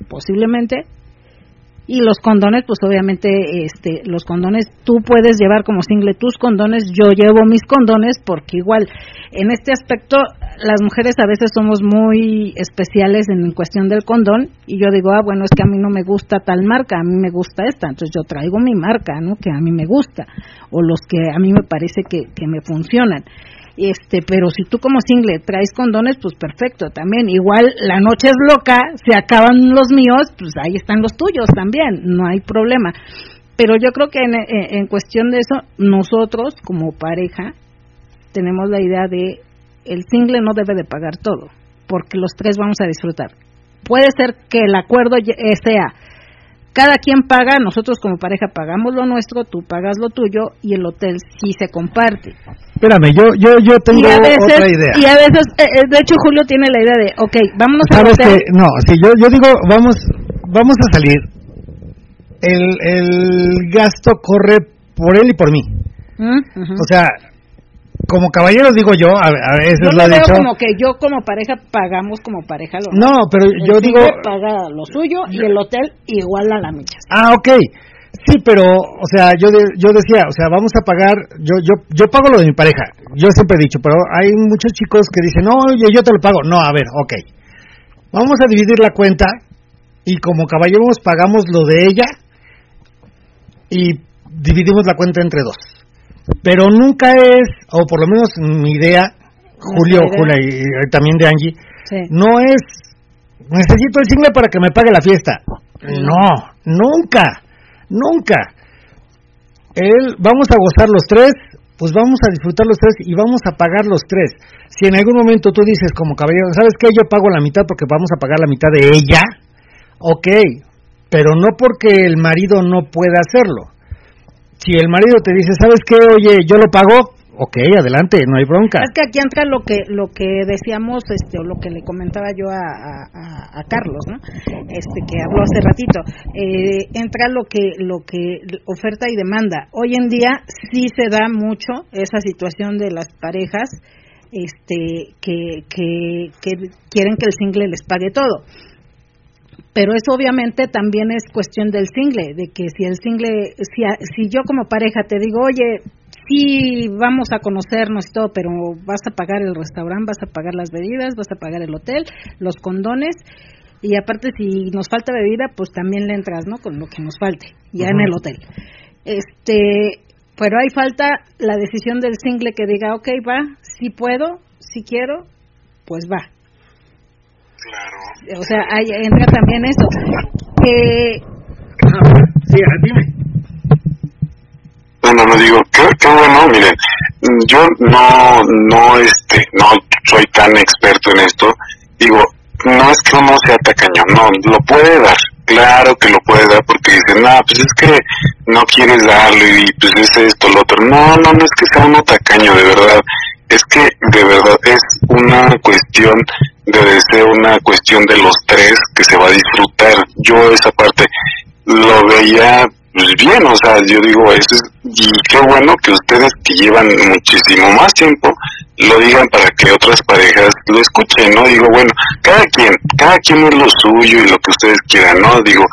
posiblemente, y los condones pues obviamente este los condones tú puedes llevar como single tus condones yo llevo mis condones porque igual en este aspecto las mujeres a veces somos muy especiales en cuestión del condón y yo digo ah bueno es que a mí no me gusta tal marca a mí me gusta esta entonces yo traigo mi marca no que a mí me gusta o los que a mí me parece que, que me funcionan este pero si tú como single traes condones pues perfecto también. Igual la noche es loca se acaban los míos pues ahí están los tuyos también no hay problema. Pero yo creo que en, en cuestión de eso nosotros como pareja tenemos la idea de el single no debe de pagar todo porque los tres vamos a disfrutar. Puede ser que el acuerdo sea cada quien paga, nosotros como pareja pagamos lo nuestro, tú pagas lo tuyo y el hotel sí se comparte. Espérame, yo yo yo tengo otra idea. Y a veces, eh, eh, de hecho Julio tiene la idea de, ok, vámonos a hotel. no, si yo yo digo, vamos vamos a salir. El, el gasto corre por él y por mí. Mm, o sea, como caballeros digo yo, a, veces no lo he dicho. como que yo como pareja pagamos como pareja lo No, pero yo digo paga lo suyo y el hotel igual a la micha. Ah, ok. Sí, pero, o sea, yo yo decía, o sea, vamos a pagar, yo yo yo pago lo de mi pareja. Yo siempre he dicho, pero hay muchos chicos que dicen, "No, oye, yo te lo pago." No, a ver, ok. Vamos a dividir la cuenta y como caballeros pagamos lo de ella y dividimos la cuenta entre dos pero nunca es, o por lo menos mi idea, Julio, Julia y, también de Angie, no es, necesito el single para que me pague la fiesta. No, nunca, nunca. Él, vamos a gozar los tres, pues vamos a disfrutar los tres y vamos a pagar los tres. Si en algún momento tú dices como caballero, ¿sabes qué? Yo pago la mitad porque vamos a pagar la mitad de ella, ok, pero no porque el marido no pueda hacerlo si el marido te dice, ¿sabes qué? Oye, yo lo pago, ok, adelante, no hay bronca. Es que aquí entra lo que lo que decíamos, este, o lo que le comentaba yo a, a, Carlos, ¿no? Este, que habló hace ratito. Eh, entra lo que lo que oferta y demanda. Hoy en día sí se da mucho esa situación de las parejas, este, que, que, que quieren que el single les pague todo pero eso obviamente también es cuestión del single, de que si el single, si, si yo como pareja te digo, oye, sí vamos a conocernos y todo, pero vas a pagar el restaurante, vas a pagar las bebidas, vas a pagar el hotel, los condones y aparte si nos falta bebida, pues también le entras, ¿no? Con lo que nos falte, ya en el hotel. Este, pero hay falta la decisión del single que diga, ok, va, si puedo, si quiero, pues va. Claro. O sea, ahí entra también eso. Que... sí, dime. Bueno, no digo, qué, qué bueno, miren, yo no, no, este, no soy tan experto en esto, digo, no es que uno sea tacaño, no, lo puede dar, claro que lo puede dar porque dicen, no, pues es que no quieres darlo y pues es esto, lo otro, no, no, no es que sea uno tacaño, de verdad, es que de verdad es una cuestión de deseo, una cuestión de los tres que se va a disfrutar, yo esa parte lo veía pues bien, o sea, yo digo, eso es, y qué bueno que ustedes que llevan muchísimo más tiempo lo digan para que otras parejas lo escuchen, ¿no? Digo, bueno, cada quien, cada quien es lo suyo y lo que ustedes quieran, ¿no? Digo,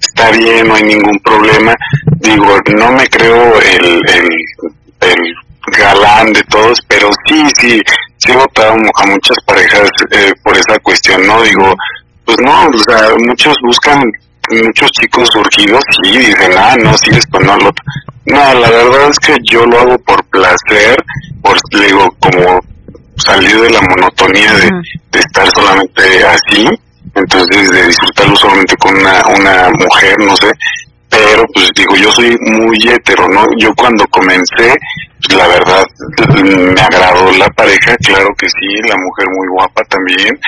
está bien, no hay ningún problema. Digo, no me creo el, el, galán de todos, pero sí, sí, sí he votado a muchas parejas eh, por esa cuestión, ¿no? Digo, pues no, o sea, muchos buscan muchos chicos surgidos y dicen, ah, no, sí, esto no lo... No, la verdad es que yo lo hago por placer, por, digo, como salir de la monotonía de, de estar solamente así, entonces de disfrutarlo solamente con una, una mujer, no sé, pero pues digo, yo soy muy hetero, ¿no? Yo cuando comencé, pues, la verdad, me agradó la pareja, claro que sí, la mujer muy guapa también,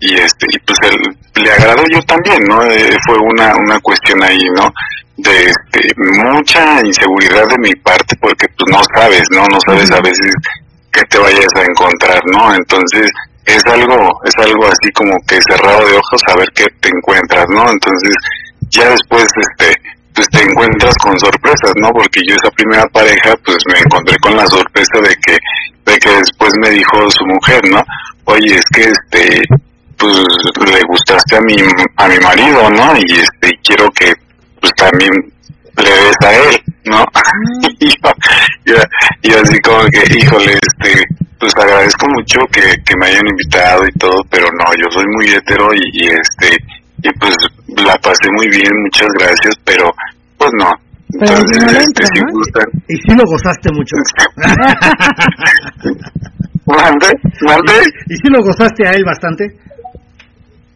y este y pues él le agradó yo también no eh, fue una una cuestión ahí no de este, mucha inseguridad de mi parte porque pues no sabes no no sabes a veces que te vayas a encontrar no entonces es algo es algo así como que cerrado de ojos a ver qué te encuentras no entonces ya después este pues te encuentras con sorpresas no porque yo esa primera pareja pues me encontré con la sorpresa de que de que después me dijo su mujer no oye es que este pues le gustaste a mi a mi marido no y este quiero que pues también le des a él no y, yo, y, así como que híjole este pues agradezco mucho que, que me hayan invitado y todo pero no yo soy muy hetero y, este y pues la pasé muy bien muchas gracias pero pues no entonces este si gustan y si lo gozaste mucho ¿Mande? ¿Mande? ¿Y si lo gozaste a él bastante?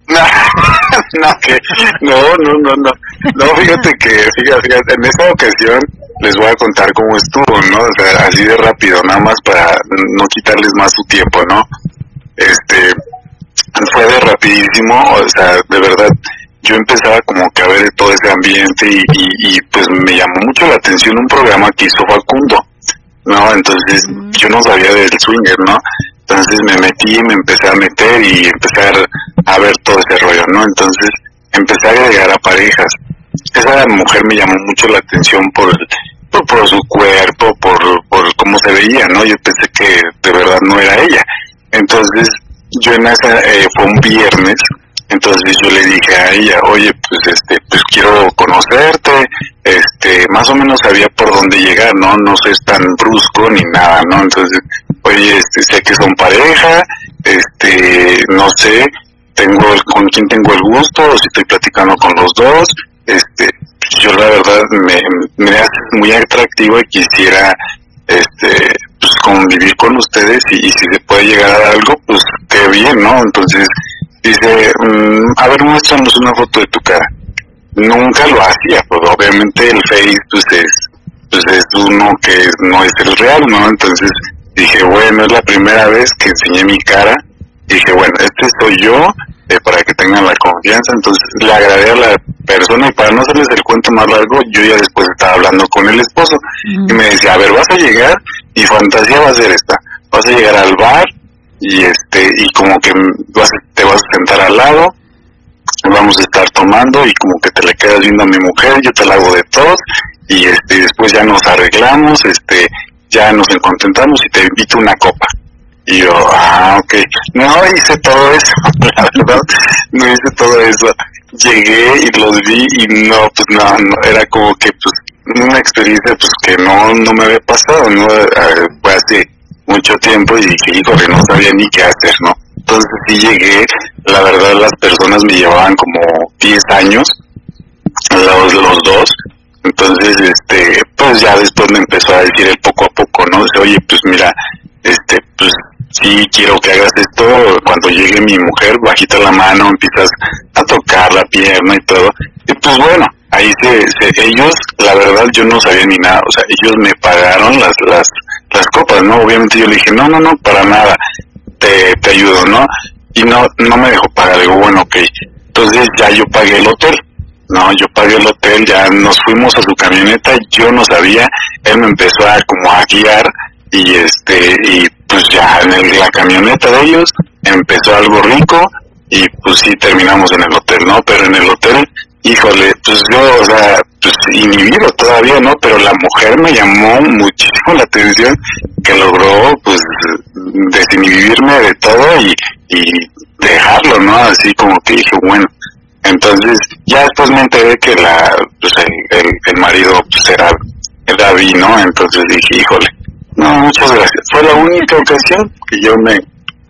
No, no, que, no, no, no, no. No, fíjate que, fíjate, fíjate, en esa ocasión les voy a contar cómo estuvo, ¿no? O sea, así de rápido, nada más para no quitarles más su tiempo, ¿no? Este, fue de rapidísimo, o sea, de verdad, yo empezaba como que a ver todo ese ambiente y, y, y pues me llamó mucho la atención un programa que hizo Facundo, ¿no? Entonces, yo no sabía del swinger, ¿no? Entonces me metí, me empecé a meter y empecé a ver todo ese rollo, ¿no? Entonces empecé a llegar a parejas. Esa mujer me llamó mucho la atención por, por, su cuerpo, por, por cómo se veía, ¿no? Yo pensé que de verdad no era ella. Entonces yo en esa, eh, fue un viernes, entonces yo le dije a ella, oye, pues este, quiero conocerte, este, más o menos sabía por dónde llegar, ¿no? No soy tan brusco ni nada, ¿no? Entonces oye, este, sé que son pareja, este, no sé, tengo el, con quién tengo el gusto, o si estoy platicando con los dos, este, yo la verdad me, me hace muy atractivo y quisiera, este, pues convivir con ustedes y, si se puede llegar a algo, pues qué bien, ¿no? Entonces dice, mm, a ver, muéstranos una foto de tu cara. Nunca lo hacía, pues obviamente el Face pues es, pues es uno que no es el real, ¿no? Entonces dije, bueno, es la primera vez que enseñé mi cara. Dije, bueno, este soy yo, eh, para que tengan la confianza. Entonces le agradé a la persona y para no hacerles el cuento más largo, yo ya después estaba hablando con el esposo y me decía, a ver, vas a llegar mi fantasía va a ser esta, vas a llegar al bar y este y como que vas, te vas a sentar al lado, vamos a estar tomando y como que te le quedas viendo a mi mujer, yo te la hago de todo y este después ya nos arreglamos, este ya nos contentamos y te invito una copa. Y yo, ah, ok. No hice todo eso, la verdad, no hice todo eso. Llegué y los vi y no, pues no, no era como que pues una experiencia pues que no, no me había pasado, ¿no? Eh, fue hace mucho tiempo y dije, híjole, no sabía ni qué hacer, ¿no? Entonces sí llegué, la verdad las personas me llevaban como 10 años, los, los dos, entonces este, pues ya después me empezó a decir el poco a poco, ¿no? Dice, oye, pues mira, este, pues sí quiero que hagas esto, cuando llegue mi mujer, bajita la mano, empiezas a tocar la pierna y todo, y pues bueno, ahí se, se, ellos, la verdad yo no sabía ni nada, o sea, ellos me pagaron las, las, las copas, ¿no? Obviamente yo le dije, no, no, no, para nada, te, te ayudo, ¿no? Y no, no me dejó pagar, digo, bueno, ok, entonces ya yo pagué el hotel, no, yo pagué el hotel, ya nos fuimos a su camioneta, yo no sabía, él me empezó a como a guiar y este, y pues ya en el, la camioneta de ellos empezó algo rico y pues sí terminamos en el hotel, ¿no? Pero en el hotel, híjole, pues yo, o sea, pues inhibido todavía, ¿no? Pero la mujer me llamó muchísimo la atención que logró pues desinhibirme de todo y, y dejarlo, ¿no? Así como que dije, bueno, entonces ya después me enteré que la, pues el, el, marido pues era, era ¿no? Entonces dije, híjole, no, muchas gracias. Fue la única ocasión que yo me,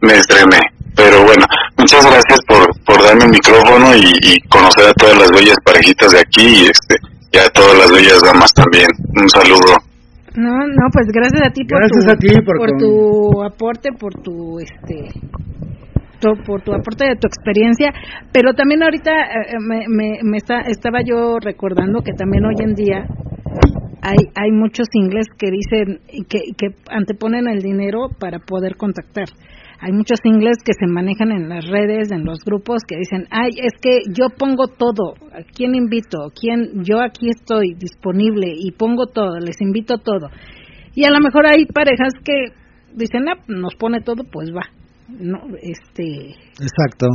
me estrené. Pero bueno, muchas gracias por, por darme el micrófono y, y conocer a todas las bellas parejitas de aquí y este y a todas las bellas damas también. Un saludo. No, no, pues gracias a ti por, Gracias tu, a ti por con- tu aporte, por tu este tu- por tu aporte de tu experiencia, pero también ahorita eh, me, me, me está, estaba yo recordando que también hoy en día hay hay muchos ingles que dicen que, que anteponen el dinero para poder contactar. Hay muchos ingles que se manejan en las redes, en los grupos, que dicen, ay, es que yo pongo todo, ¿a quién invito? ¿Quién? Yo aquí estoy disponible y pongo todo, les invito todo. Y a lo mejor hay parejas que dicen, ah, nos pone todo, pues va. No, este, Exacto.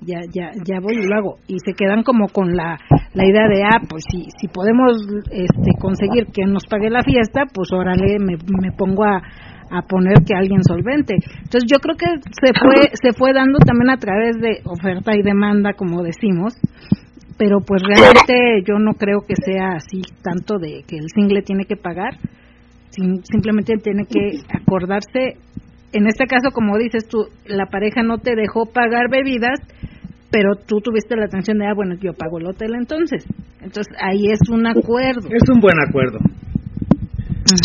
ya ya ya voy y lo hago y se quedan como con la la idea de ah pues si si podemos este conseguir que nos pague la fiesta pues órale me, me pongo a a poner que alguien solvente entonces yo creo que se fue se fue dando también a través de oferta y demanda como decimos pero pues realmente yo no creo que sea así tanto de que el single tiene que pagar sim- simplemente tiene que acordarse en este caso, como dices tú, la pareja no te dejó pagar bebidas, pero tú tuviste la atención de, ah, bueno, yo pago el hotel entonces. Entonces ahí es un acuerdo. Es un buen acuerdo.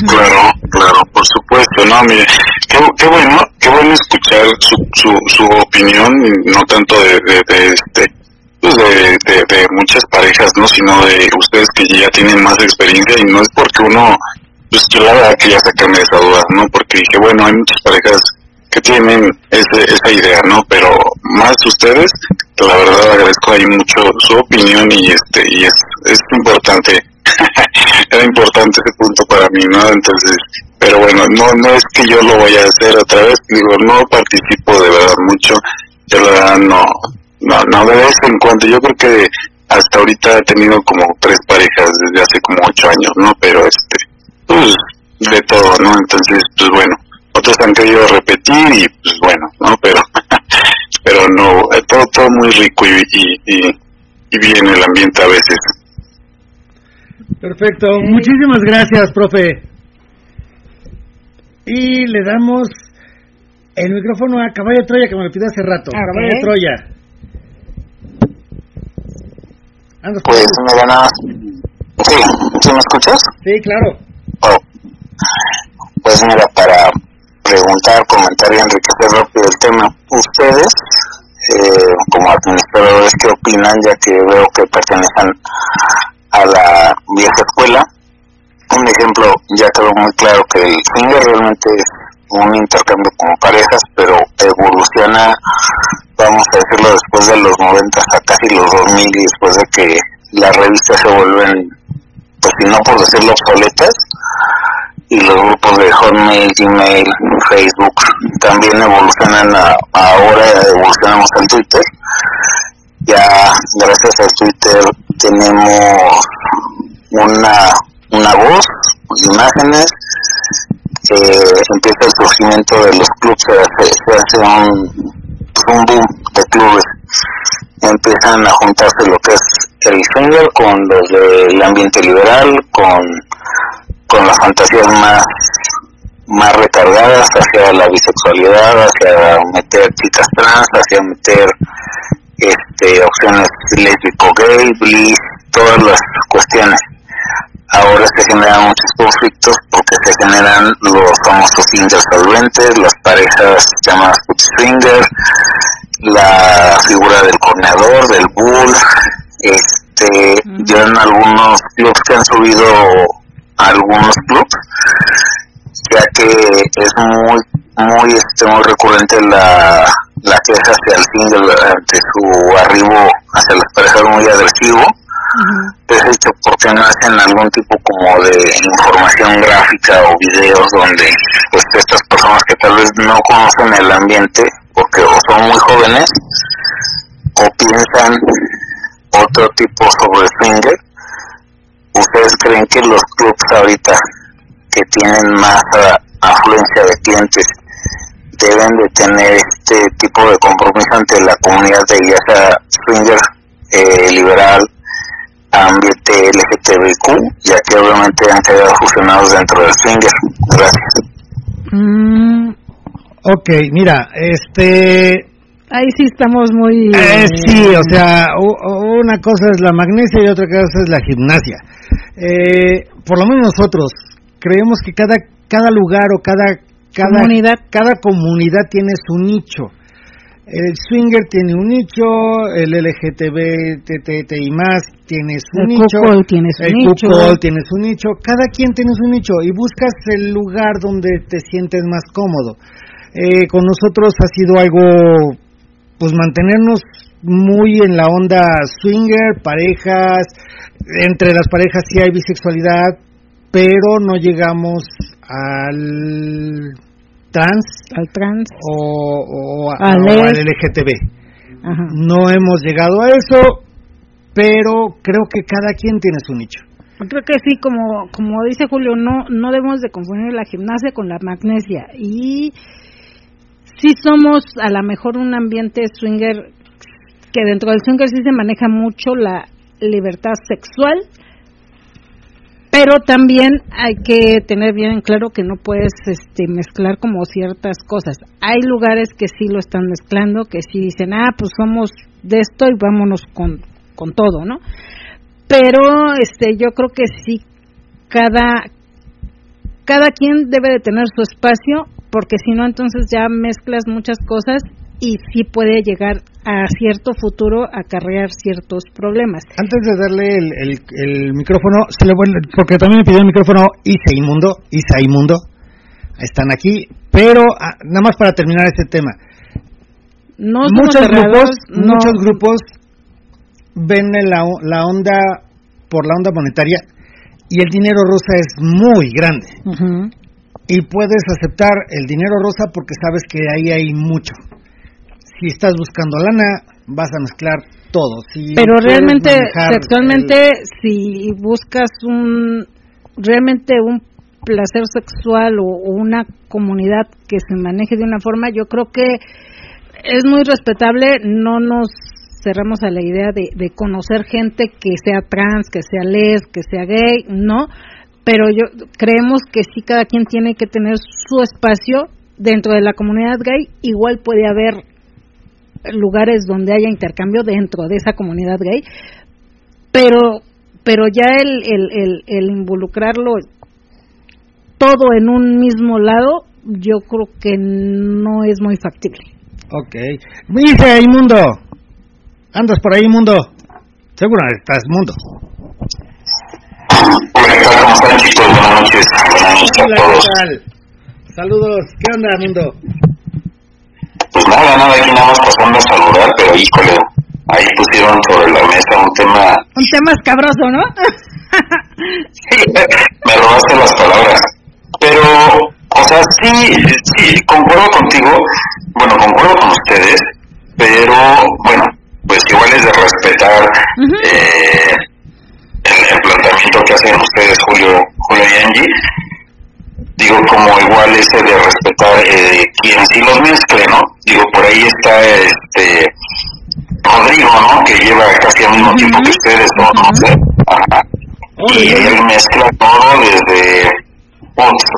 Claro, claro, por supuesto, no, mire, qué, bueno, qué bueno escuchar su, su, su opinión, no tanto de, de, este, pues de, de, muchas parejas, no, sino de ustedes que ya tienen más experiencia y no es porque uno, pues yo la verdad quería sacarme esa duda, ¿no? Porque dije, bueno, hay muchas parejas que tienen ese, esa idea, ¿no? Pero más ustedes, la verdad agradezco ahí mucho su opinión y este, y es, es importante ¿no? Entonces, pero bueno, no no es que yo lo vaya a hacer otra vez, digo, no participo de verdad mucho, yo la verdad no, no, no de vez en cuando, yo creo que hasta ahorita he tenido como tres parejas desde hace como ocho años, ¿no? Pero este, pues, de todo, ¿no? Entonces, pues bueno, otros han querido repetir y pues bueno, ¿no? Pero, pero no, eh, todo, todo muy rico y, y, y, y bien el ambiente a veces. Perfecto. Muchísimas gracias, profe. Y le damos el micrófono a Caballo de Troya, que me lo pidió hace rato. Ok. Caballo de Troya. Andas Pues nada más. Sí, ¿sí me escuchas? Sí, claro. Oh. Pues mira, para preguntar, comentar y enriquecer rápido el tema, ustedes, eh, como administradores, ¿qué opinan? Ya que veo que pertenecen a la vieja escuela. Un ejemplo, ya quedó muy claro que el swinger realmente es un intercambio como parejas, pero evoluciona, vamos a decirlo, después de los 90 hasta casi los 2000 y después de que las revistas se vuelven, pues si no por decirlo, obsoletas, y los grupos de Hotmail, Gmail, Facebook también evolucionan ahora evolucionamos en Twitter ya gracias a Twitter tenemos una una voz imágenes empieza el surgimiento de los clubes se, hace un, un boom de clubes. Empiezan a juntarse lo que es el swinger con los del ambiente liberal con con las fantasías más más recargadas hacia la bisexualidad, hacia meter chicas trans, hacia meter este opciones lésbico gay, bliss, todas las cuestiones. Ahora se generan muchos conflictos porque se generan los famosos singles solventes, las parejas llamadas swinger, la figura del corneador, del bull, este, ya en algunos clubs que han subido algunos clubs, ya que es muy muy este muy recurrente la, la queja hacia el single ante su arribo hacia las parejas muy agresivo. Es hecho porque no hacen algún tipo como de información gráfica o videos donde pues estas personas que tal vez no conocen el ambiente porque o son muy jóvenes o piensan otro tipo sobre swinger ¿ustedes creen que los clubs ahorita que tienen más afluencia de clientes deben de tener este tipo de compromiso ante la comunidad de ya sea swinger, eh, liberal, ambiente LGTBQ, ya que obviamente han quedado fusionados dentro del swinger. Gracias. Mm, ok, mira, este Ahí sí estamos muy... Eh, sí, o sea, una cosa es la magnesia y otra cosa es la gimnasia. Eh, por lo menos nosotros creemos que cada cada lugar o cada cada comunidad, cada comunidad tiene su nicho. El swinger tiene un nicho, el LGTB, más tiene su el nicho, tiene su el nicho, tiene su nicho, cada quien tiene su nicho y buscas el lugar donde te sientes más cómodo. Eh, con nosotros ha sido algo, pues mantenernos muy en la onda swinger, parejas, entre las parejas sí hay bisexualidad, pero no llegamos al trans, al trans. O, al LGTB. No hemos llegado a eso, pero creo que cada quien tiene su nicho. Creo que sí, como como dice Julio, no no debemos de confundir la gimnasia con la magnesia. Y si somos a lo mejor un ambiente swinger que dentro del swinger sí se maneja mucho la libertad sexual, pero también hay que tener bien claro que no puedes este, mezclar como ciertas cosas. Hay lugares que sí lo están mezclando, que sí dicen, ah, pues somos de esto y vámonos con, con todo, ¿no? Pero este, yo creo que sí, cada, cada quien debe de tener su espacio, porque si no, entonces ya mezclas muchas cosas y sí puede llegar a cierto futuro acarrear ciertos problemas. Antes de darle el, el, micrófono, se le, porque también me pidió el micrófono Isa Inmundo, Isa Inmundo, están aquí, pero ah, nada más para terminar este tema. muchos grupos, muchos grupos ven la, la onda por la onda monetaria y el dinero rosa es muy grande. Y puedes aceptar el dinero rosa porque sabes que ahí hay mucho si estás buscando lana, vas a mezclar todo. Pero realmente, sexualmente, si buscas un, realmente un placer sexual o, una comunidad que se maneje de una forma, yo creo que es muy respetable, no nos cerramos a la idea de, de conocer gente que sea trans, que sea les, que sea gay, no, pero yo creemos que sí cada quien tiene que tener su espacio dentro de la comunidad gay, igual puede haber lugares donde haya intercambio dentro de esa comunidad gay, pero pero ya el, el, el, involucrarlo todo en un mismo lado, yo creo que no es muy factible. Ok. Dice Mundo, andas por ahí, Mundo. Seguro estás, Mundo. Buenas noches. Saludos. ¿Qué onda, Mundo? Pues nada, nada, aquí nada más pasando a saludar, pero híjole, ahí pusieron sobre la mesa un tema... Un tema escabroso, ¿no? me robaste las palabras. Pero sí, sí, concuerdo contigo, bueno, concuerdo con ustedes, pero bueno, pues igual es de respetar eh, el, planteamiento que hacen ustedes, Julio, Julio y Angie. Digo, como igual ese de respetar eh, quien sí los mezcle, ¿no? Digo, por ahí está este Rodrigo, ¿no? Que lleva casi al mismo tiempo que ustedes, ¿no? no sé. Y él mezcla todo desde,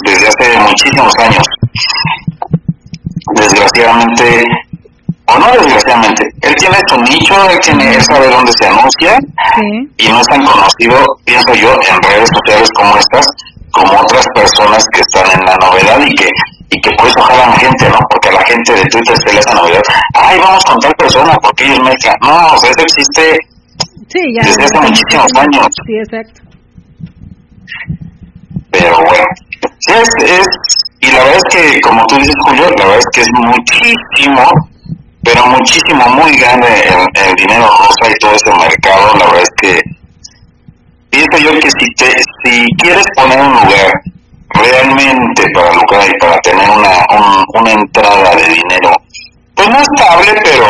desde hace muchísimos años. Desgraciadamente, o no desgraciadamente, él tiene su nicho, él, tiene, él sabe dónde se anuncia y no es tan conocido, pienso yo, en redes sociales como estas, como otras personas que están en la novedad y que y que por eso jalan gente, ¿no? Porque a la gente de Twitter se le hace novedad, ay, vamos con tal persona, porque ellos mezclan. No, o sea, eso existe sí, ya, desde hace muchísimos años. Sí, exacto. Pero bueno, es, es, y la verdad es que, como tú dices, Julio, la verdad es que es muchísimo, pero muchísimo, muy grande el, el dinero rosa y todo ese mercado, la verdad es que pienso yo que si, te, si quieres poner un lugar realmente para lucrar y para tener una, una entrada de dinero, pues no estable, pero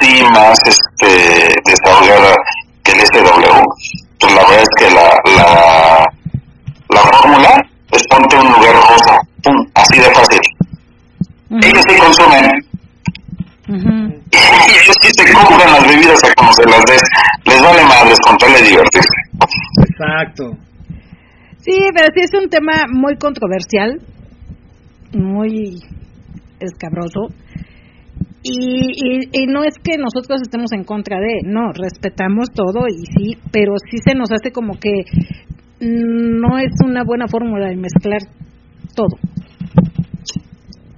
sí más este desahogada que el SW, pues la verdad es que la, la, la fórmula es ponte un lugar rosa, pum, así de fácil. Ellos sí consumen. y ellos sí se compran las bebidas a como se las des. Les vale madres con tal de divertirse. Exacto. Sí, pero sí es un tema muy controversial, muy escabroso. Y, y, no es que nosotros estemos en contra de, no, respetamos todo y sí, pero sí se nos hace como que no es una buena fórmula de mezclar todo.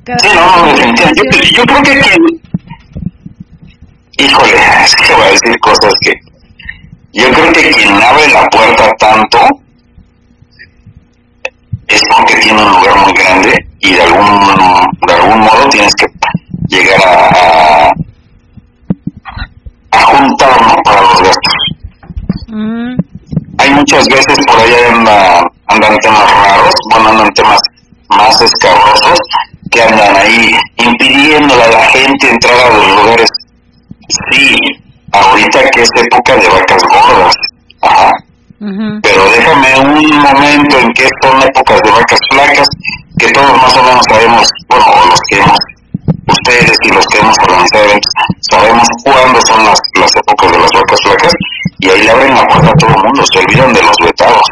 sí, no, yo, yo, creo que híjole, es que voy a decir cosas que yo creo que quien abre la puerta tanto es porque tiene un lugar muy grande y de algún, de algún modo tienes que llegar a, a juntar para los gastos. Mm. Hay muchas veces por ahí anda, andan temas raros, bueno, andan temas más escabrosos que andan ahí impidiéndole a la gente entrar a los lugares. Sí, ahorita que es época de vacas gordas. Ajá pero déjame un momento en que son épocas de vacas flacas, que todos más o menos sabemos, bueno, los que hemos, ustedes y los que hemos organizado eventos, sabemos cuándo son las, las épocas de las vacas flacas, y ahí le abren la puerta a todo el mundo, se olvidan de los vetados.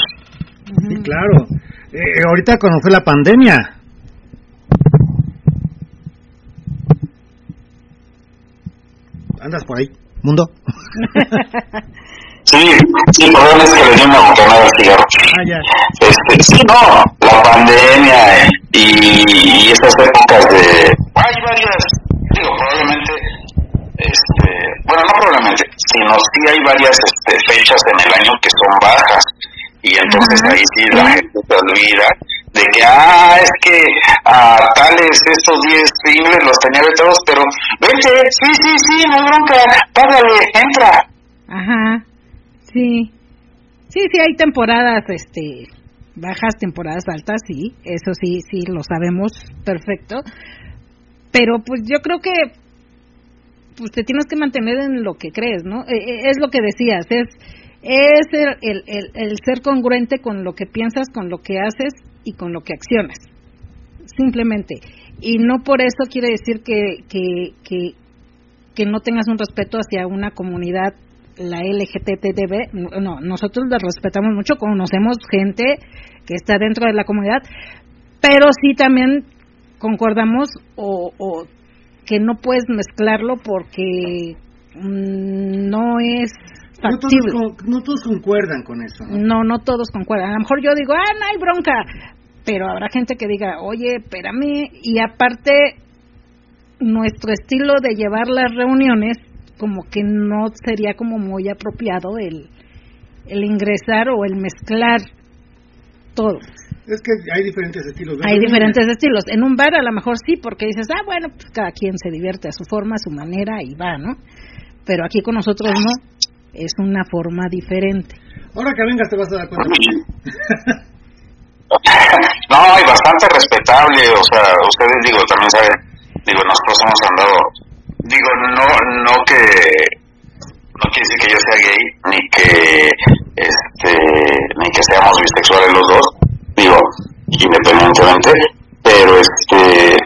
Sí, claro. Eh, ahorita cuando fue la pandemia, andas por ahí, mundo. Sí, sí, perdón, es que le di una bocanada al cigarro. Ah, ya. Este, sí, no, la pandemia y, esas épocas de... Hay varias, digo, probablemente, este, bueno, no probablemente, sino sí hay varias este, fechas en el año que son bajas y entonces ahí sí la gente se olvida de que, ah, es que a tales estos 10 singles los tenía todos, pero vete, sí, sí, sí, no bronca, págale, entra. Ajá. Sí, sí, sí, hay temporadas, este, bajas, temporadas altas, sí, eso sí, sí, lo sabemos perfecto. Pero pues yo creo que pues te tienes que mantener en lo que crees, ¿no? E, e, es lo que decías, es es el, el, ser congruente con lo que piensas, con lo que haces y con lo que accionas, simplemente. Y no por eso quiere decir que, que, que, que no tengas un respeto hacia una comunidad la LGTB, no, nosotros la respetamos mucho, conocemos gente que está dentro de la comunidad, pero sí también concordamos o, que no puedes mezclarlo porque mm, no es factible. No todos, concuerdan con eso. ¿no? no, todos concuerdan. A lo mejor yo digo, ah, no hay bronca, pero habrá gente que diga, oye, espérame, y aparte nuestro estilo de llevar las reuniones como que no sería como muy apropiado el, el ingresar o el mezclar todo. Es que hay diferentes estilos. Hay diferentes estilos. En un bar a lo mejor sí, porque dices, ah, bueno, pues cada quien se divierte a su forma, a su manera y va, ¿no? Pero aquí con nosotros no, es una forma diferente. Ahora que vengas te vas a dar cuenta. no, y bastante respetable, o sea, ustedes digo, también saben, digo, nosotros hemos andado, digo, no, no que, no quiere decir que yo sea gay, ni que, este, ni que seamos bisexuales los dos, digo, independientemente, pero este,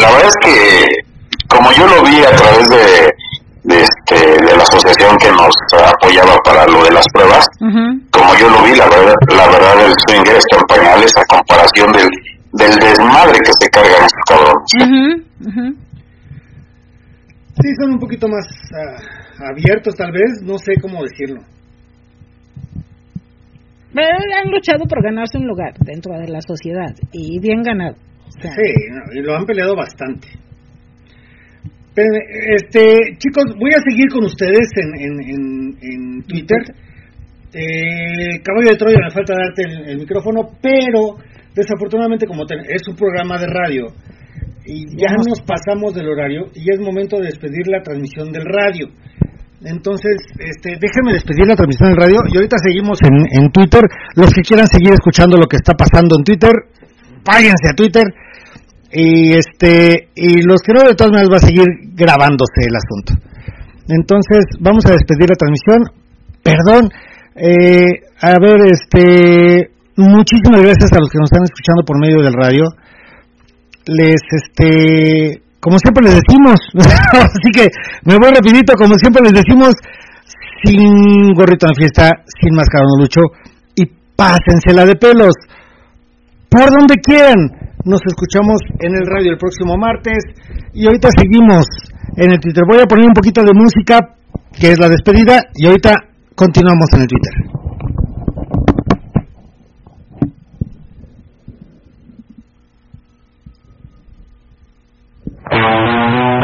la verdad es que, como yo lo vi a través de, de, este, de la asociación que nos apoyaba para lo de las pruebas, como yo lo vi, la verdad, la verdad el swinger está en pañales a comparación del, del desmadre que se cargan estos cabrones. Sí, son un poquito más uh, abiertos tal vez, no sé cómo decirlo. Pero han luchado por ganarse un lugar dentro de la sociedad y bien ganado. Sí, y lo han peleado bastante. Pero, este, chicos, voy a seguir con ustedes en, en, en, Twitter. Eh, Caballo de Troya, me falta darte el, micrófono, pero desafortunadamente como es un programa de radio y ya nos pasamos del horario y es momento de despedir la transmisión del radio. Entonces, este, déjenme despedir la transmisión del radio y ahorita seguimos en, en Twitter. Los que quieran seguir escuchando lo que está pasando en Twitter, váyanse a Twitter y este y los que no de todas maneras va a seguir grabándose el asunto entonces vamos a despedir la transmisión perdón eh, a ver este muchísimas gracias a los que nos están escuchando por medio del radio les este como siempre les decimos así que me voy rapidito como siempre les decimos sin gorrito en la fiesta sin máscara no lucho y pásensela de pelos por donde quieran nos escuchamos en el radio el próximo martes y ahorita seguimos en el Twitter. Voy a poner un poquito de música que es la despedida y ahorita continuamos en el Twitter. Música